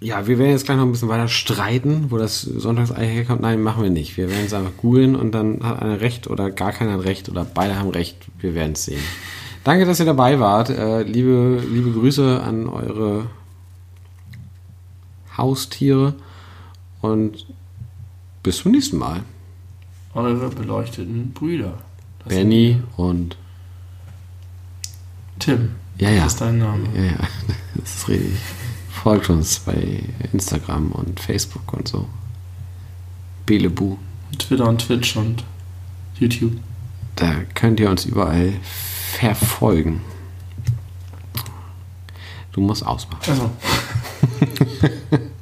ja, wir werden jetzt gleich noch ein bisschen weiter streiten, wo das Sonntagsei herkommt. Nein, machen wir nicht. Wir werden es einfach googeln und dann hat einer recht oder gar keiner hat recht oder beide haben recht. Wir werden es sehen. Danke, dass ihr dabei wart. Äh, liebe, liebe Grüße an eure Haustiere und bis zum nächsten Mal. Eure beleuchteten Brüder. Das Benny und Tim. ja, ja. Das ist dein Name. Ja, ja, das ist richtig. Folgt uns bei Instagram und Facebook und so. Belebu. Twitter und Twitch und YouTube. Da könnt ihr uns überall verfolgen. Du musst ausmachen. Also.